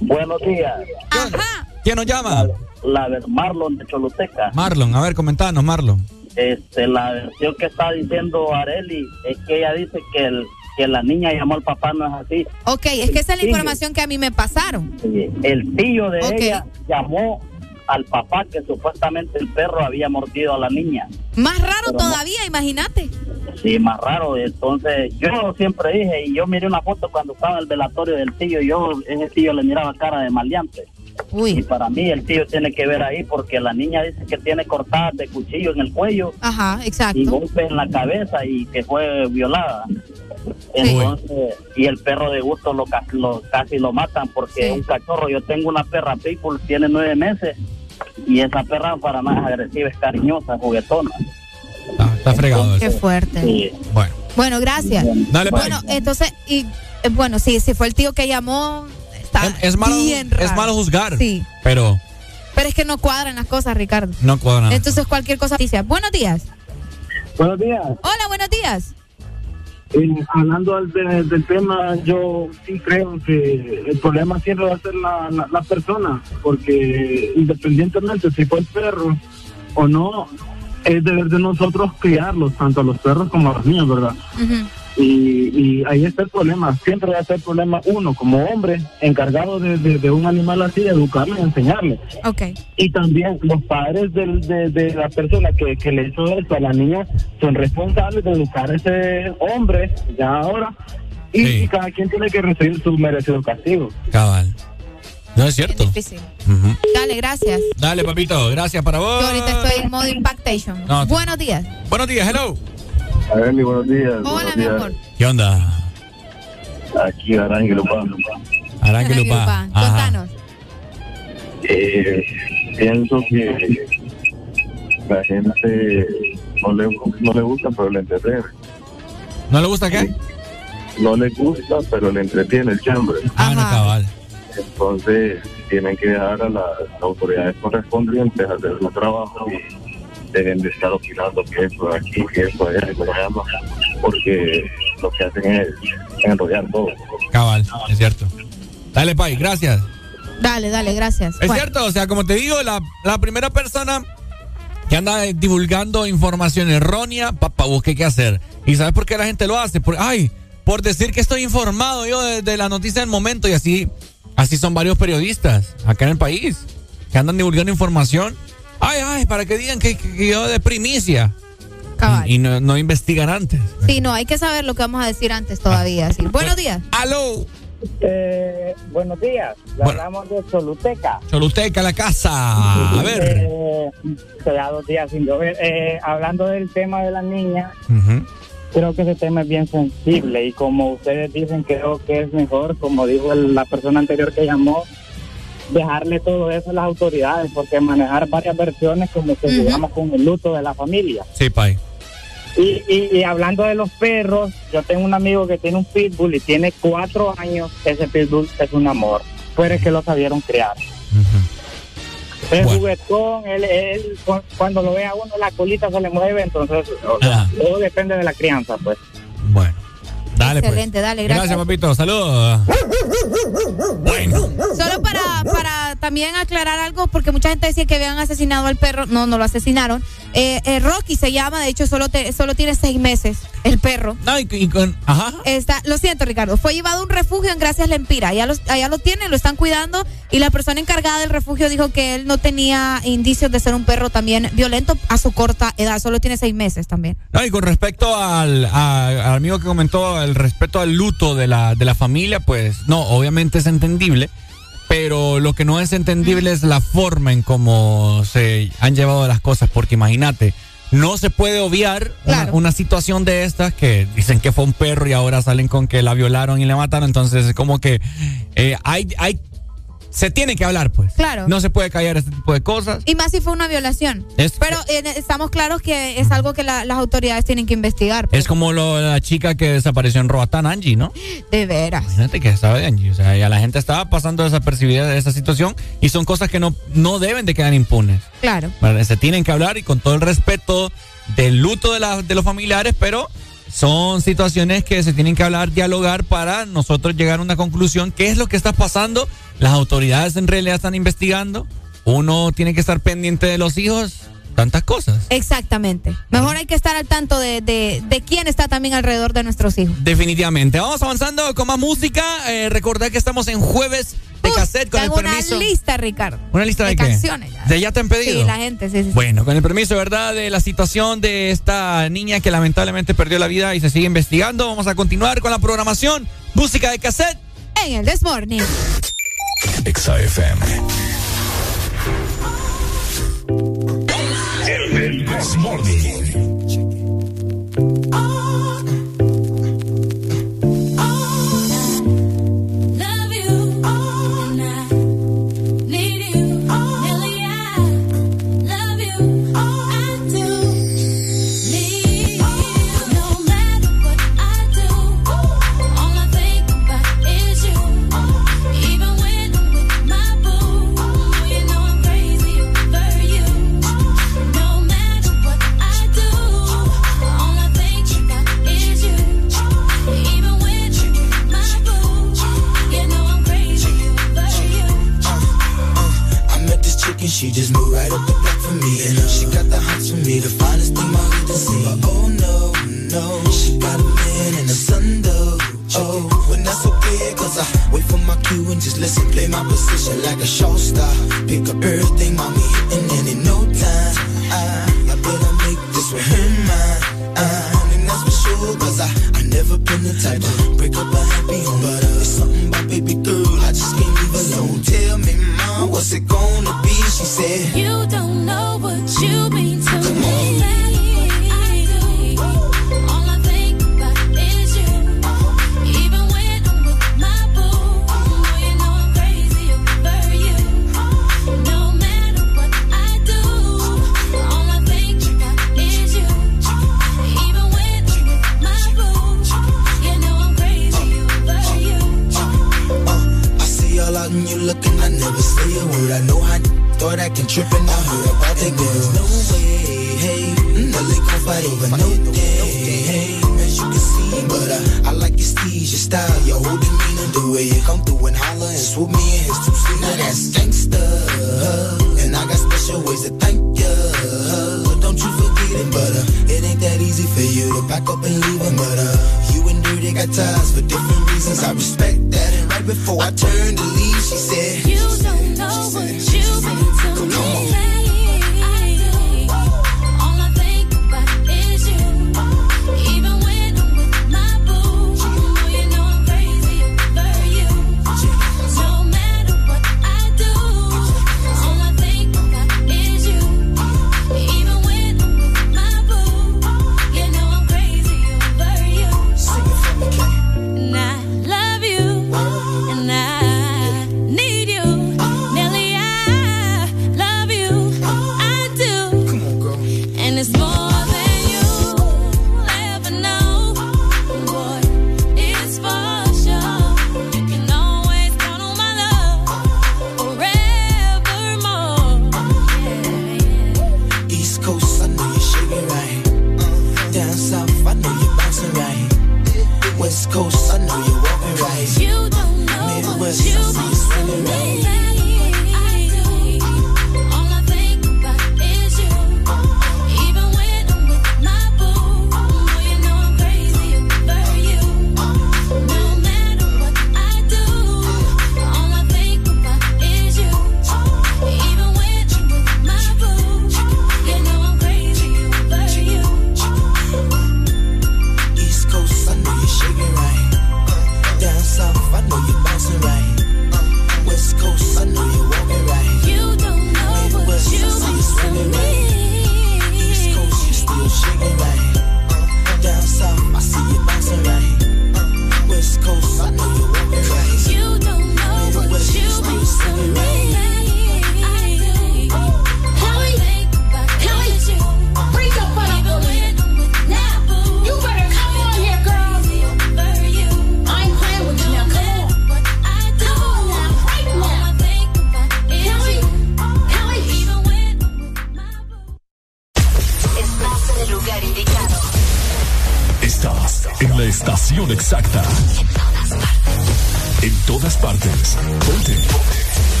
Buenos días. Ajá. ¿Quién nos llama? La de Marlon de Choluteca. Marlon, a ver, comentanos, Marlon. Este, la versión que está diciendo Areli es que ella dice que, el, que la niña llamó al papá, no es así. Ok, es que esa es la información que a mí me pasaron. El tío de ella llamó al papá que supuestamente el perro había mordido a la niña. Más raro Pero no. todavía, imagínate. Sí, más raro. Entonces, yo siempre dije, y yo miré una foto cuando estaba en el velatorio del tío, yo, ese tío le miraba cara de maleante. Y para mí el tío tiene que ver ahí porque la niña dice que tiene cortadas de cuchillo en el cuello Ajá, exacto. y golpes en la cabeza y que fue violada. Entonces, y el perro de gusto lo, ca- lo- casi lo matan porque es un cachorro. Yo tengo una perra pitbull, tiene nueve meses y esa perra para más agresiva es cariñosa, juguetona. Está fregado Qué fuerte. Sí. Bueno. Bueno, gracias. Dale, pues. bueno, entonces, y eh, bueno, sí, si fue el tío que llamó, está Es malo, bien es malo juzgar. Sí. Pero Pero es que no cuadran las cosas, Ricardo. no cuadra nada. Entonces, cualquier cosa noticia. Buenos días. Buenos días. Hola, buenos días. Eh, hablando al de- del tema, yo sí creo que el problema siempre va a ser la, la, la persona, porque independientemente si fue el perro o no, es deber de nosotros criarlos, tanto a los perros como a los niños, ¿verdad? Y, y ahí está el problema. Siempre va a ser el problema uno, como hombre, encargado de, de- de un animal así, de educarlo y enseñarle. Ok. Y también los padres del- de, de la persona que, que le hizo esto a la niña son responsables de educar a ese hombre ya ahora. Y, y cada quien tiene que recibir su merecido castigo. Cabal. No es cierto. Difícil. Dale, gracias. Dale, papito. Gracias para vos. Yo ahorita estoy en modo impactation. No, buenos días. Buenos días, hello. Arely, buenos días. Hola, mi amor. ¿Qué onda? Aquí. Arángelo Lupa, Pa. Ajá. Contanos. Eh, pienso que la gente no le, no le gusta, pero le entretiene. ¿No le gusta qué? No le gusta, pero le entretiene el chambre. Ah, no, cabal. Entonces, tienen que dejar a las autoridades correspondientes a hacer su trabajo y deben de estar opinando que eso de aquí, que eso de allá, porque lo que hacen es enrollar todo. Cabal, es cierto. Dale, Pai, gracias. Dale, dale, gracias. Es Bueno, cierto, o sea, como te digo, la, la primera persona que anda divulgando información errónea, papá, busque qué hacer. ¿Y sabes por qué la gente lo hace? Por, ay, por decir que estoy informado yo de, de la noticia del momento y así, así son varios periodistas acá en el país que andan divulgando información. Ay, ay, para que digan que, que- que yo de primicia. Cabal. Y, y no, no investigan antes. Sí, no, hay que saber lo que vamos a decir antes todavía. Sí. Buenos días. ¡Aló! Eh, buenos días, le Bueno. hablamos de Choluteca. Choluteca, la casa. A ver. Eh, se da dos días sin llover. Eh, hablando del tema de la niña, Ujú. creo que ese tema es bien sensible y como ustedes dicen, creo que es mejor, como dijo el- la persona anterior que llamó, dejarle todo eso a las autoridades, porque manejar varias versiones como que Ujú. digamos con el luto de la familia. Sí, Pai. Y, y, y hablando de los perros, yo tengo un amigo que tiene un pitbull y tiene cuatro años. Ese pitbull es un amor. Fue que lo sabieron crear. Es juguetón, él, él cu- cuando lo ve a uno la colita se le mueve, entonces o sea, Ajá. todo depende de la crianza, pues. Dale, pues. Excelente, dale, gracias. Gracias, papito. Saludos. Bueno. Solo para, para también aclarar algo, porque mucha gente decía que habían asesinado al perro. No, no lo asesinaron. Eh, eh, Rocky se llama, de hecho, solo, te- solo tiene seis meses el perro. No, y, y con. Ajá. Está, lo siento, Ricardo. Fue llevado a un refugio en Gracias Lempira. Allá, los, allá lo tienen, lo están cuidando. Y la persona encargada del refugio dijo que él no tenía indicios de ser un perro también violento a su corta edad. Solo tiene seis meses también. No, y con respecto al, a- al amigo que comentó el respeto al luto de la, de la familia, pues no, obviamente es entendible. pero lo que no es entendible es la forma en cómo se han llevado las cosas, porque imagínate, no se puede obviar una, una situación de estas que dicen que fue un perro y ahora salen con que la violaron y le mataron, entonces es como que eh, hay, hay, se tiene que hablar pues. Claro. No se puede callar este tipo de cosas. Y más si fue una violación. Es- Pero eh, estamos claros que es algo que la- las autoridades tienen que investigar. pues. Es como lo, la chica que desapareció en Roatán, Angie, ¿no? De veras. Imagínate que estaba de Angie. O sea, ya la gente estaba pasando desapercibida de esa situación y son cosas que no, no deben de quedar impunes. Claro. Se tienen que hablar y con todo el respeto del luto de, la- de los familiares, pero son situaciones que se tienen que hablar, dialogar para nosotros llegar a una conclusión. ¿Qué es lo que está pasando? Las autoridades en realidad están investigando. Uno tiene que estar pendiente de los hijos, tantas cosas. Exactamente. Mejor hay que estar al tanto de, de, de quién está también alrededor de nuestros hijos. Definitivamente. Vamos avanzando con más música. Eh, recordad que estamos en jueves de cassette con el permiso. una lista, Ricardo. ¿Una lista de, de qué? canciones ya. ¿De ya te han pedido? Sí, la gente, sí, sí. Bueno, con el permiso, ¿verdad? De la situación de esta niña que lamentablemente perdió la vida y se sigue investigando. Vamos a continuar con la programación. Música de cassette. En el Desmorning. Exa FM. El This she just moved right up the block for me. And she got the hots for me, the finest thing my hood has seen. Oh no, no, she got a man and a son though. Oh, when that's okay, cause I wait for my cue and just listen, play my position like a show star. Pick up everything, mommy, hitting and then in no time. I, I better make this with her mine. Uh, and that's for sure, cause I, I never been the type to break up a happy home. But uh, it's something about baby girl, I just can't leave alone. Tell me, what's it gonna be? She said, You don't know what you mean to me. Never say a word. I know how thought I can trip and I heard about that girl. No way, hey, Nelly gon' fight over no day, hey, as you can see. But uh, I like your steez, your style, your whole demeanor, the way you come through and holler and swoop me in his two seat. Now that's gangsta, and I got special ways to thank ya. Don't you forget it, but uh, it ain't that easy for you to pack up and leave him. But uh, you and Dirty got ties for different reasons. I respect that. Right before I turned to leave, she said, You don't know what you mean to me.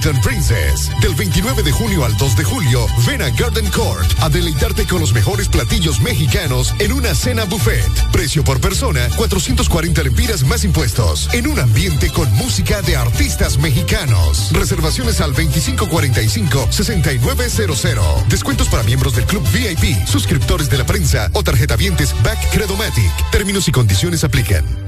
Del 29 de junio al 2 de julio, ven a Garden Court a deleitarte con los mejores platillos mexicanos en una cena buffet. Precio por persona, 440 lempiras más impuestos. En un ambiente con música de artistas mexicanos. Reservaciones al 2545-6900. Descuentos para miembros del Club VIP, suscriptores de la prensa o tarjetavientes Back Credomatic. Términos y condiciones aplican.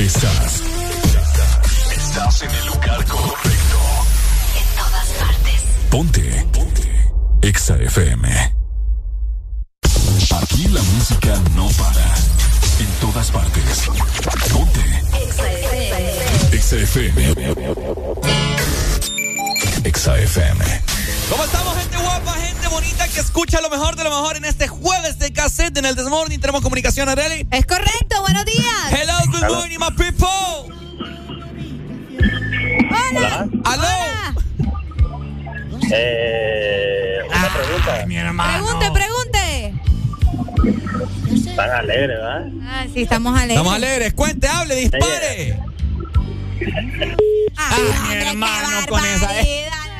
Estás. Estás en el lugar correcto. En todas partes. Ponte. Ponte. Exa FM. Aquí la música no para. En todas partes. Ponte. Exa FM. Exa FM. ¿Cómo estamos, gente guapa, gente bonita que escucha lo mejor de lo mejor en este jueves de cassette en el Desmorning? Tenemos comunicación, Areli. Es correcto, buenos días. Hello, good morning, my people. Hola. ¿Aló? Eh, una pregunta. Mi hermano. Pregunte, pregunte. Están alegres, ¿verdad? Ah, sí, estamos alegres. Estamos alegres. Cuente, hable, dispare. Ay, mi hermano con esa.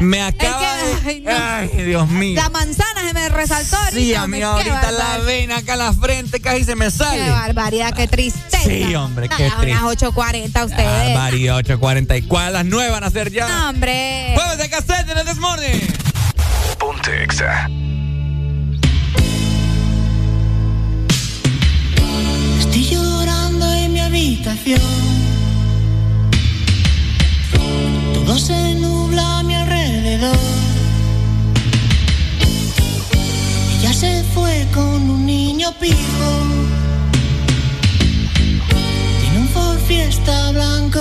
Me acaba Es que, de. ay, no. Ay, Dios mío. La manzana se me resaltó ahorita. Sí, a mí ahorita la vena acá en la frente casi se me sale. Qué barbaridad, qué tristeza. Sí, hombre, qué Ah, triste. Unas 8.40 ustedes. Barbaridad, 8.40. ¿Y cuáles las nueve van a ser ya? No, hombre. Jueves de cassette en el Desmorning. Ponte Exa. Estoy llorando en mi habitación. Todo se nubla a mi alrededor. Ella se fue con un niño pijo. Tiene un Ford Fiesta blanco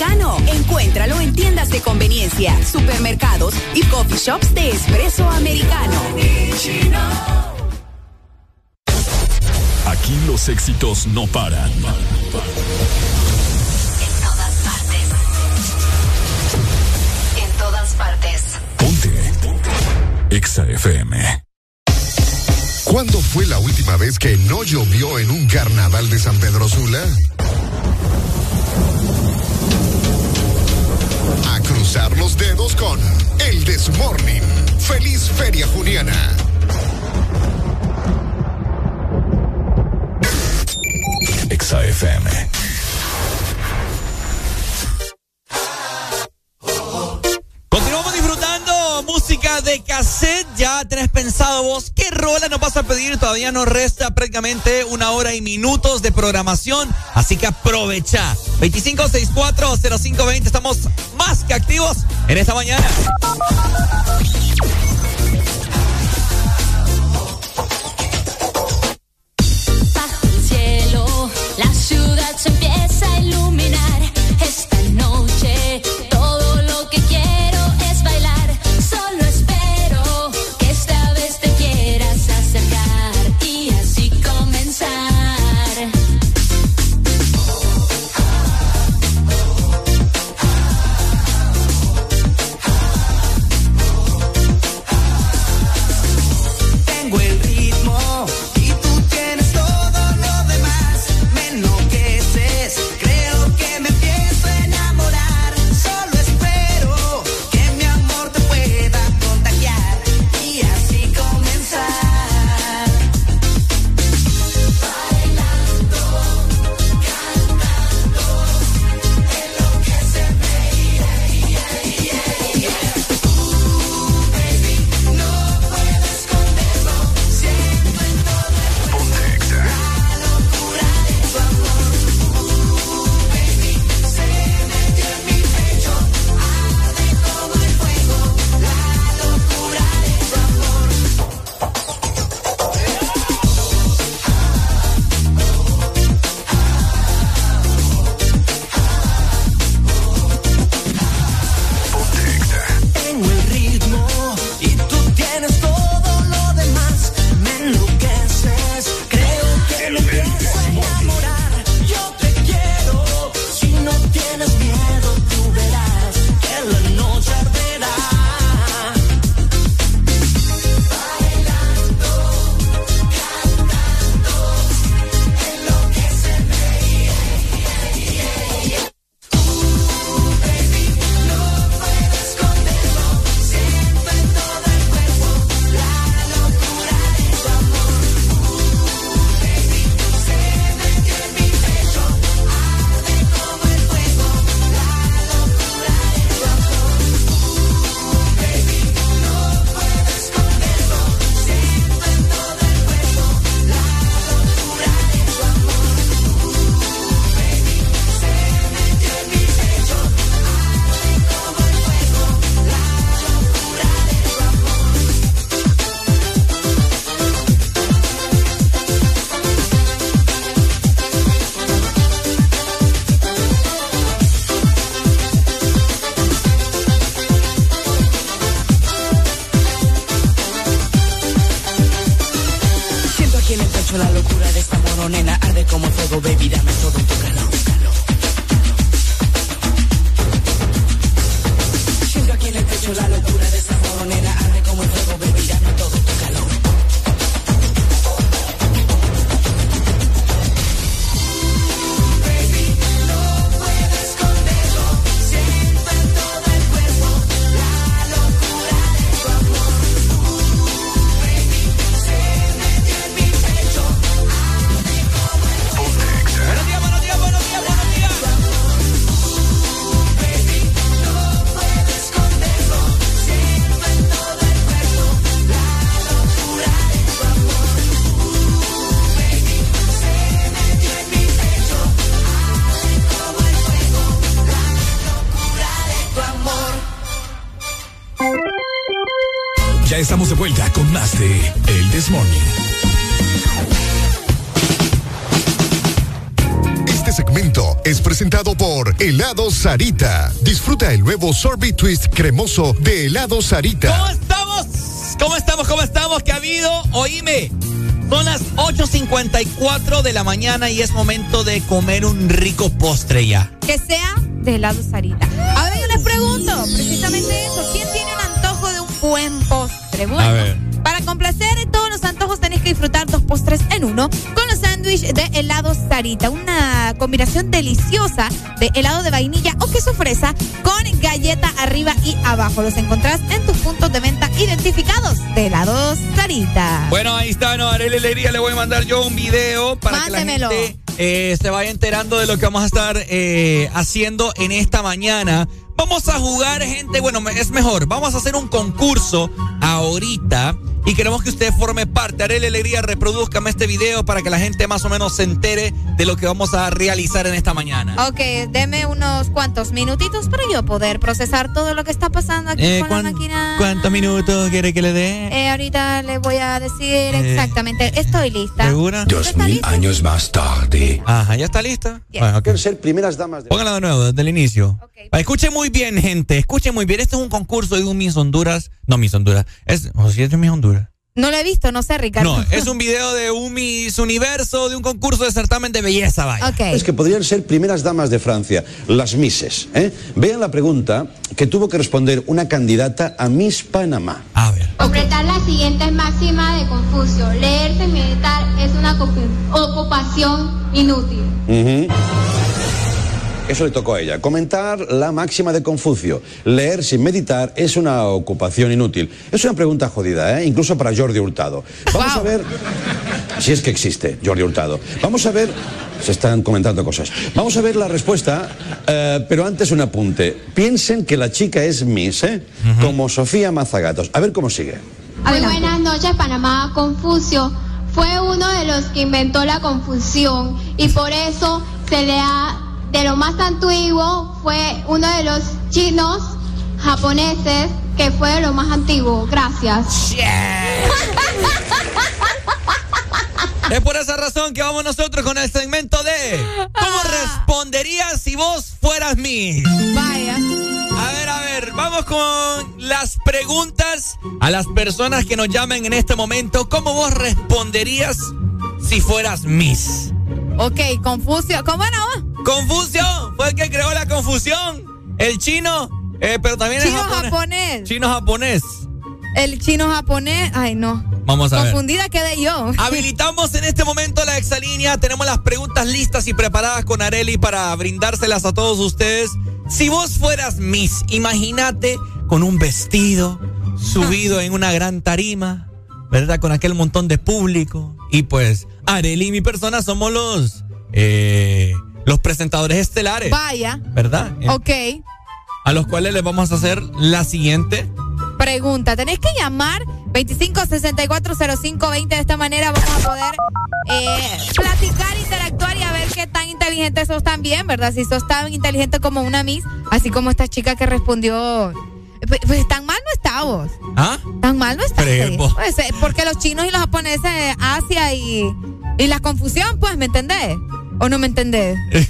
Americano. Encuéntralo en tiendas de conveniencia, supermercados y coffee shops de espresso americano. Aquí los éxitos no paran. En todas partes. En todas partes. EXA FM. ¿Cuándo fue la última vez que no llovió en un carnaval de San Pedro Sula? Dedos con El Desmorning. Feliz Feria Juniana. EXA pensado qué rola nos vas a pedir. Todavía nos resta prácticamente una hora y minutos de programación. Así que aprovecha. 25640520. Estamos más que activos en esta mañana. La ciudad se empieza a iluminar. Esta noche, Sarita. Disfruta el nuevo sorbet twist cremoso de Helado Sarita. ¿Cómo estamos? ¿Cómo estamos? ¿Cómo estamos? ¿Qué ha habido? Oíme. Son las 8.54 de la mañana y es momento de comer un rico postre ya. Que sea de helado Sarita. Ahora yo les pregunto, precisamente eso, ¿quién tiene un antojo de un buen postre? Bueno, A ver. para complacer todos los antojos tenéis que disfrutar dos postres en uno de helado Sarita. Una combinación deliciosa de helado de vainilla o queso fresa con galleta arriba y abajo. Los encontrás en tus puntos de venta identificados de helado Sarita. Bueno, ahí está, no, Arely le voy a mandar yo un video para Mándemelo. que la gente eh, se vaya enterando de lo que vamos a estar eh, haciendo en esta mañana. Vamos a jugar, gente, bueno, es mejor, vamos a hacer un concurso ahorita y queremos que usted forme parte. Arely Alegría, reproduzcame este video para que la gente más o menos se entere de lo que vamos a realizar en esta mañana. Ok, deme unos cuantos minutitos para yo poder procesar todo lo que está pasando aquí Eh, con ¿cuán- la máquina. ¿Cuántos minutos quiere que le dé? Eh, ahorita le voy a decir exactamente. Estoy lista. ¿Segura? Dos mil años más tarde. Ajá, ¿ya está lista? Bueno, ok. ser primeras damas de... Póngala de nuevo, desde el inicio. Ah, Escuchen muy bien, gente. Escuchen muy bien. Este es un concurso de un Miss Honduras. No, Miss Honduras. Es, o si es de Miss Honduras. No lo he visto, no sé, Ricardo. No, es un video de un Miss Universo, de un concurso de certamen de belleza, vaya. Es que podrían ser primeras damas de Francia, las Misses. ¿eh? Vean la pregunta que tuvo que responder una candidata a Miss Panamá. Completar las siguientes máximas de Confucio. Leer sin meditar es una ocup- ocupación inútil. Ujú. Eso le tocó a ella. Comentar la máxima de Confucio. Leer sin meditar es una ocupación inútil. Es una pregunta jodida, ¿eh? incluso para Jordi Hurtado. Vamos a ver si es que existe Jordi Hurtado. Vamos a ver. Se están comentando cosas. Vamos a ver la respuesta, eh, pero antes un apunte. Piensen que la chica es Miss, ¿eh? Como Sofía Mazagatos. A ver cómo sigue. Muy buenas noches, Panamá. Confucio fue uno de los que inventó la confusión y por eso se le ha, de lo más antiguo, fue uno de los chinos japoneses que fue de lo más antiguo. Gracias. Es por esa razón que vamos nosotros con el segmento de ¿Cómo responderías si vos fueras Miss? Vaya. A ver, a ver, vamos con las preguntas a las personas que nos llamen en este momento. ¿Cómo vos responderías si fueras Miss? Ok, Confucio. ¿Cómo no? Confucio fue el que creó la confusión. El chino, eh, pero también Chino es japonés. japonés. Chino japonés. El chino japonés. Ay, no. Vamos a ver. Confundida quedé yo. Habilitamos en este momento la exalínea. Tenemos las preguntas listas y preparadas con Areli para brindárselas a todos ustedes. Si vos fueras Miss, imagínate con un vestido subido en una gran tarima, ¿verdad? Con aquel montón de público. Y pues, Areli y mi persona somos los, eh, los presentadores estelares. Vaya. ¿Verdad? Eh, Ok. A los cuales les vamos a hacer la siguiente. Pregunta, tenéis que llamar 25640520 de esta manera vamos a poder eh, platicar, interactuar y a ver qué tan inteligente sos también, ¿verdad? Si sos tan inteligente como una Miss, así como esta chica que respondió, pues, pues, tan mal no está vos, ¿Ah? tan mal no está. Pues, eh, porque los chinos y los japoneses, Asia y, y la confusión, pues, ¿me entendés? ¿O no me entendés?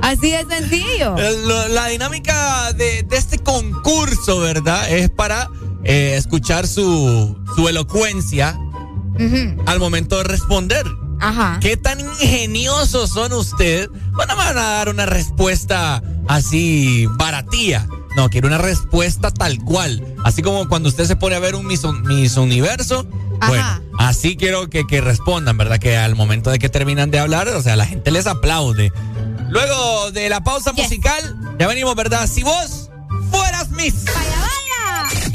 Así de sencillo. Eh, la, dinámica de, este concurso, ¿verdad? Es para eh, escuchar su, su elocuencia al momento de responder. Ajá. ¿Qué tan ingeniosos son ustedes? Bueno, me van a dar una respuesta así baratía. No, quiero una respuesta tal cual. Así como cuando usted se pone a ver un Miss, mis Universo. Bueno, así quiero que, que respondan, ¿verdad? Que al momento de que terminan de hablar, o sea, la gente les aplaude. Luego de la pausa musical, ya venimos, ¿verdad? Si vos fueras Miss. ¡Vaya, vaya!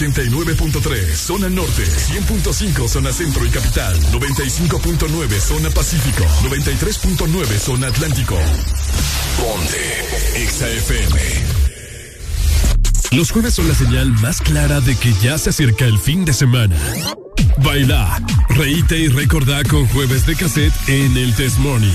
89.3 zona norte, 100.5 zona centro y capital, 95.9 zona pacífico, 93.9 zona atlántico. Ponte XAFM. Los jueves son la señal más clara de que ya se acerca el fin de semana. Baila, reíte y recordá con jueves de cassette en el Test Morning.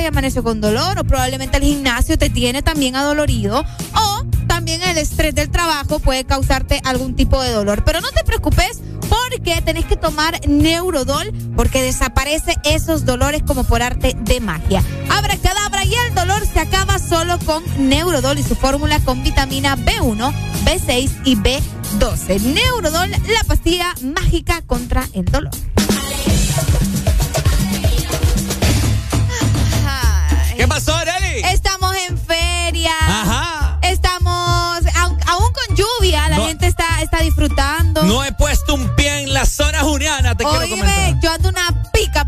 Y amaneció con dolor, o probablemente el gimnasio te tiene también adolorido, o también el estrés del trabajo puede causarte algún tipo de dolor. Pero no te preocupes porque tenés que tomar Neurodol porque desaparece esos dolores como por arte de magia. Abracadabra y el dolor se acaba solo con Neurodol y su fórmula con vitamina B1, B6 y B12. Neurodol, la pastilla mágica contra el dolor.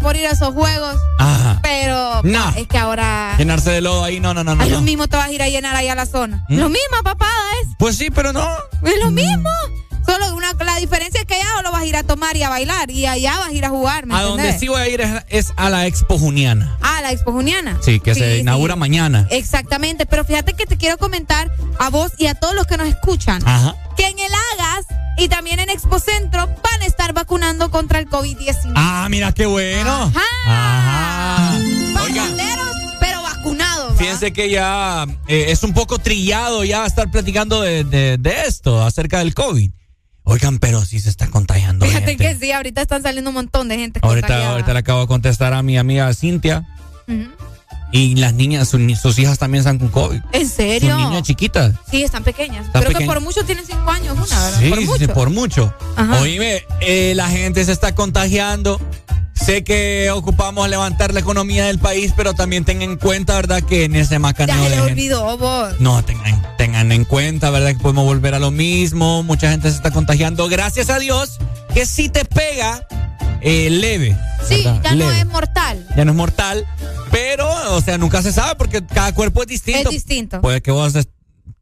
Por ir a esos juegos, Ajá. pero No. es que ahora Llenarse de lodo ahí, no, no, no, no. es lo mismo te vas a ir a llenar ahí a la zona. ¿Mm? Lo mismo, papada, es. Pues sí, pero no. Es lo mismo. Solo una, la diferencia es que allá lo vas a ir a tomar y a bailar y allá vas a ir a jugar, ¿me A donde entendés? sí voy a ir es, es a la Expo Juniana. Ah, la Expo Juniana. Sí, que se sí. inaugura mañana. Exactamente, pero fíjate que te quiero comentar a vos y a todos los que nos escuchan Ajá. que en el Agas y también en Expo Centro van a estar vacunando contra el COVID-19. Ah, mira qué bueno. Ajá. Bandoleros, pero vacunados. ¿va? fíjense que ya eh, es un poco trillado ya estar platicando de, de- de esto, acerca del COVID. Oigan, pero sí se está contagiando. Fíjate gente. que sí, ahorita están saliendo un montón de gente. Ahorita, contagiada. ahorita le acabo de contestar a mi amiga Cintia. Ujú. Y las niñas, sus, sus hijas también están con COVID. ¿En serio? Sus niñas chiquitas. Sí, están pequeñas. Están Creo que por mucho tienen cinco años una, ¿verdad? Sí, por sí, mucho. por mucho. Oíme, eh, la gente se está contagiando. Sé que ocupamos levantar la economía del país, pero también tengan en cuenta, ¿verdad? Que en ese Ya macaneo se de les gente- olvidó vos. No, tengan, tengan en cuenta, ¿verdad? Que podemos volver a lo mismo. Mucha gente se está contagiando. Gracias a Dios que sí te pega eh, leve. Sí, ¿verdad? ya no es mortal. Ya no es mortal. Pero, o sea, nunca se sabe porque cada cuerpo es distinto. Es distinto. Puede que vos es-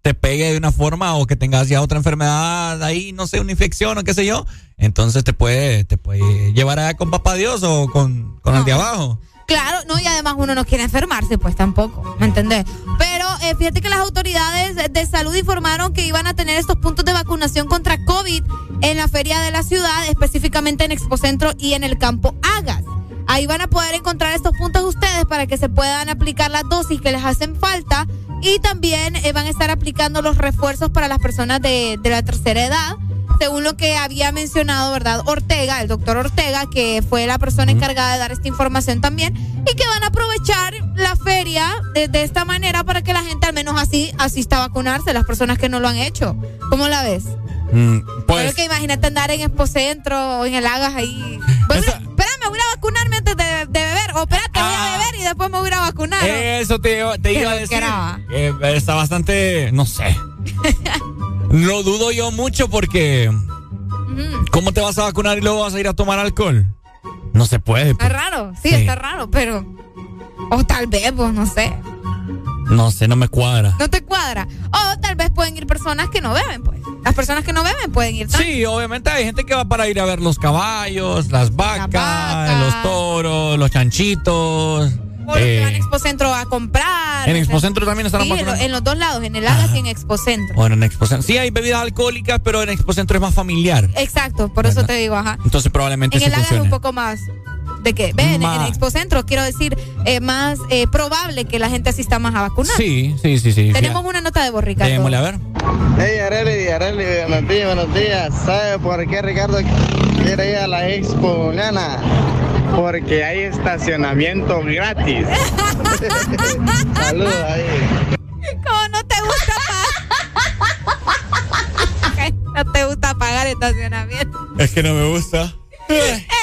te pegue de una forma o que tengas ya otra enfermedad ahí, no sé, una infección o qué sé yo. Entonces te puede, te puede llevar allá con papá Dios o con, con el de abajo. Claro, no, y además uno no quiere enfermarse, pues tampoco, ¿me entendés? Pero eh, fíjate que las autoridades de- de salud informaron que iban a tener estos puntos de vacunación contra COVID en la feria de la ciudad, específicamente en Expocentro y en el campo Agas. Ahí van a poder encontrar estos puntos ustedes para que se puedan aplicar las dosis que les hacen falta y también eh, van a estar aplicando los refuerzos para las personas de, de la tercera edad según lo que había mencionado, ¿verdad? Ortega, el doctor Ortega, que fue la persona encargada de dar esta información también, y que van a aprovechar la feria de, de esta manera para que la gente al menos así asista a vacunarse, las personas que no lo han hecho. ¿Cómo la ves? Mm, pues, que imagínate andar en Expocentro o en el Agas ahí. Bueno, espérame, voy a vacunarme O espérate, voy a beber y después me voy a ir a vacunar. eso te, iba- te iba a decir. Eh, está bastante, no sé. Lo dudo yo mucho porque. ¿cómo te vas a vacunar y luego vas a ir a tomar alcohol? No se puede. Está pues. raro, sí, Sí. está raro, pero... O tal vez, pues, no sé. No sé, no me cuadra. No te cuadra. O tal vez pueden ir personas que no beben, pues. Las personas que no beben pueden ir también. Sí, obviamente hay gente que va para ir a ver los caballos, las vacas, los toros, los chanchitos. O los que eh, van a Expocentro a comprar. en. Expocentro también estarán Sí, en, lo- vacunando. en los dos lados, en el Agas y en Expocentro. Bueno, en Expocentro. Sí, hay bebidas alcohólicas, pero en Expocentro es más familiar. Exacto, por eso te digo, ajá. Entonces probablemente En el Agas es un poco más de que, ven, en, en Expocentro, quiero decir, eh, más eh, probable que la gente asista más a vacunar. Sí, sí, sí, sí. Tenemos una nota de voz, Ricardo. Démosle a ver. Hey Areli, Areli, buenos días, buenos días. ¿Sabe por qué Ricardo quiere ir a la Expo Lana? Porque hay estacionamiento gratis. Saludos ahí. ¿Cómo no te gusta pagar? no te gusta pagar estacionamiento. Es que no me gusta.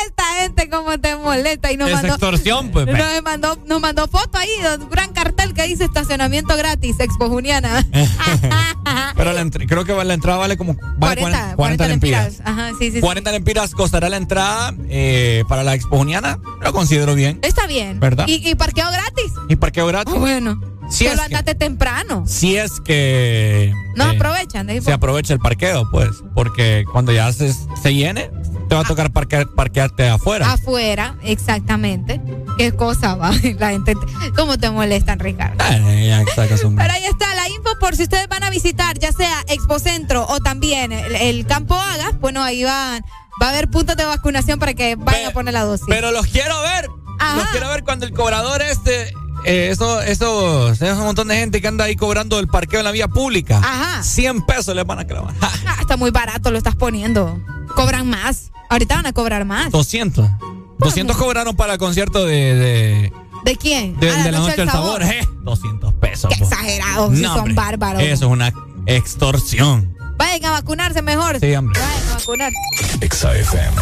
Gente, ¿cómo te molesta y nos Es mandó. extorsión, pues. Nos mandó, nos mandó foto ahí, un gran cartel que dice estacionamiento gratis, Expo Juniana. Pero la creo que la entrada vale como vale 40, 40, lempiras. Ajá, sí, sí, sí. 40 lempiras costará la entrada eh, para la exponiana. Lo considero bien. Está bien. ¿Verdad? ¿Y, y parqueo gratis? Y parqueo gratis. Ah, bueno. Si Solo es que- andate temprano. Si es que No eh, aprovechan. de se aprovecha el parqueo, pues. Porque cuando ya se, se llene, te va a tocar parquear- parquearte afuera. Afuera, exactamente. ¿Qué cosa va? La gente. ¿Cómo te molestan, Ricardo? Ay, ya sacas un- Pero ahí está la info por si ustedes van a visitar, ya sea Expo Centro o también el, el Campo Hagas. Bueno, ahí van, va a haber puntos de vacunación para que vayan a poner la dosis. Pero los quiero ver. Ajá. Los quiero ver cuando el cobrador este. Eh, eso, eso, es un montón de gente que anda ahí cobrando el parqueo en la vía pública. Ajá. 100 pesos les van a clavar. Ah, está muy barato, lo estás poniendo. Cobran más. Ahorita van a cobrar más. 200. 200 cobraron para el concierto de, de, ¿De quién? de- Ah, de la noche del sabor. Eh, 200 pesos. Qué exagerados, si No, son hombre, bárbaros. Eso es una extorsión. Vayan a vacunarse mejor. Sí, hombre. Vayan a vacunar. XFM.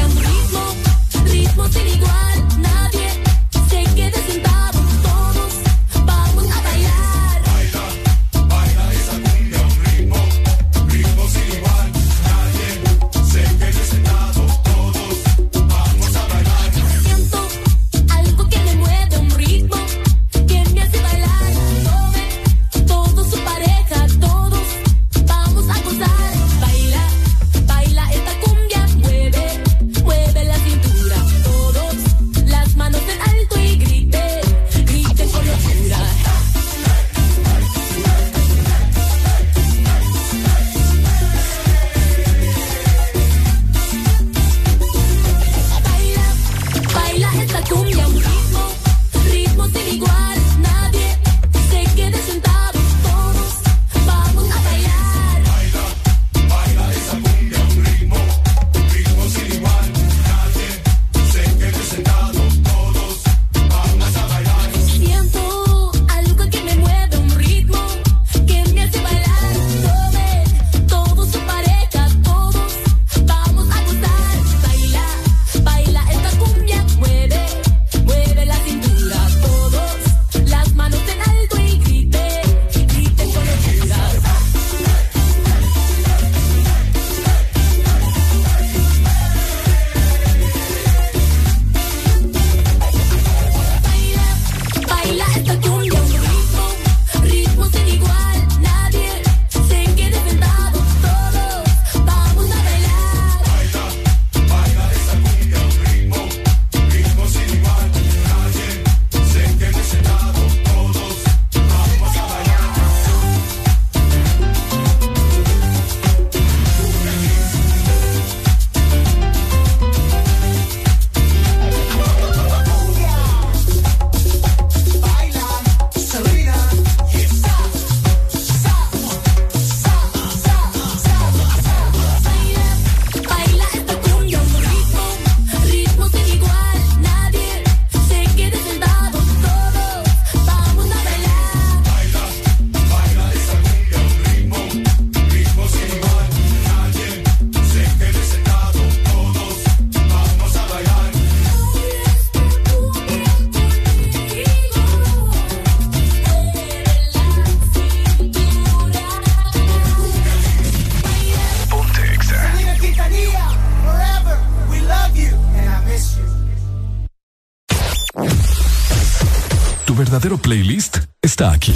está aquí.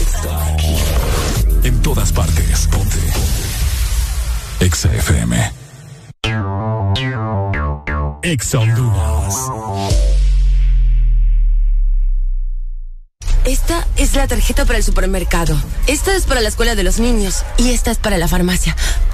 Está aquí. En todas partes. Ponte. Exa FM. Exa Honduras. Esta es la tarjeta para el supermercado. Esta es para la escuela de los niños. Y esta es para la farmacia.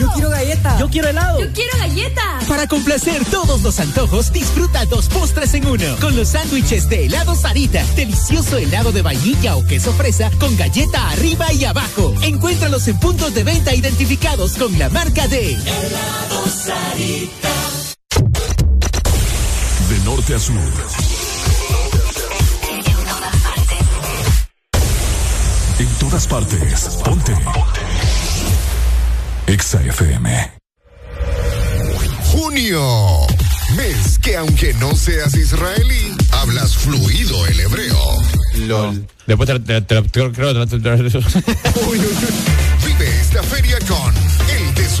Yo quiero galleta. Yo quiero helado. Yo quiero galleta. Para complacer todos los antojos, disfruta dos postres en uno. Con los sándwiches de helado Sarita. Delicioso helado de vainilla o queso fresa con galleta arriba y abajo. Encuéntralos en puntos de venta identificados con la marca de Helado Sarita. De norte a sur. En todas partes. Ponte. Exa FM. Junio. Mes que aunque no seas israelí, hablas fluido el hebreo. LOL. Después te, te, Vive esta feria con el This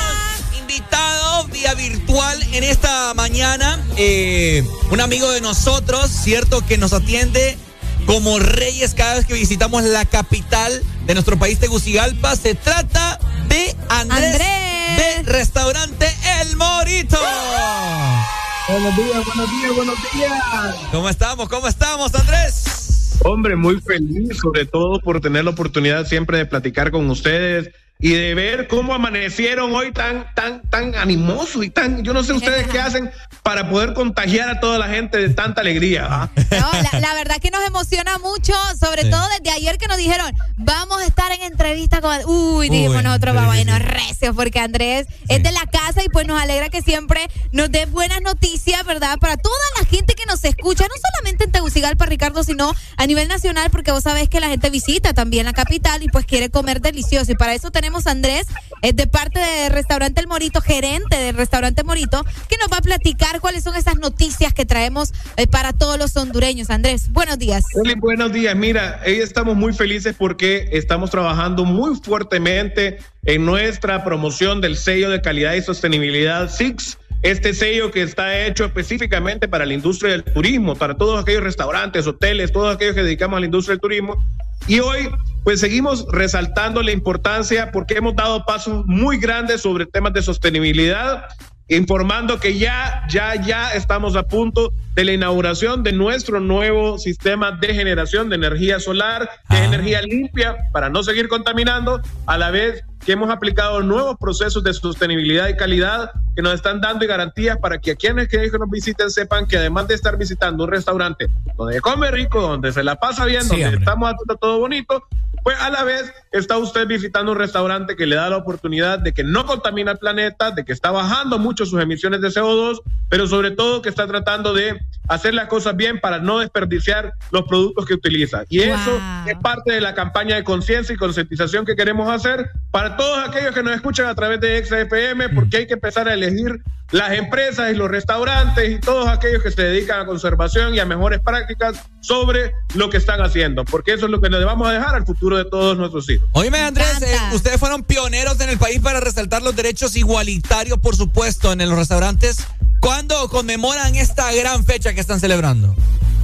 invitado vía virtual en esta mañana. eh, un amigo de nosotros, cierto, que nos atiende como reyes cada vez que visitamos la capital de nuestro país, Tegucigalpa. Se trata de Andrés, de Restaurante El Morito. Buenos días, buenos días, buenos días. ¿Cómo estamos? ¿Cómo estamos, Andrés? Hombre, muy feliz, sobre todo por tener la oportunidad siempre de platicar con ustedes y de ver cómo amanecieron hoy tan, tan, tan animosos y tan, yo no sé ustedes qué hacen para poder contagiar a toda la gente de tanta alegría. ¿ah? No, la, la verdad que nos emociona mucho, sobre todo desde ayer que nos dijeron, vamos a estar en entrevista con... Uy, dijimos Uy, nosotros, sí, vamos sí, sí. recios, porque Andrés es de la casa y pues nos alegra que siempre nos dé buenas noticias, ¿verdad? Para toda la gente que nos escucha, no solamente en Tegucigalpa, Ricardo, sino a nivel nacional, porque vos sabés que la gente visita también la capital y pues quiere comer delicioso. Y para eso tenemos a Andrés, es de parte de Restaurante El Morito, gerente del Restaurante Morito, que nos va a platicar cuáles son esas noticias que traemos eh, para todos los hondureños. Andrés, buenos días. Buenos días. Mira, hoy estamos muy felices porque estamos trabajando muy fuertemente en nuestra promoción del sello de calidad y sostenibilidad SIX. Este sello que está hecho específicamente para la industria del turismo, para todos aquellos restaurantes, hoteles, todos aquellos que dedicamos a la industria del turismo. Y hoy, pues seguimos resaltando la importancia porque hemos dado pasos muy grandes sobre temas de sostenibilidad informando que ya, ya, ya estamos a punto de la inauguración de nuestro nuevo sistema de generación de energía solar, que es energía limpia para no seguir contaminando, a la vez que hemos aplicado nuevos procesos de sostenibilidad y calidad que nos están dando y garantías para que a quienes que nos visiten sepan que además de estar visitando un restaurante donde come rico, donde se la pasa bien, Sí, donde hombre. estamos haciendo todo bonito, pues a la vez está usted visitando un restaurante que le da la oportunidad de que no contamina el planeta, de que está bajando mucho sus emisiones de CO2, pero sobre todo que está tratando de hacer las cosas bien para no desperdiciar los productos que utiliza. Y eso es parte de la campaña de conciencia y concientización que queremos hacer para todos aquellos que nos escuchan a través de XFM, porque hay que empezar a elegir las empresas y los restaurantes y todos aquellos que se dedican a conservación y a mejores prácticas sobre lo que están haciendo, porque eso es lo que le vamos a dejar al futuro de todos nuestros hijos. Oíme, Andrés, eh, ustedes fueron pioneros en el país para resaltar los derechos igualitarios, por supuesto, en los restaurantes. ¿Cuándo conmemoran esta gran fecha que están celebrando?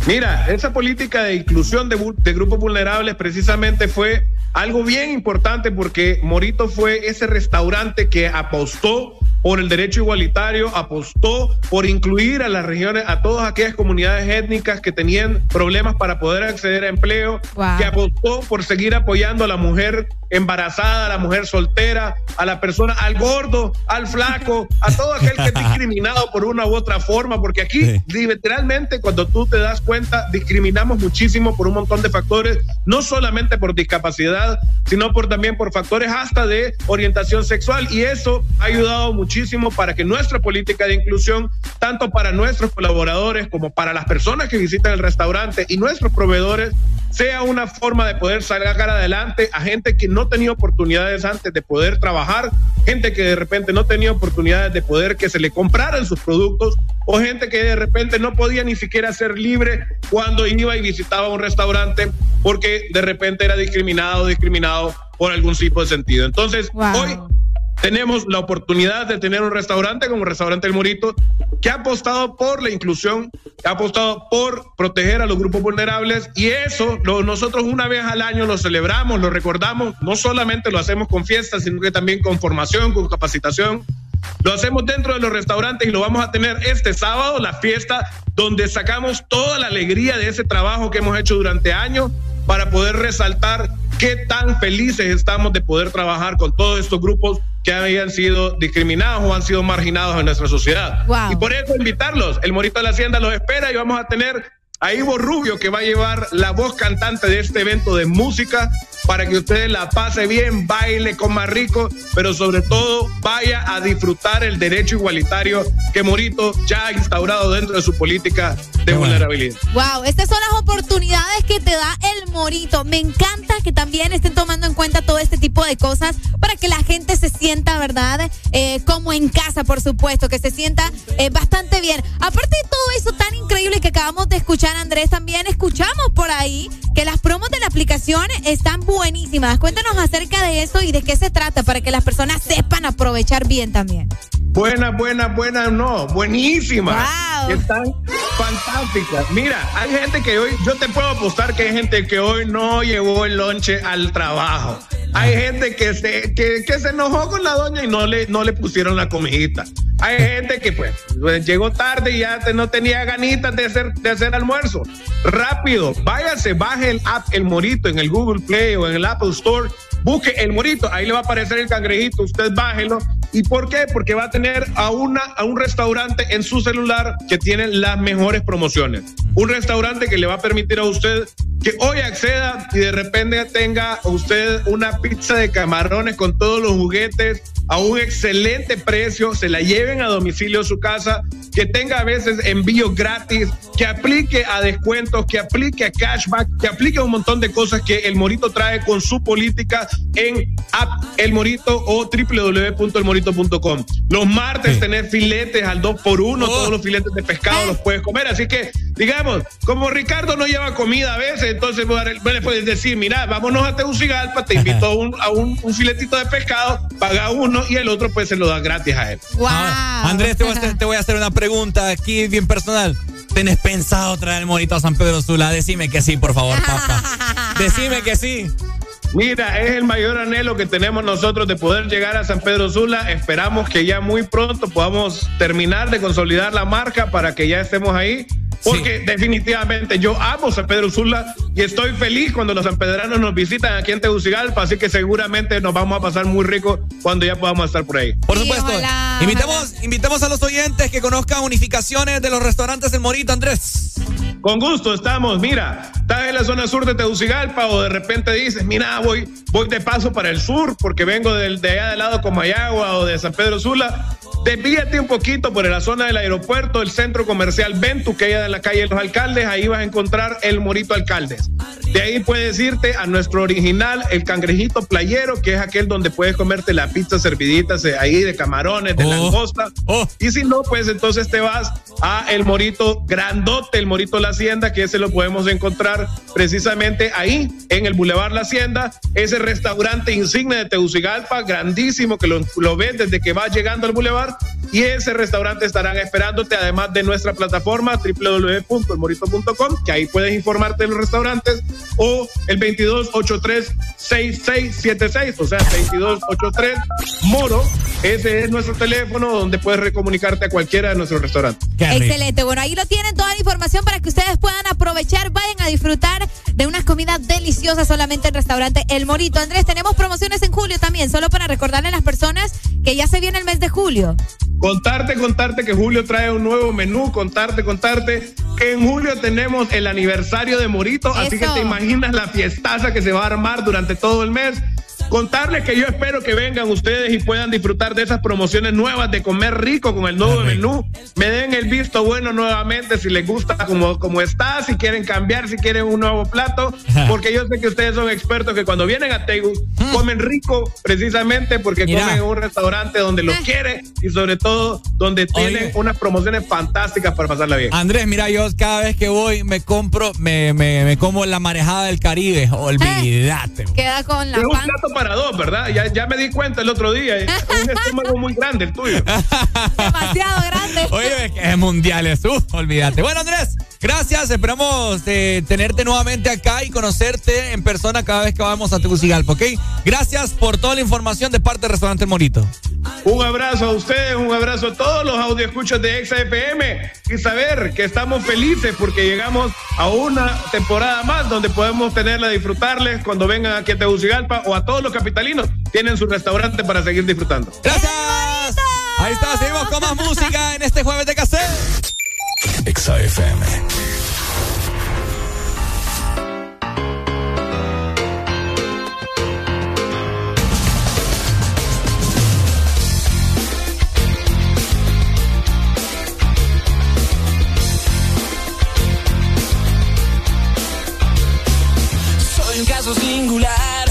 Mira, esa política de inclusión de, de grupos vulnerables precisamente fue algo bien importante porque Morito fue ese restaurante que apostó por el derecho igualitario, apostó por incluir a las regiones, a todas aquellas comunidades étnicas que tenían problemas para poder acceder a empleo, Wow. que apostó por seguir apoyando a la mujer embarazada, a la mujer soltera, a la persona, al gordo, al flaco, a todo aquel que es discriminado por una u otra forma, porque aquí literalmente cuando tú te das cuenta discriminamos muchísimo por un montón de factores, no solamente por discapacidad, sino por también por factores hasta de orientación sexual y eso ha ayudado muchísimo para que nuestra política de inclusión, tanto para nuestros colaboradores como para las personas que visitan el restaurante y nuestros proveedores, sea una forma de poder sacar adelante a gente que no tenía oportunidades antes de poder trabajar, gente que de repente no tenía oportunidades de poder que se le compraran sus productos o gente que de repente no podía ni siquiera ser libre cuando iba y visitaba un restaurante porque de repente era discriminado o discriminado por algún tipo de sentido. Entonces, hoy tenemos la oportunidad de tener un restaurante como restaurante El Morito que ha apostado por la inclusión, que ha apostado por proteger a los grupos vulnerables y eso lo- nosotros una vez al año lo celebramos, lo recordamos, no solamente lo hacemos con fiestas, sino que también con formación, con capacitación. Lo hacemos dentro de los restaurantes y lo vamos a tener este sábado, la fiesta, donde sacamos toda la alegría de ese trabajo que hemos hecho durante años para poder resaltar qué tan felices estamos de poder trabajar con todos estos grupos que habían sido discriminados o han sido marginados en nuestra sociedad. Wow. Y por eso invitarlos. El Morito de la Hacienda los espera y vamos a tener a Ivo Rubio que va a llevar la voz cantante de este evento de música para que ustedes la pase bien, baile, coma rico, pero sobre todo vaya a disfrutar el derecho igualitario que Morito ya ha instaurado dentro de su política de vulnerabilidad. Wow, estas son las oportunidades que te da el morito. Me encanta que también estén tomando en cuenta todo este tipo de cosas para que la gente se sienta, ¿verdad? Eh, como en casa, por supuesto, que se sienta eh, bastante bien. Aparte de todo eso tan increíble que acabamos de escuchar, Andrés, también escuchamos por ahí que las promos de la aplicación están buenísimas. Cuéntanos acerca de eso y de qué se trata para que las personas sepan aprovechar bien también. Buenas, buenas, buenas, no, buenísimas. Wow. Están fantásticas. Mira, hay gente que hoy, yo te puedo apostar que hay gente que hoy no llevó el lonche al trabajo. Hay gente que se, que, que se enojó con la doña y no le, no le pusieron la comidita. Hay gente que pues, llegó tarde y ya no tenía ganitas de hacer, de hacer almuerzo. Rápido, váyase, baje el app El Morito en el Google Play o en el Apple Store. Busque el morito, ahí le va a aparecer el cangrejito, usted bájelo. ¿Y por qué? Porque va a tener a, una, a un restaurante en su celular que tiene las mejores promociones. Un restaurante que le va a permitir a usted que hoy acceda y de repente tenga usted una pizza de camarones con todos los juguetes a un excelente precio, se la lleven a domicilio a su casa, que tenga a veces envío gratis, que aplique a descuentos, que aplique a cashback, que aplique a un montón de cosas que el Morito trae con su política en app El Morito o www.elmorito.com. Los martes tener filetes al 2 por 1 todos los filetes de pescado los puedes comer, así que digamos, como Ricardo no lleva comida a veces, entonces le puedes decir, mira, vámonos a Tegucigalpa, te invito a un, a un, un filetito de pescado, paga uno y el otro pues se lo da gratis a él. Ah, Andrés, te voy, a hacer, te voy a hacer una pregunta aquí bien personal. ¿Tenés pensado traer el monito a San Pedro Sula? Decime que sí, por favor, papá. Decime que sí. Mira, es el mayor anhelo que tenemos nosotros de poder llegar a San Pedro Sula. Esperamos que ya muy pronto podamos terminar de consolidar la marca para que ya estemos ahí. Porque definitivamente yo amo San Pedro Sula y estoy feliz cuando los sanpedranos nos visitan aquí en Tegucigalpa, así que seguramente nos vamos a pasar muy rico cuando ya podamos estar por ahí. Por supuesto. invitemos, invitemos a los oyentes que conozcan unificaciones de los restaurantes del Morito, Andrés. Con gusto, estamos. Mira, estás en la zona sur de Tegucigalpa o de repente dices, mira, voy, voy de paso para el sur porque vengo del, de allá del lado como Mayagua o de San Pedro Sula. Desvíate un poquito por la zona del aeropuerto, el centro comercial Ventu, que hay en la calle de los alcaldes, ahí vas a encontrar el Morito Alcaldes. De ahí puedes irte a nuestro original, el cangrejito playero, que es aquel donde puedes comerte la pizza servidita ahí de camarones, de langosta. Y si no, pues entonces te vas a el Morito Grandote, el Morito La Hacienda, que ese lo podemos encontrar precisamente ahí, en el Boulevard La Hacienda, ese restaurante insigne de Tegucigalpa, grandísimo, que lo, lo ves desde que vas llegando al Boulevard. y ese restaurante estarán esperándote además de nuestra plataforma www.elmorito.com que ahí puedes informarte de los restaurantes o el 2283-6676 o sea 2283 Moro ese es nuestro teléfono donde puedes recomunicarte a cualquiera de nuestros restaurantes Excelente. Bueno, ahí lo tienen toda la información para que ustedes puedan aprovechar, vayan a disfrutar de unas comidas deliciosas solamente en restaurante El Morito. Andrés, tenemos promociones en julio también, solo para recordarle a las personas que ya se viene el mes de julio. Contarte, contarte que Julio trae un nuevo menú, contarte, contarte que en julio tenemos el aniversario de Morito, así que te imaginas la fiestaza que se va a armar durante todo el mes. Contarles que yo espero que vengan ustedes y puedan disfrutar de esas promociones nuevas de comer rico con el nuevo menú. Me den el visto bueno nuevamente si les gusta como, como está, si quieren cambiar, si quieren un nuevo plato, porque yo sé que ustedes son expertos que cuando vienen a Tegus comen rico precisamente porque Mira. comen en un restaurante donde los quiere y sobre todo donde tienen unas promociones fantásticas para pasarla bien. Andrés, mira, yo cada vez que voy me compro, me, me, me como la marejada del Caribe. Olvídate. Queda con la pan. Para dos, ¿verdad? Ya, ya me di cuenta el otro día. Es un estómago muy grande el tuyo. Demasiado grande. Oye, es que es mundial eso, olvídate. Bueno, Andrés, gracias. Esperamos eh, tenerte nuevamente acá y conocerte en persona cada vez que vamos a Tegucigalpa, ¿ok? Gracias por toda la información de parte del Restaurante El Morito. Un abrazo a ustedes, un abrazo a todos los audioescuchos de Exa FM y saber que estamos felices porque llegamos a una temporada más donde podemos tenerla, disfrutarles cuando vengan aquí a Tegucigalpa o a todos los capitalinos tienen su restaurante para seguir disfrutando. Gracias. Ahí está, seguimos con más música en este jueves de cassette. Exa. Soy un caso singular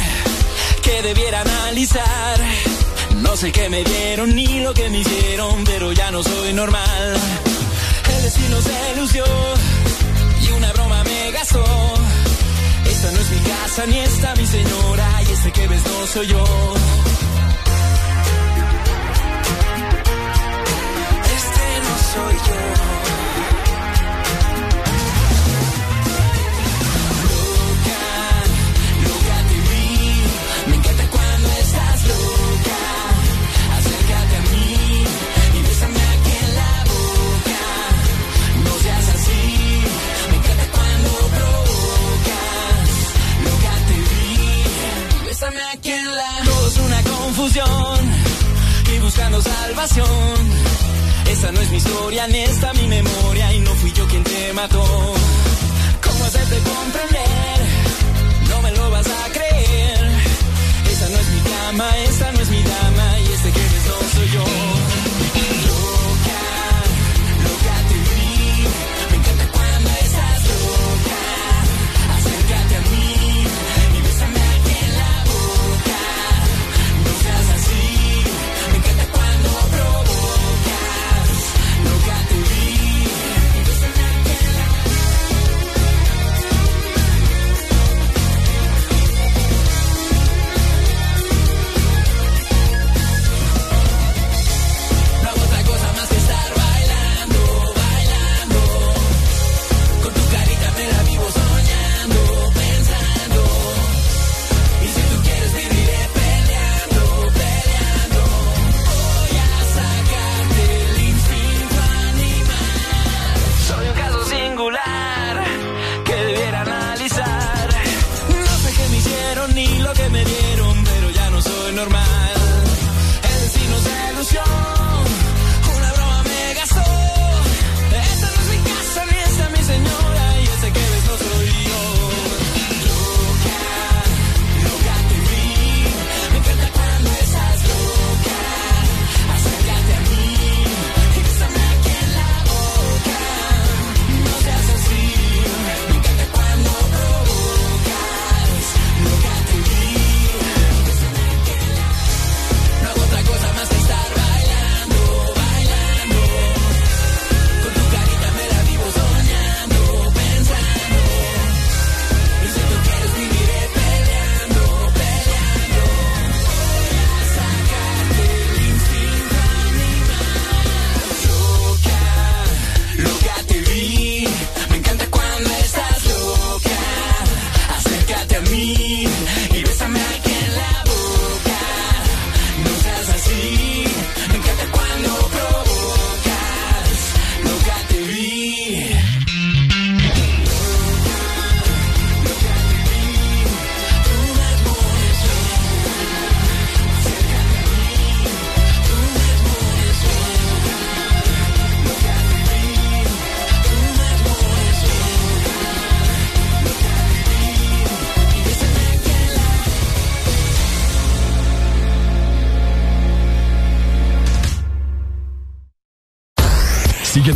que debiera analizar. No sé qué me dieron ni lo que me hicieron, pero ya no soy normal. Destino se lució y una broma me gastó. Esta no es mi casa ni esta mi señora y este que ves no soy yo. Este no soy yo. Salvación. Esta no es mi historia ni esta mi memoria y no fui yo quien te mató. ¿Cómo hacerte comprender? No me lo vas a creer. Esa no es mi cama, esa es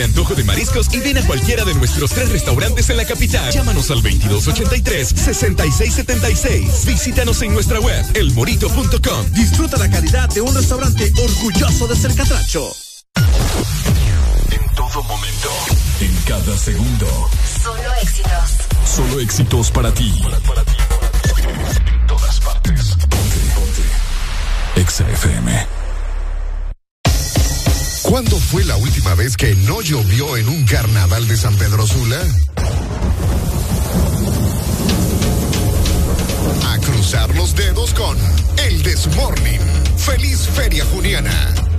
El antojo de mariscos y ven a cualquiera de nuestros tres restaurantes en la capital. Llámanos al 2283-6676. Visítanos en nuestra web, elmorito.com. Disfruta la calidad de un restaurante orgulloso de ser catracho. En todo momento, en cada segundo. Solo éxitos. Solo éxitos para ti. En todas partes. Ponte, ponte. Exa FM. ¿Cuándo fue la última vez que no llovió en un carnaval de San Pedro Sula? A cruzar los dedos con El Desmorning. Feliz Feria Juniana.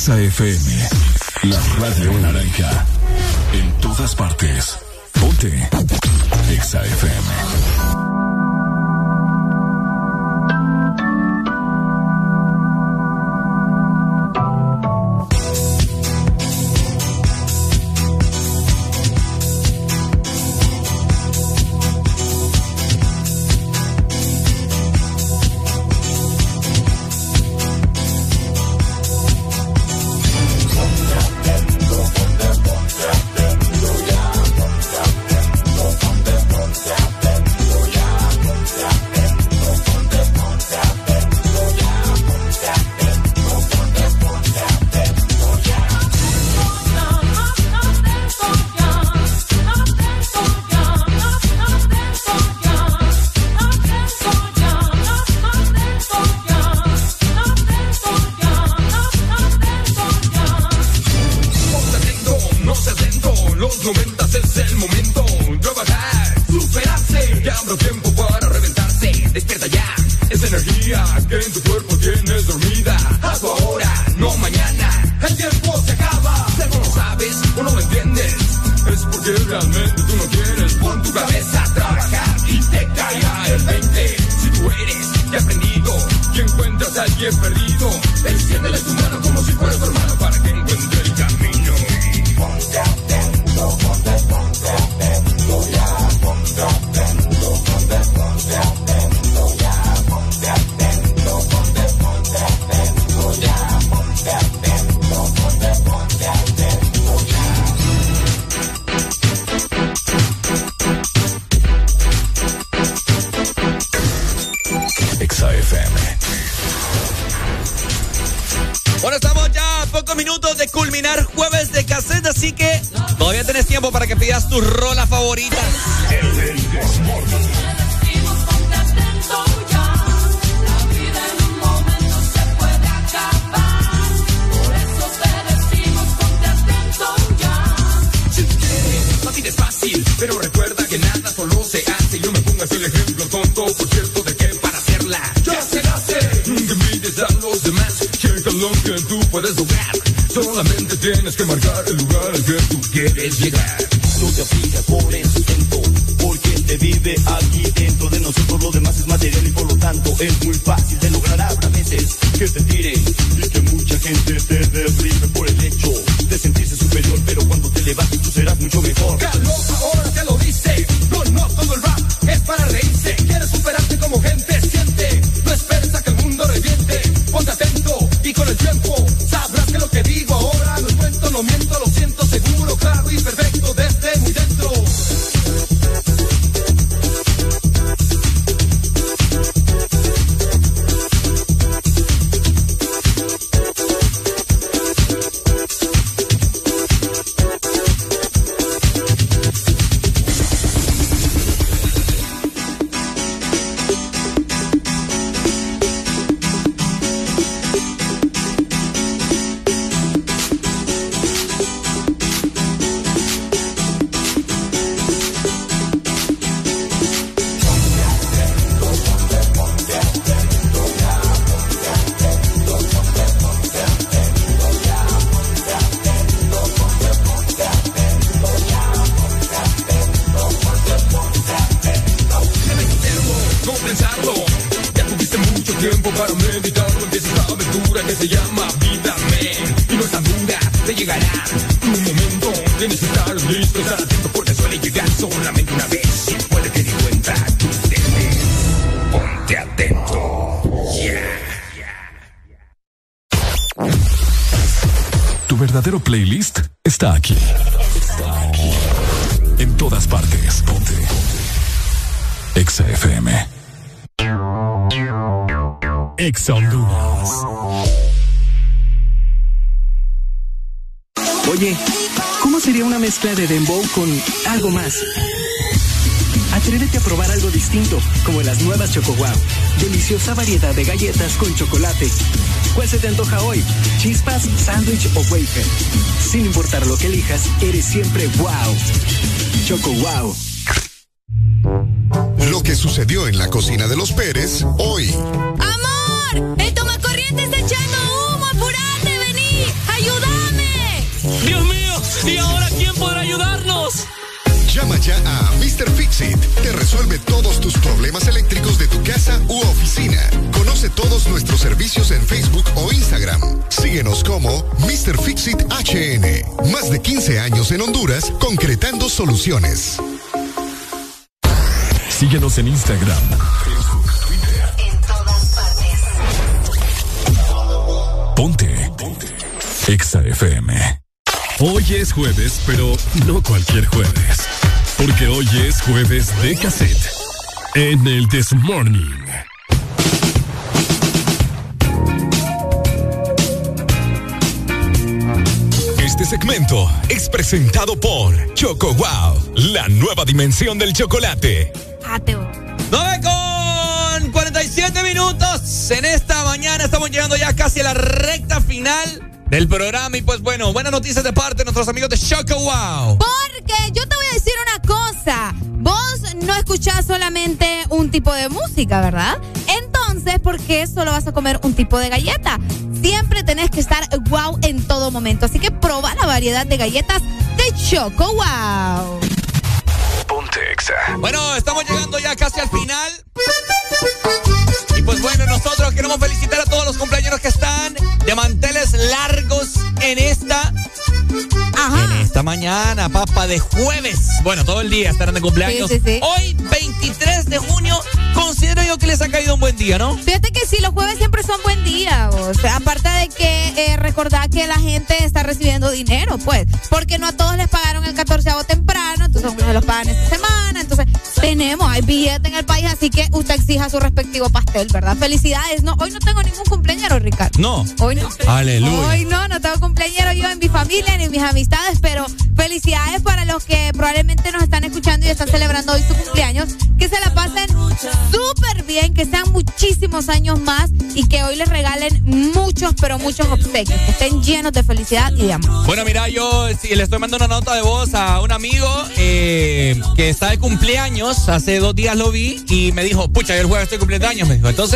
Exa FM. con algo más. Atrévete a probar algo distinto, como las nuevas Choco wow, deliciosa variedad de galletas con chocolate. ¿Cuál se te antoja hoy? ¿Chispas, sándwich o wafer? Sin importar lo que elijas, eres siempre wow. Choco wow. Lo que sucedió en la cocina de los Pérez hoy. ¡Amor! ¡El tomacorriente está echando! A Mr. Fixit. Te resuelve todos tus problemas eléctricos de tu casa u oficina. Conoce todos nuestros servicios en Facebook o Instagram. Síguenos como Mr. Fixit HN. Más de 15 años en Honduras concretando soluciones. Síguenos en Instagram, En todas partes. Ponte. Ponte. Exa FM. Hoy es jueves, pero no cualquier jueves. Porque hoy es jueves de cassette. En el This Morning. Este segmento es presentado por Choco Wow, la nueva dimensión del chocolate. 9 con 47 minutos. En esta mañana estamos llegando ya casi a la recta final del programa. Y pues bueno, buenas noticias de parte de nuestros amigos de Choco Wow. Porque yo te voy a cosa. Vos no escuchás solamente un tipo de música, ¿verdad? Entonces, ¿por qué solo vas a comer un tipo de galleta? Siempre tenés que estar wow en todo momento. Así que proba la variedad de galletas de Choco Wow. Ponte Exa. Bueno, estamos llegando ya casi al final. Pues bueno, nosotros queremos felicitar a todos los cumpleaños que están de manteles largos en esta. En esta mañana, papa, de jueves. Bueno, todo el día estarán de cumpleaños. Sí, sí, sí. Hoy, 23 de junio, considero yo que les ha caído un buen día, ¿no? Fíjate que sí, los jueves siempre son buen día. O sea, aparte de que eh, recordar que la gente está recibiendo dinero, pues. Porque no a todos les pagaron el 14 temprano, entonces algunos se los pagan esta semana. Entonces, tenemos, hay billete en el país, así que usted exija su respectivo pastel, ¿verdad? Felicidades. No, hoy no tengo ningún cumpleañero, Ricardo. No. Hoy no. Aleluya. Hoy no, no tengo cumpleañero yo en mi familia ni en mis amistades, pero felicidades para los que probablemente nos están escuchando y están celebrando hoy su cumpleaños. Que se la pasen súper bien, que sean muchísimos años más y que hoy les regalen muchos, pero muchos obsequios, que estén llenos de felicidad y de amor. Bueno, mira, yo le estoy mandando una nota de voz a un amigo eh, que está de cumpleaños. Hace dos días lo vi y me dijo, pucha, yo el jueves estoy cumpliendo años. Me dijo, entonces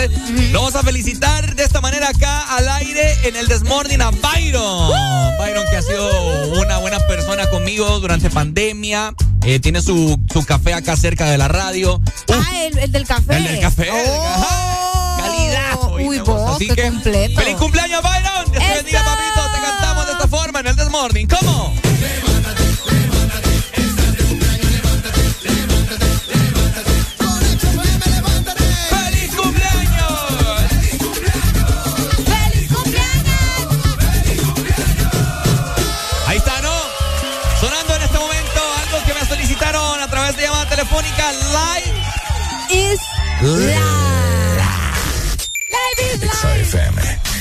lo vamos a felicitar de esta manera acá al aire en el Desmorning a Byron. Byron que ha sido una buena persona conmigo durante pandemia. eh, tiene su, su café acá cerca de la radio. Ah, el, el del café. El del café. Oh. Calidad. Uy, vos, Así que, completo. ¡Feliz cumpleaños, Byron! Dios te bendiga, papito. Te cantamos de esta forma en el Desmorning. ¿Cómo? Telefónica live. Is live. Live is Exa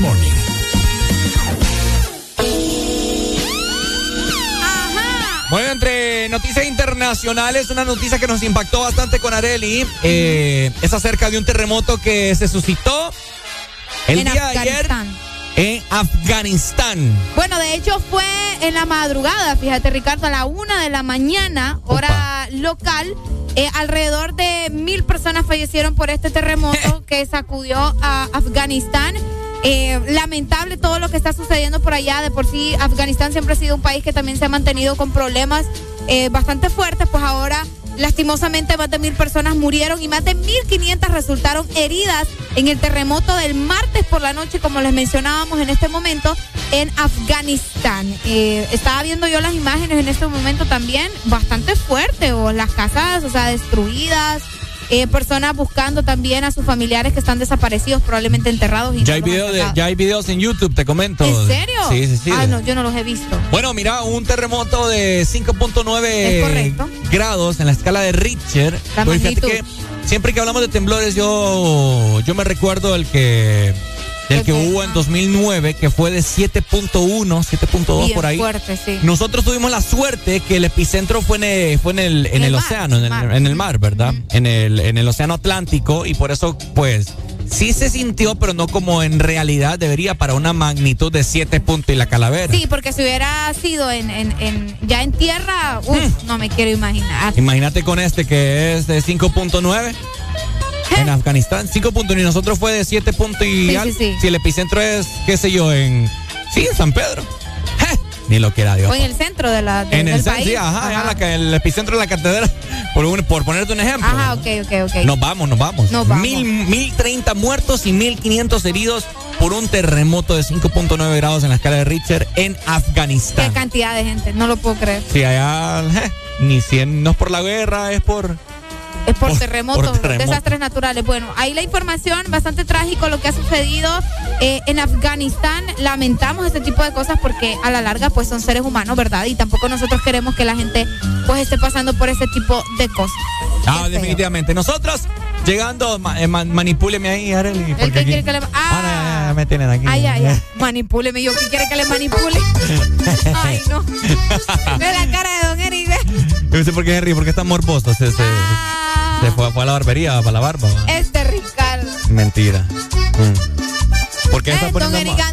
This Morning. Bueno, entre noticias internacionales, una noticia que nos impactó bastante con Areli eh, es acerca de un terremoto que se suscitó el en día de ayer en Afganistán. Bueno, de hecho fue en la madrugada, fíjate Ricardo, a la una de la mañana, hora local. eh, alrededor de mil personas fallecieron por este terremoto que sacudió a Afganistán. Eh, lamentable todo lo que está sucediendo por allá. De por sí, Afganistán siempre ha sido un país que también se ha mantenido con problemas eh, bastante fuertes. Pues ahora, lastimosamente, más de mil personas murieron y más de 1.500 resultaron heridas en el terremoto del martes por la noche, como les mencionábamos en este momento, en Afganistán. Eh, estaba viendo yo las imágenes en este momento también, bastante fuerte, o las casas, o sea, destruidas. Eh, personas buscando también a sus familiares que están desaparecidos, probablemente enterrados. Y Ya no hay, video de, ya hay videos en YouTube, te comento. ¿En serio? Sí, sí, sí. Ah, no, yo no los he visto. Bueno, mira, un terremoto de Es 5.9 correcto. grados en la escala de Richter. La Pues fíjate que siempre que hablamos de temblores, yo, yo me recuerdo el que, el que hubo en 2009, que fue de 7.1, 7.2 Bien por ahí. fuerte, sí. Nosotros tuvimos la suerte que el epicentro fue en el, fue en el, en el océano, en el, en el mar, ¿verdad? En el, en el océano Atlántico y por eso, pues, sí se sintió, pero no como en realidad debería para una magnitud de 7 puntos y la calavera. Sí, porque si hubiera sido en, en, en- ya en tierra, uf, Hmm. no me quiero imaginar. Imagínate con este que es de 5.9 en Afganistán, 5.9 y nosotros fue de 7 puntos y Sí, sí, sí. Si el epicentro es, qué sé yo, en sí, en San Pedro. Ni lo quiera Dios. O en el centro de la, de- En el del país. sí, ajá, la el epicentro de la catedral, por, un- por ponerte un ejemplo. Ajá, ok, ok, ok. Nos vamos, nos vamos. Nos vamos. Mil, mil treinta muertos y mil quinientos heridos por un terremoto de 5.9 grados en la escala de Richter en Qué Afganistán. cantidad de gente, no lo puedo creer. Sí, allá ni 100, no es por la guerra, es por... Es por, Por- terremotos, por terremotos. desastres naturales. Bueno, ahí la información, bastante trágico lo que ha sucedido eh, en Afganistán. Lamentamos este tipo de cosas porque a la larga pues son seres humanos, ¿verdad? Y tampoco nosotros queremos que la gente pues esté pasando por ese tipo de cosas. Ah, definitivamente. Nosotros llegando, ma- eh, man- manipúleme ahí, Arely. ¿El que quiere que le... Ah, Ah, ya, ya me tienen aquí. ay, ay, ay. Manipúleme. Yo que quiere que le manipule. Ay, no. Ve la cara de Don Eric. Yo no sé por qué Henry, porque está morboso. Se, se, Ah. Se fue, fue a la barbería, para la barba. Este Ricardo. Mentira. Mm. ¿Por qué está Don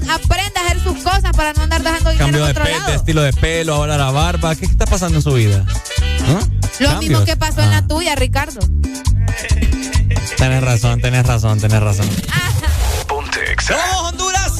aprenda a hacer sus cosas para no andar dejando dinero cambio de, otro pe- de lado. estilo de pelo, ahora la barba? ¿Qué está pasando en su vida? ¿Ah? Lo Cambios. mismo que pasó en Ah. la tuya, Ricardo. Tenés razón, tenés razón, tenés razón. Ponte.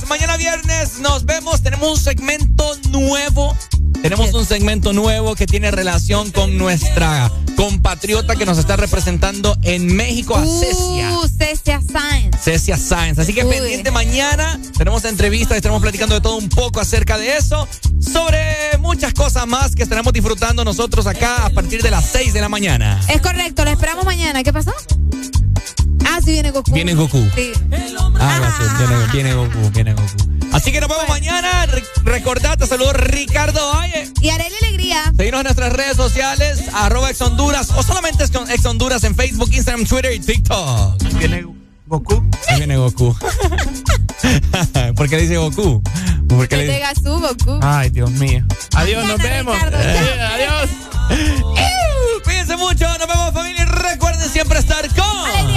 Mañana viernes nos vemos. Tenemos un segmento nuevo. Tenemos un segmento nuevo que tiene relación con nuestra compatriota que nos está representando en México, a Cecia. Uh, Cecia Science. Cecia Sáenz. Así que Uy. pendiente mañana. Tenemos entrevistas, estaremos platicando de todo un poco acerca de eso. Sobre muchas cosas más que estaremos disfrutando nosotros acá a partir de las 6 de la mañana. Es correcto, lo esperamos mañana. ¿Qué pasó? Ah, sí viene Goku. Viene Goku. Sí. Ah, gracias. Viene, viene Goku, viene Goku. Así que nos vemos mañana. Re- recordad, te saludo Ricardo Valle. Y Arely Alegría. Seguimos en nuestras redes sociales, arroba Ex Honduras o solamente Ex Honduras en Facebook, Instagram, Twitter y TikTok. ¿Viene Goku? Ahí viene Goku. ¿Por qué dice Goku? Porque Que le te Gazú, Goku. Ay, Dios mío. Adiós, nos vemos. Ricardo, Eh, adiós. Cuídense mucho, nos vemos familia y recuerden siempre estar con... Alegría.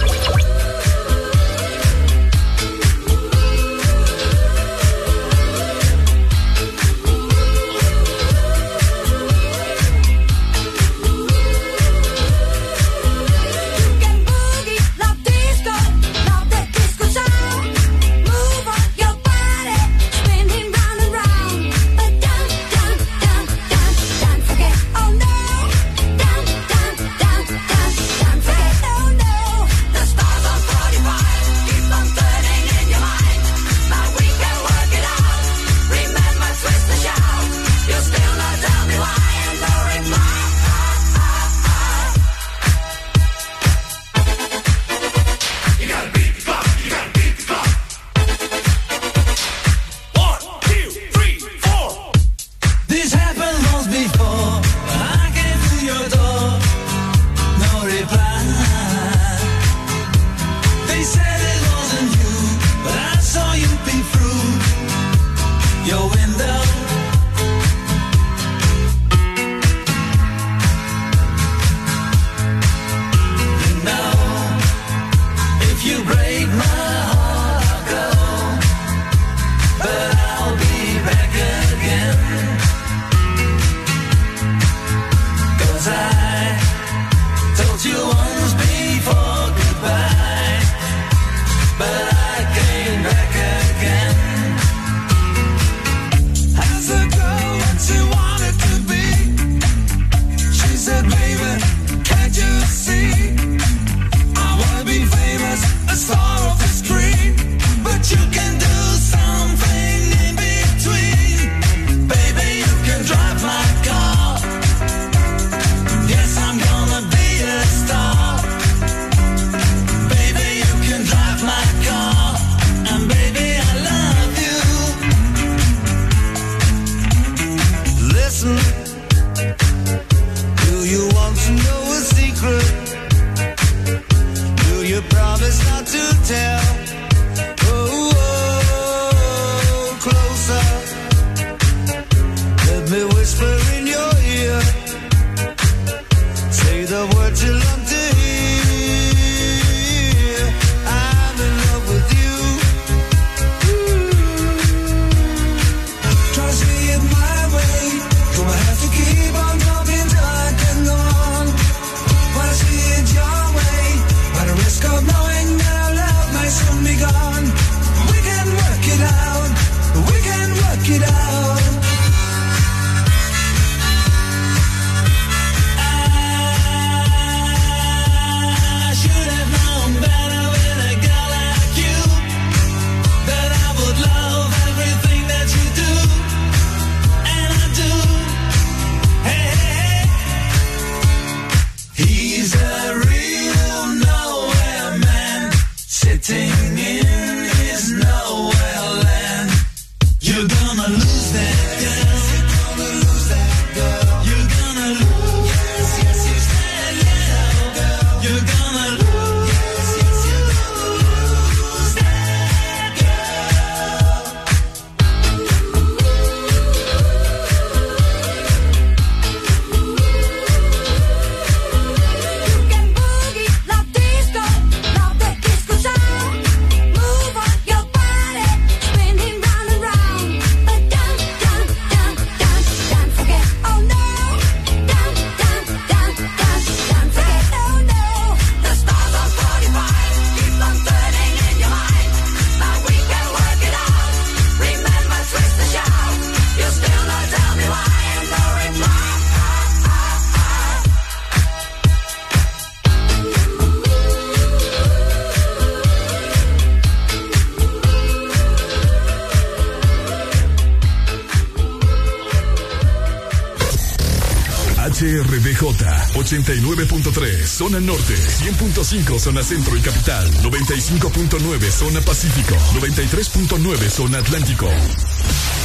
89.3 zona norte, 100.5 zona centro y capital, 95.9 zona pacífico, 93.9 zona atlántico.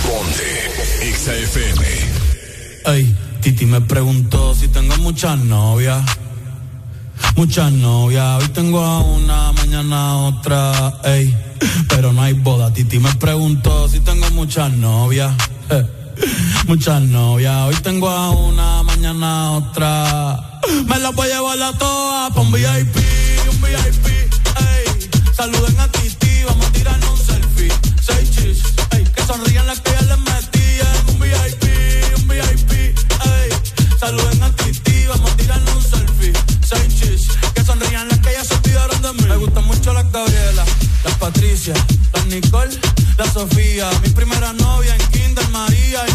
Ponte XAFM. Ey, Titi me preguntó si tengo muchas novias. Muchas novias, hoy tengo a una, mañana otra, ey. Pero no hay boda. Titi me preguntó si tengo muchas novias. eh, Muchas novias, hoy tengo a una, mañana a otra. Me las voy a llevar a todas pa' un VIP, un VIP, ey. Saluden a Titi, vamos a tirarnos un selfie. Seis chis, ey. Que sonrían las que ya les metí en un VIP, un VIP, ey. Saluden a Titi, vamos a tirarnos un selfie. Seis chis, que sonrían las que ya se olvidaron de mí. Me gustan mucho las Gabriela, las Patricia, las Nicole, la Sofía. Mi primera novia en Kinder María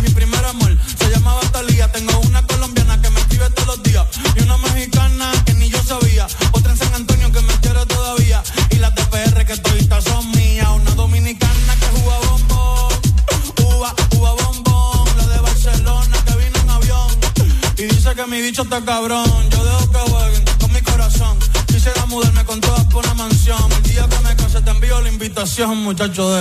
cabrón. Yo dejo que jueguen con mi corazón. Quisiera mudarme con todas por una mansión. El día que me case te envío la invitación, muchacho, deja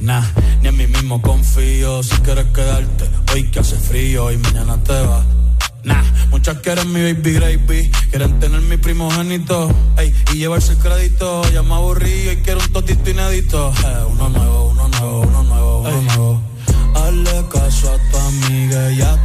nah, ni en mí mismo confío. Si quieres quedarte hoy que hace frío y mañana te vas. Nah, muchas quieren mi baby gravy, quieren tener mi primogénito, ey, y llevarse el crédito. Ya me aburrí y quiero un totito inédito. Eh, uno nuevo, uno nuevo, uno nuevo, uno nuevo. Hazle caso a tu amiga, y ya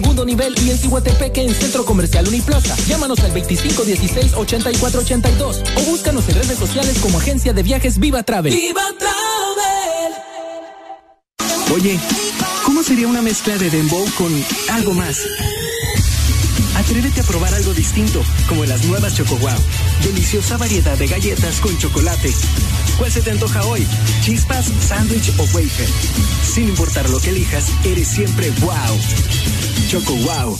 segundo nivel y en Cihuatepeque en Centro Comercial Uniplaza. Llámanos al 2516-8482 o búscanos en redes sociales como Agencia de Viajes Viva Travel. ¡Viva Travel! Oye, ¿cómo sería una mezcla de dembow con algo más? Atrévete a probar algo distinto, como las nuevas Choco Wow. Deliciosa variedad de galletas con chocolate. ¿Cuál se te antoja hoy? ¿Chispas, sándwich o wafer? Sin importar lo que elijas, eres siempre wow. Choco Wow.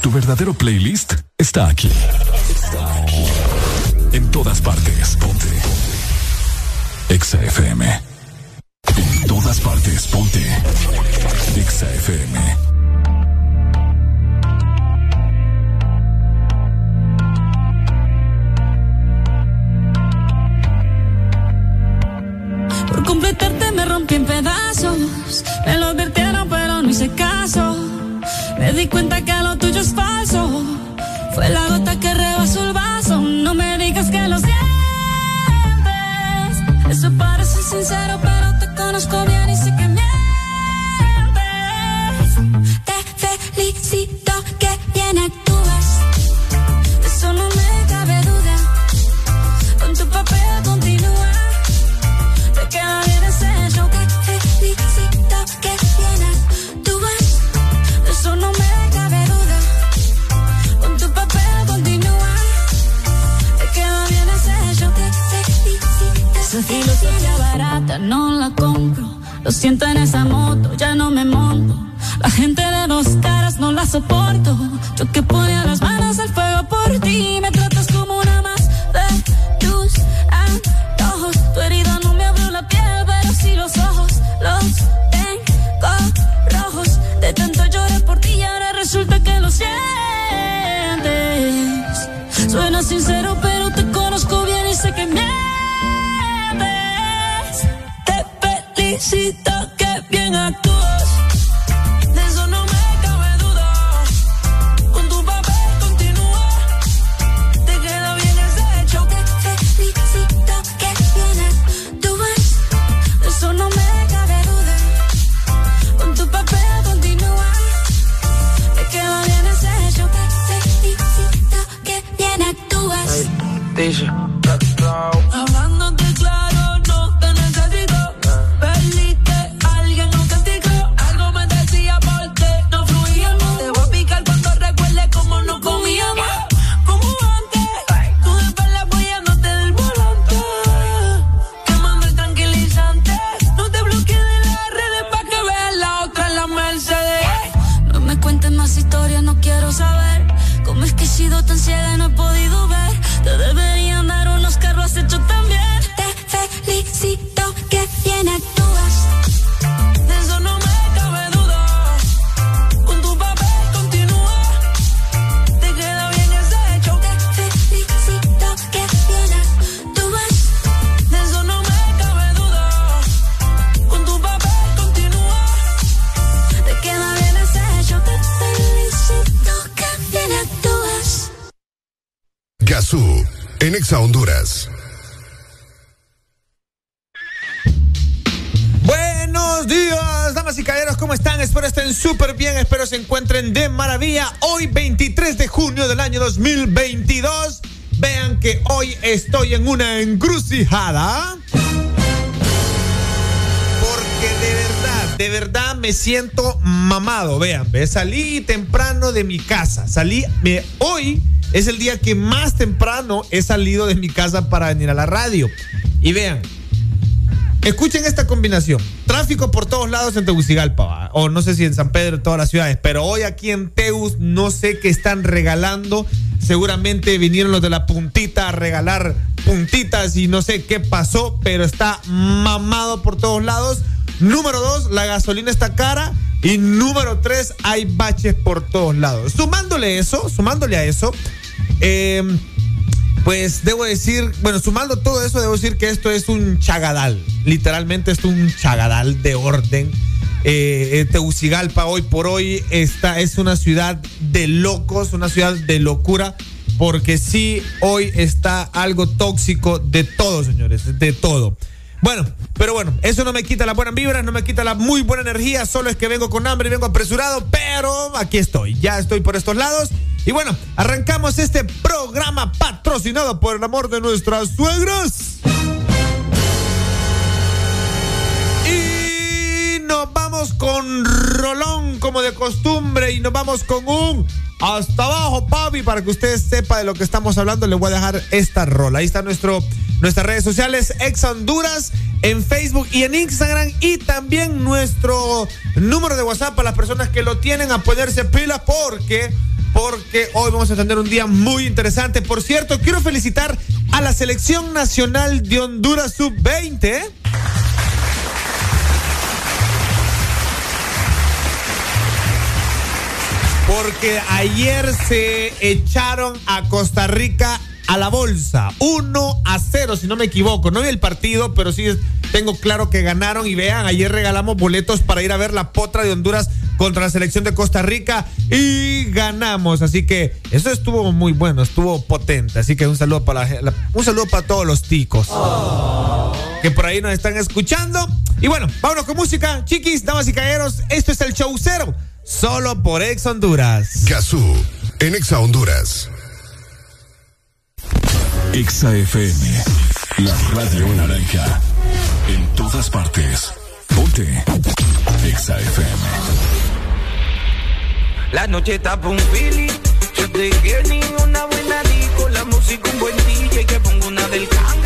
Tu verdadero playlist está aquí. Está aquí. En todas partes. Ponte. Exa FM. En todas partes. Ponte. Exa FM. me siento mamado, vean, salí temprano de mi casa, salí, me, hoy es el día que más temprano he salido de mi casa para venir a la radio. Y vean, escuchen esta combinación, tráfico por todos lados en Tegucigalpa, o no sé si en San Pedro, todas las ciudades, pero hoy aquí en Teus no sé qué están regalando, seguramente vinieron los de la puntita a regalar puntitas y no sé qué pasó, pero está mamado por todos lados. Número dos, la gasolina está cara. Y número tres, hay baches por todos lados. Sumándole eso, sumándole a eso, eh, pues debo decir, bueno, sumando todo eso, debo decir que esto es un chagadal. Literalmente es un chagadal de orden. Eh, eh, Tegucigalpa hoy por hoy está, es una ciudad de locos, una ciudad de locura, porque sí, hoy está algo tóxico de todo, señores, de todo. Bueno, pero bueno, eso no me quita las buenas vibras, no me quita la muy buena energía, solo es que vengo con hambre y vengo apresurado, pero aquí estoy, ya estoy por estos lados. Y bueno, arrancamos este programa patrocinado por el amor de nuestras suegras. Con Rolón como de costumbre y nos vamos con un hasta abajo, papi, para que usted sepa de lo que estamos hablando. Le voy a dejar esta rola. Ahí está nuestro, nuestras redes sociales, Ex Honduras, en Facebook y en Instagram. Y también nuestro número de WhatsApp para las personas que lo tienen a ponerse pilas porque porque hoy vamos a tener un día muy interesante. Por cierto, quiero felicitar a la Selección Nacional de Honduras Sub-20. Porque ayer se echaron a Costa Rica a la bolsa. 1 a 0, si no me equivoco. No vi el partido, pero sí tengo claro que ganaron. Y vean, ayer regalamos boletos para ir a ver la potra de Honduras contra la selección de Costa Rica y ganamos. Así que eso estuvo muy bueno, estuvo potente. Así que un saludo para, un saludo para todos los ticos que por ahí nos están escuchando. Y bueno, vámonos con música. Chiquis, damas y caballeros, esto es el show cero. Solo por Ex Honduras. Gazú, en Exa Honduras. Exa FM, la radio naranja. En todas partes. Ponte. Exa FM. La noche está pa' un feeling. Yo te quiero ni una buena disco. La música, un buen DJ. Que pongo una del Cangri,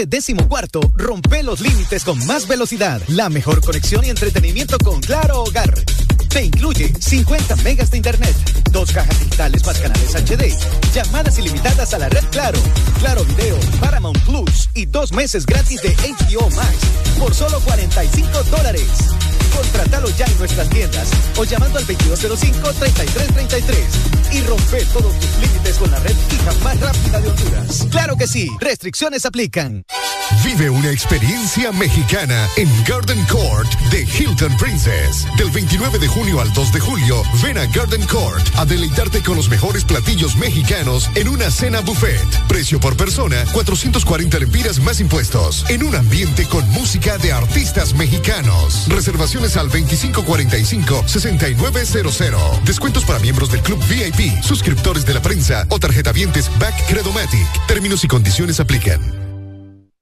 Este décimo cuarto, rompe los límites con más velocidad, la mejor conexión y entretenimiento con Claro Hogar. Te incluye 50 megas de internet, dos cajas digitales más canales HD, llamadas ilimitadas a la red Claro, Claro Video, Paramount Plus y dos meses gratis de HBO Max por solo 45 dólares. Contratalo ya en nuestras tiendas o llamando al 2205-3333 y rompe todos tus límites con la red fija más rápida de Honduras. Claro que sí, restricciones aplican. Vive una experiencia mexicana en Garden Court de Hilton Princess. Del 29 de junio al 2 de julio, ven a Garden Court a deleitarte con los mejores platillos mexicanos en una cena buffet. Precio por persona, 440 lempiras más impuestos. En un ambiente con música de artistas mexicanos. Reservaciones al 2545-6900. Descuentos para miembros del Club VIP, suscriptores de la prensa o tarjetavientes Back Credomatic. Términos y condiciones aplican.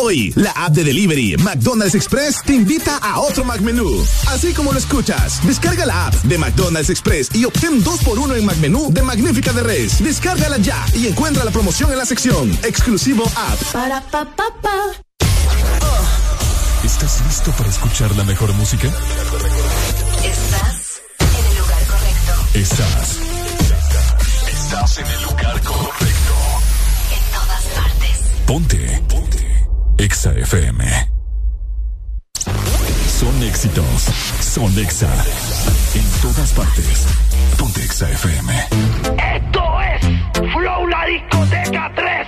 Hoy, la app de delivery McDonald's Express te invita a otro McMenú. Así como lo escuchas, descarga la app de McDonald's Express y obtén 2x1 en McMenú de Magnífica de Res. Descárgala ya y encuentra la promoción en la sección Exclusivo App. Para pa pa pa. ¿Estás listo para escuchar la mejor música? Estás en el lugar correcto. Estás. Estás en el lugar correcto. En todas partes. Ponte. Ponte. Exa FM. Son éxitos. Son Exa. En todas partes. Ponte Exa FM. Esto es Flow La Discoteca 3.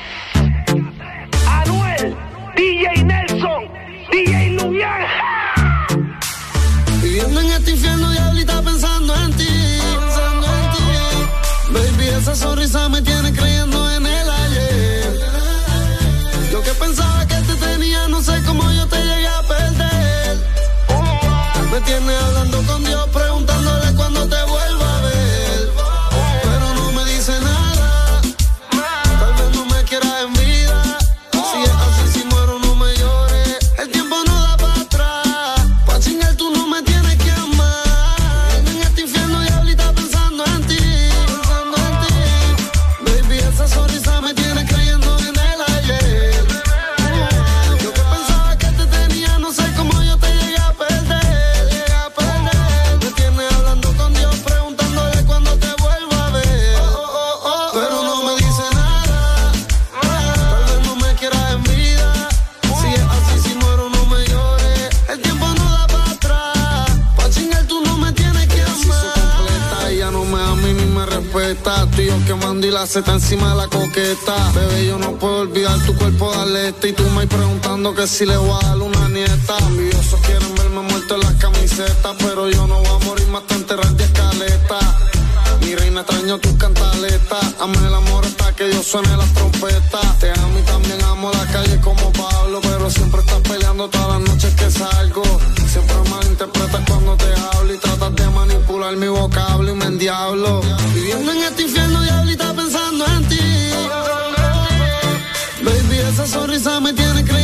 Anuel, DJ Nelson, DJ Lumiar. Viviendo en este infierno, diablita, pensando en ti. Pensando en ti. Baby, esa sonrisa me tiene la seta encima de la coqueta. Bebé, yo no puedo olvidar tu cuerpo, darle este. Y tú me preguntando que si le voy a dar una nieta. Envidiosos quieren verme muerto en las camisetas. Pero yo no voy a morir más te enterrar de escaleta. Mi reina extraño tus cantaletas. Ame el amor hasta que yo suene las trompetas. Te amo y también amo la calle como Pablo. Pero siempre estás peleando todas las noches que salgo. Siempre malinterpretas cuando te hablo y tratas de manipular mi vocablo y me endiablo. Viviendo en este infierno, diablita, pensando esa sonrisa me tiene creyendo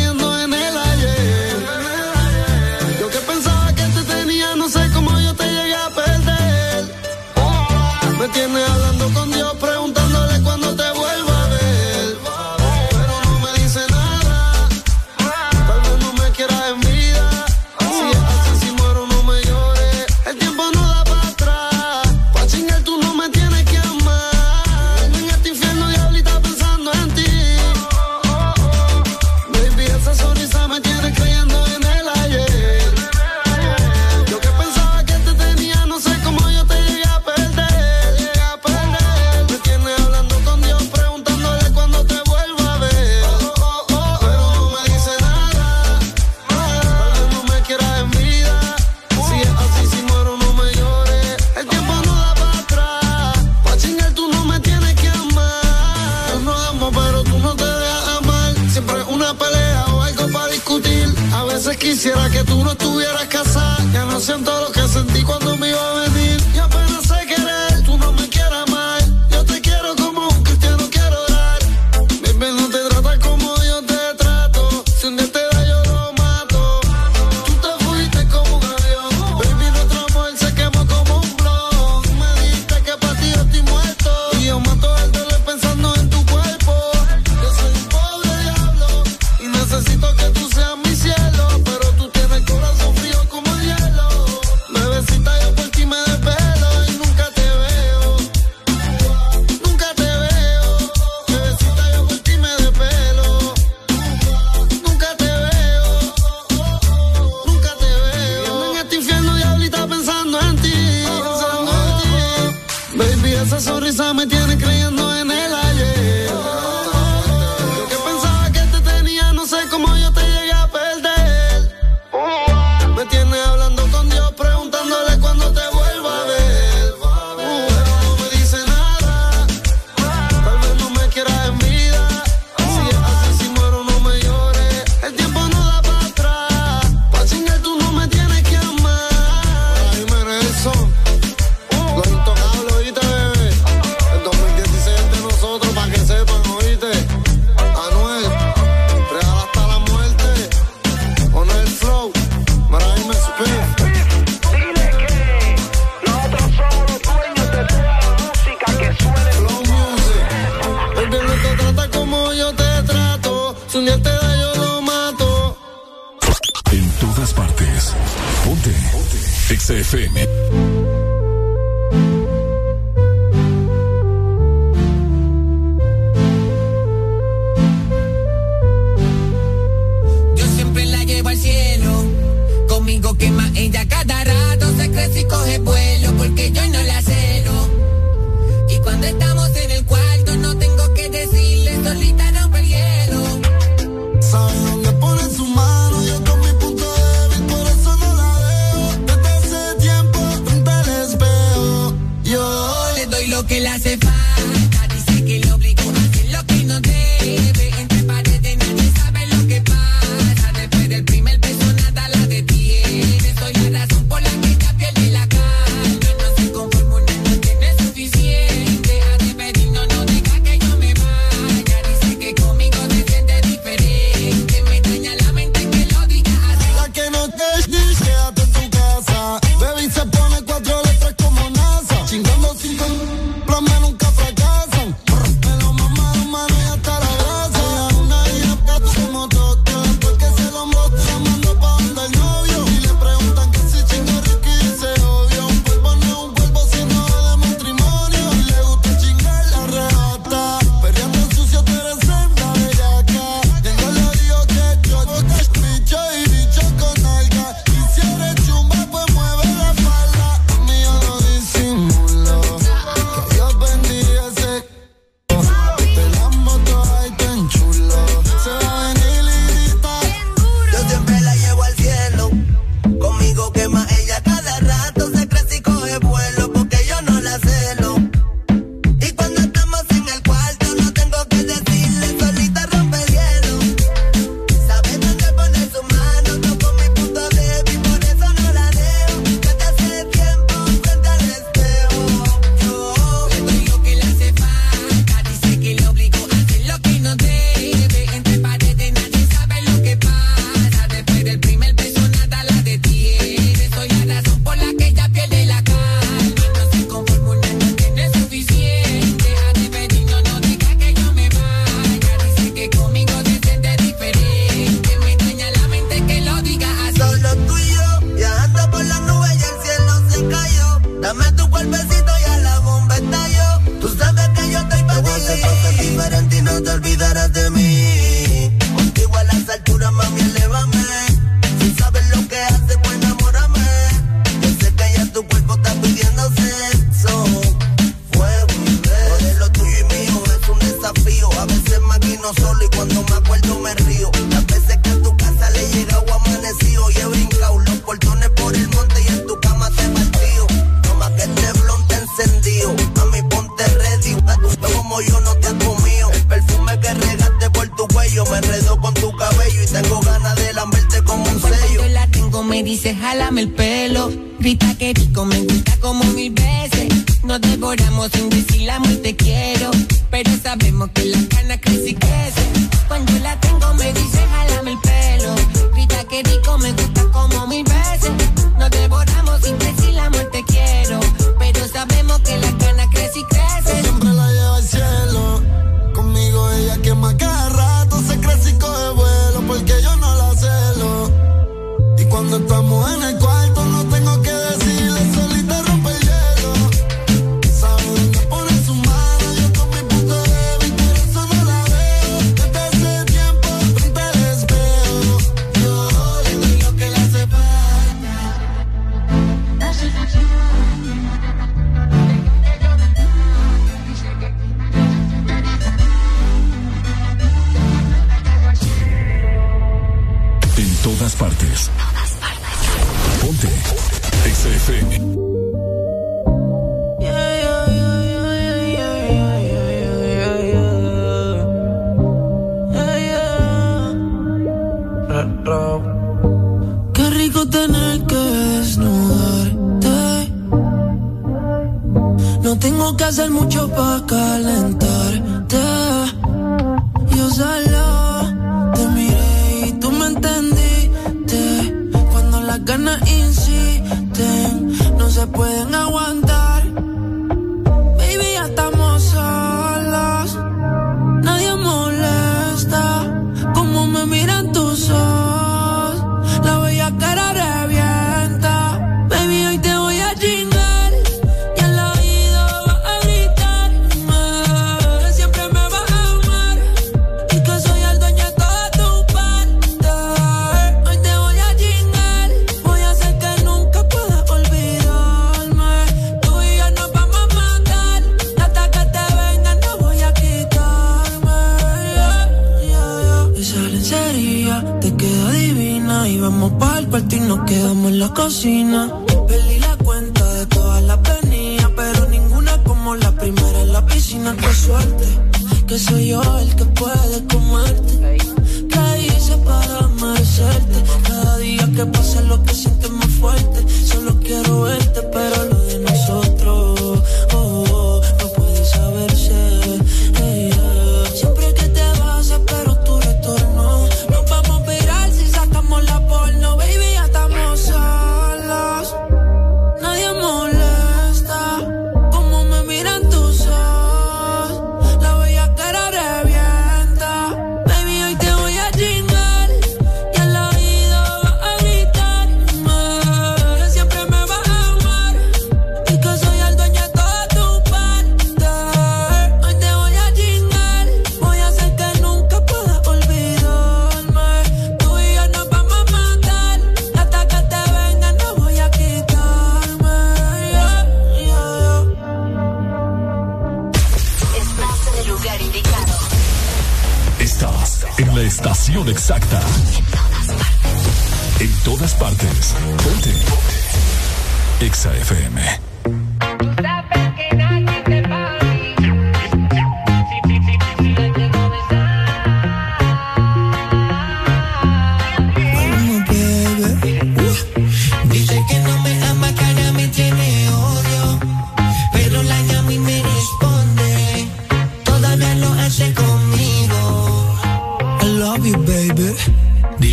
la y. Cuando la tengo me dice jálame el pelo. Grita que rico me gusta.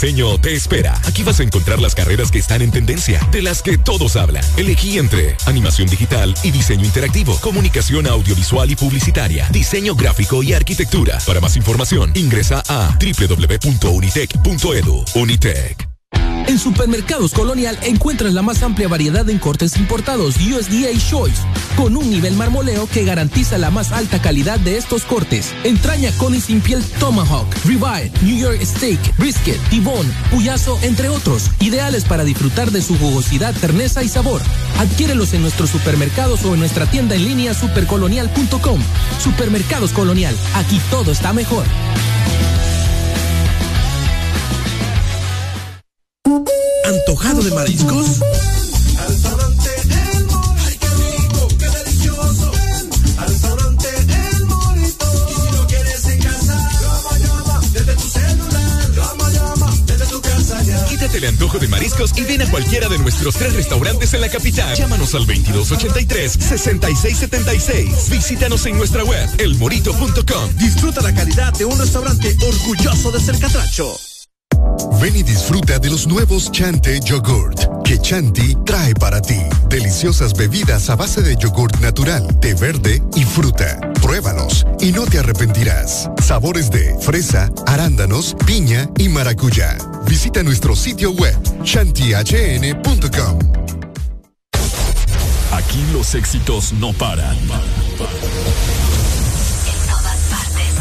Diseño te espera. Aquí vas a encontrar las carreras que están en tendencia, de las que todos hablan. Elegí entre animación digital y diseño interactivo, comunicación audiovisual y publicitaria, diseño gráfico y arquitectura. Para más información, ingresa a www.unitec.edu. Unitec. En Supermercados Colonial encuentras la más amplia variedad en cortes importados USDA Choice, con un nivel marmoleo que garantiza la más alta calidad de estos cortes. Entraña con y sin piel Tomahawk, Ribeye, New York Steak, Brisket, Tibón, Puyazo, entre otros, ideales para disfrutar de su jugosidad, terneza y sabor. Adquiérelos en nuestros supermercados o en nuestra tienda en línea supercolonial.com. Supermercados Colonial, aquí todo está mejor. ¿Antojado de mariscos? De y ven a cualquiera de nuestros tres restaurantes en la capital. Llámanos al 2283-6676. Visítanos en nuestra web, elmorito.com. Disfruta la calidad de un restaurante orgulloso de ser catracho. Ven y disfruta de los nuevos Chante Yogurt que Chanti trae para ti. Deliciosas bebidas a base de yogurt natural, té verde y fruta. Pruébalos y no te arrepentirás. Sabores de fresa, arándanos, piña y maracuyá. Visita nuestro sitio web chantihn.com. Aquí los éxitos no paran. En todas partes.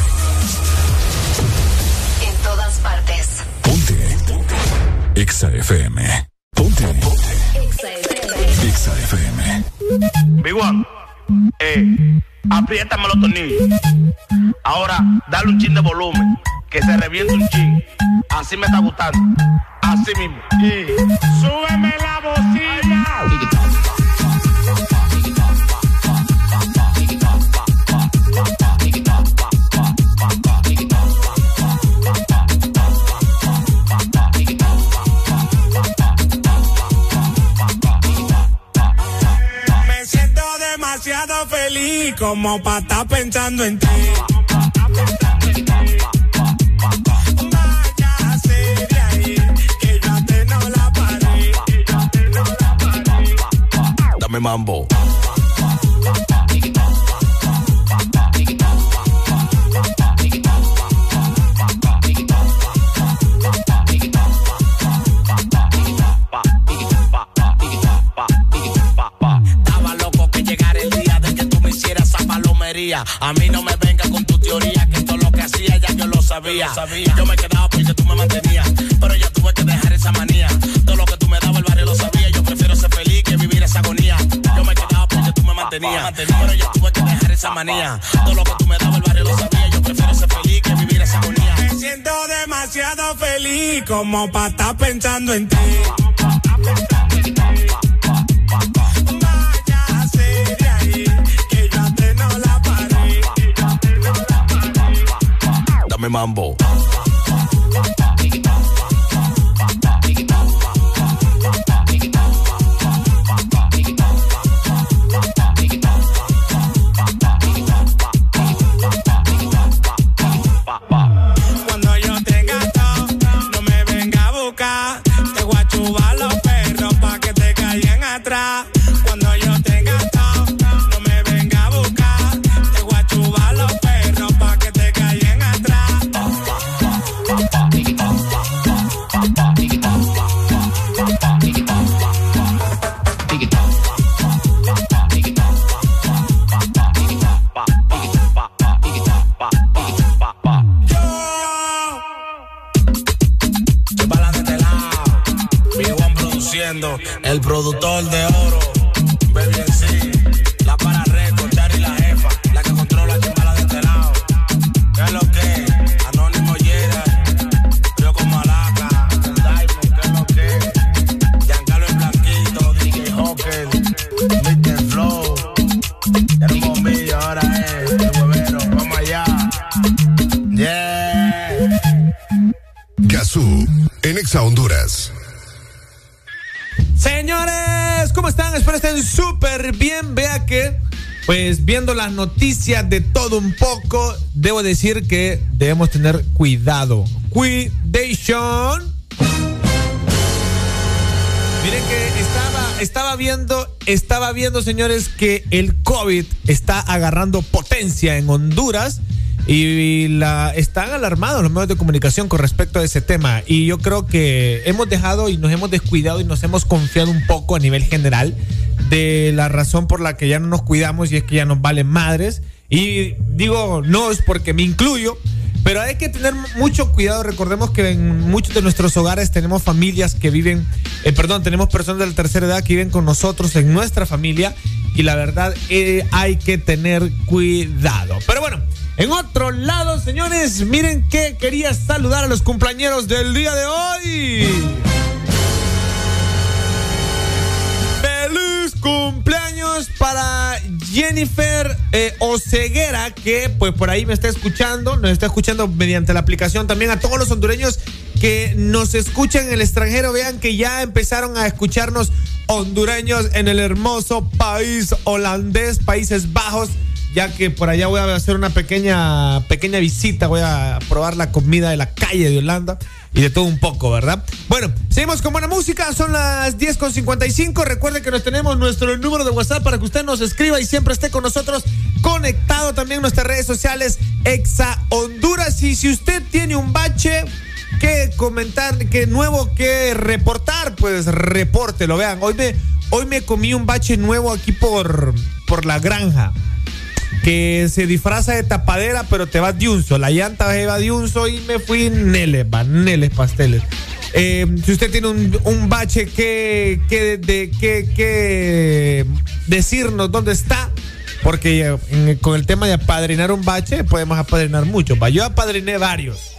En todas partes. EXA FM. Ponte. EXA FM. Big One, eh, apriétame los tornillos. Ahora, dale un chin de volumen, que se reviente un chin. Así me está gustando. Así mismo. Y súbeme la bocina. Me siento demasiado feliz como para estar pensando en ti. Esa palomería. A mí no me venga con tu teoría, que todo lo que hacía ya yo lo sabía. Yo me quedaba porque tú me mantenías, pero ya tuve que dejar esa manía. Pero ya tuve que dejar esa manía. Todo lo que tú me dabas el barrio lo sabía. Yo prefiero ser feliz que vivir esa agonía. Me siento demasiado feliz como para estar pensando en ti. Váyase de productor de oro, pues viendo las noticias de todo un poco, debo decir que debemos tener cuidado. Cuidation. Miren que estaba, estaba viendo, estaba viendo, señores, que el COVID está agarrando potencia en Honduras y la están alarmados los medios de comunicación con respecto a ese tema. Y yo creo que hemos dejado y nos hemos descuidado y nos hemos confiado un poco a nivel general de la razón por la que ya no nos cuidamos y es que ya nos valen madres. Y digo, no es porque me incluyo, pero hay que tener mucho cuidado. Recordemos que en muchos de nuestros hogares tenemos familias que viven, eh, perdón, tenemos personas de la tercera edad que viven con nosotros en nuestra familia y la verdad eh, hay que tener cuidado. Pero bueno, en otro lado, señores, miren que quería saludar a los cumpleañeros del día de hoy. Feliz cumpleaños para Jennifer eh, Oceguera, que pues por ahí me está escuchando, nos está escuchando mediante la aplicación también a todos los hondureños que nos escuchan en el extranjero. Vean que ya empezaron a escucharnos hondureños en el hermoso país holandés, Países Bajos ya que por allá voy a hacer una pequeña, pequeña visita, voy a probar la comida de la calle de Holanda y de todo un poco, ¿verdad? Bueno, seguimos con buena música, son las 10.55, recuerden que nos tenemos nuestro número de WhatsApp para que usted nos escriba y siempre esté con nosotros conectado también en nuestras redes sociales Exa Honduras y si usted tiene un bache que comentar, que nuevo que reportar, pues repórtelo, vean, hoy me, hoy me comí un bache nuevo aquí por, por la granja que se disfraza de tapadera, pero te va de. La llanta va de unso y me fui neles, va, neles pasteles. Eh, si usted tiene un, un bache que, que, de, que, que decirnos dónde está, porque con el tema de apadrinar un bache podemos apadrinar muchos. Yo apadriné varios.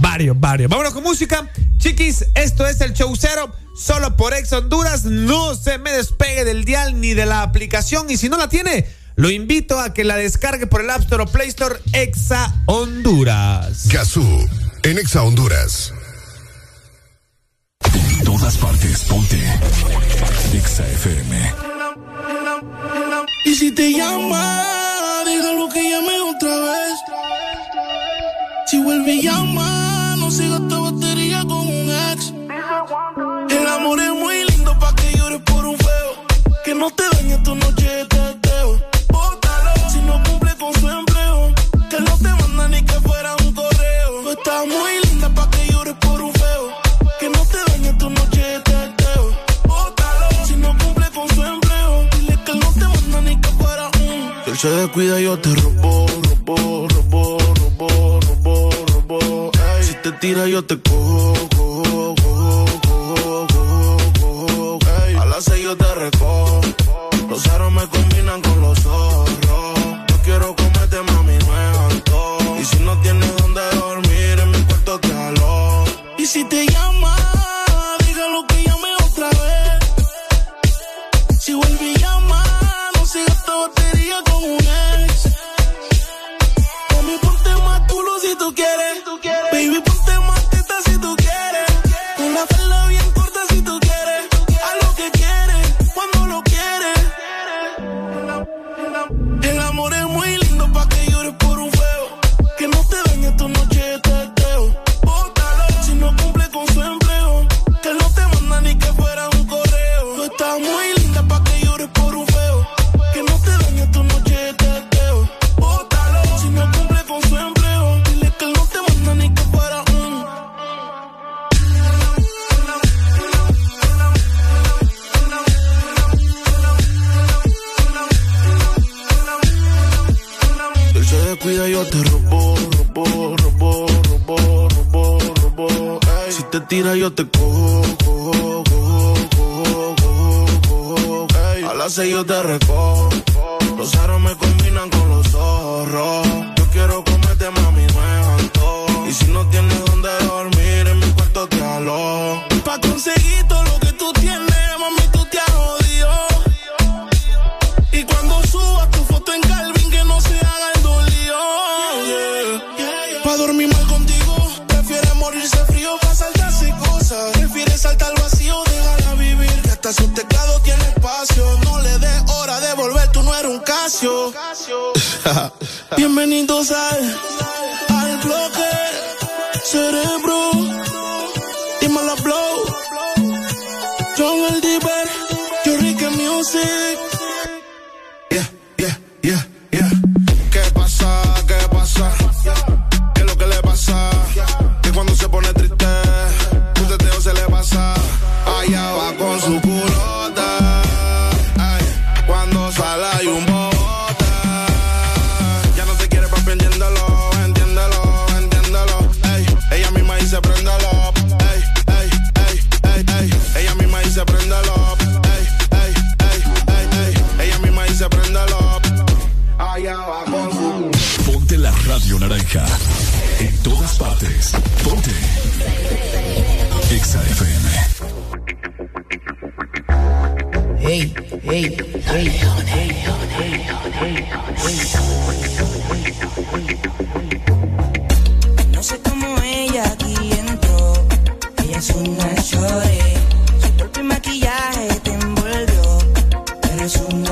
Varios, varios. Vámonos con música. Chiquis, esto es el show cero. Solo por Ex Honduras. No se me despegue del dial ni de la aplicación. Y si no la tiene, lo invito a que la descargue por el App Store o Play Store Exa Honduras. Gazú, en Exa Honduras. En todas partes, ponte. Exa FM. Y si te llama, déjalo que llame otra vez. Si vuelve y llama, no sigas esta batería con un ex. El amor es muy lindo pa' que llores por un feo. Que no te dañe tu noche se descuida, yo te robo, robo, robo, robo, robo, robo. Ey. Si te tira, yo te cojo, cojo, cojo, cojo, cojo, cojo. Ey. A las seis yo te recojo. Los aros me combinan con los zorros. Yo quiero comerte, mami, no es antojo. Y si no tienes donde dormir, en mi cuarto te alojo. Y si te llama, Descuida, yo te robo, robo, robo, robo, robo, robo. Ey. Si te tira, yo te cojo, cojo, cojo, cojo, pasa y yo te recojo. Los aros me combinan con los zorros. Yo quiero comerte, mami, no. Y si no tienes donde dormir, en mi cuarto te alojo. Pa' conseguir todo Bienvenidos al, al bloque cerebro. Dímelo, blow. John el Diver, Ricky Music. Yeah, yeah, yeah, yeah. ¿Qué pasa? ¿Qué pasa? ¿Qué es lo que le pasa? Que cuando se pone triste, un teteo se le pasa. Allá va En todas partes. Ponte. Exa FM. Hey, hey, hey, No sé cómo ella aquí entró. Ella es una chore. Su y maquillaje te envolvió. Pero es una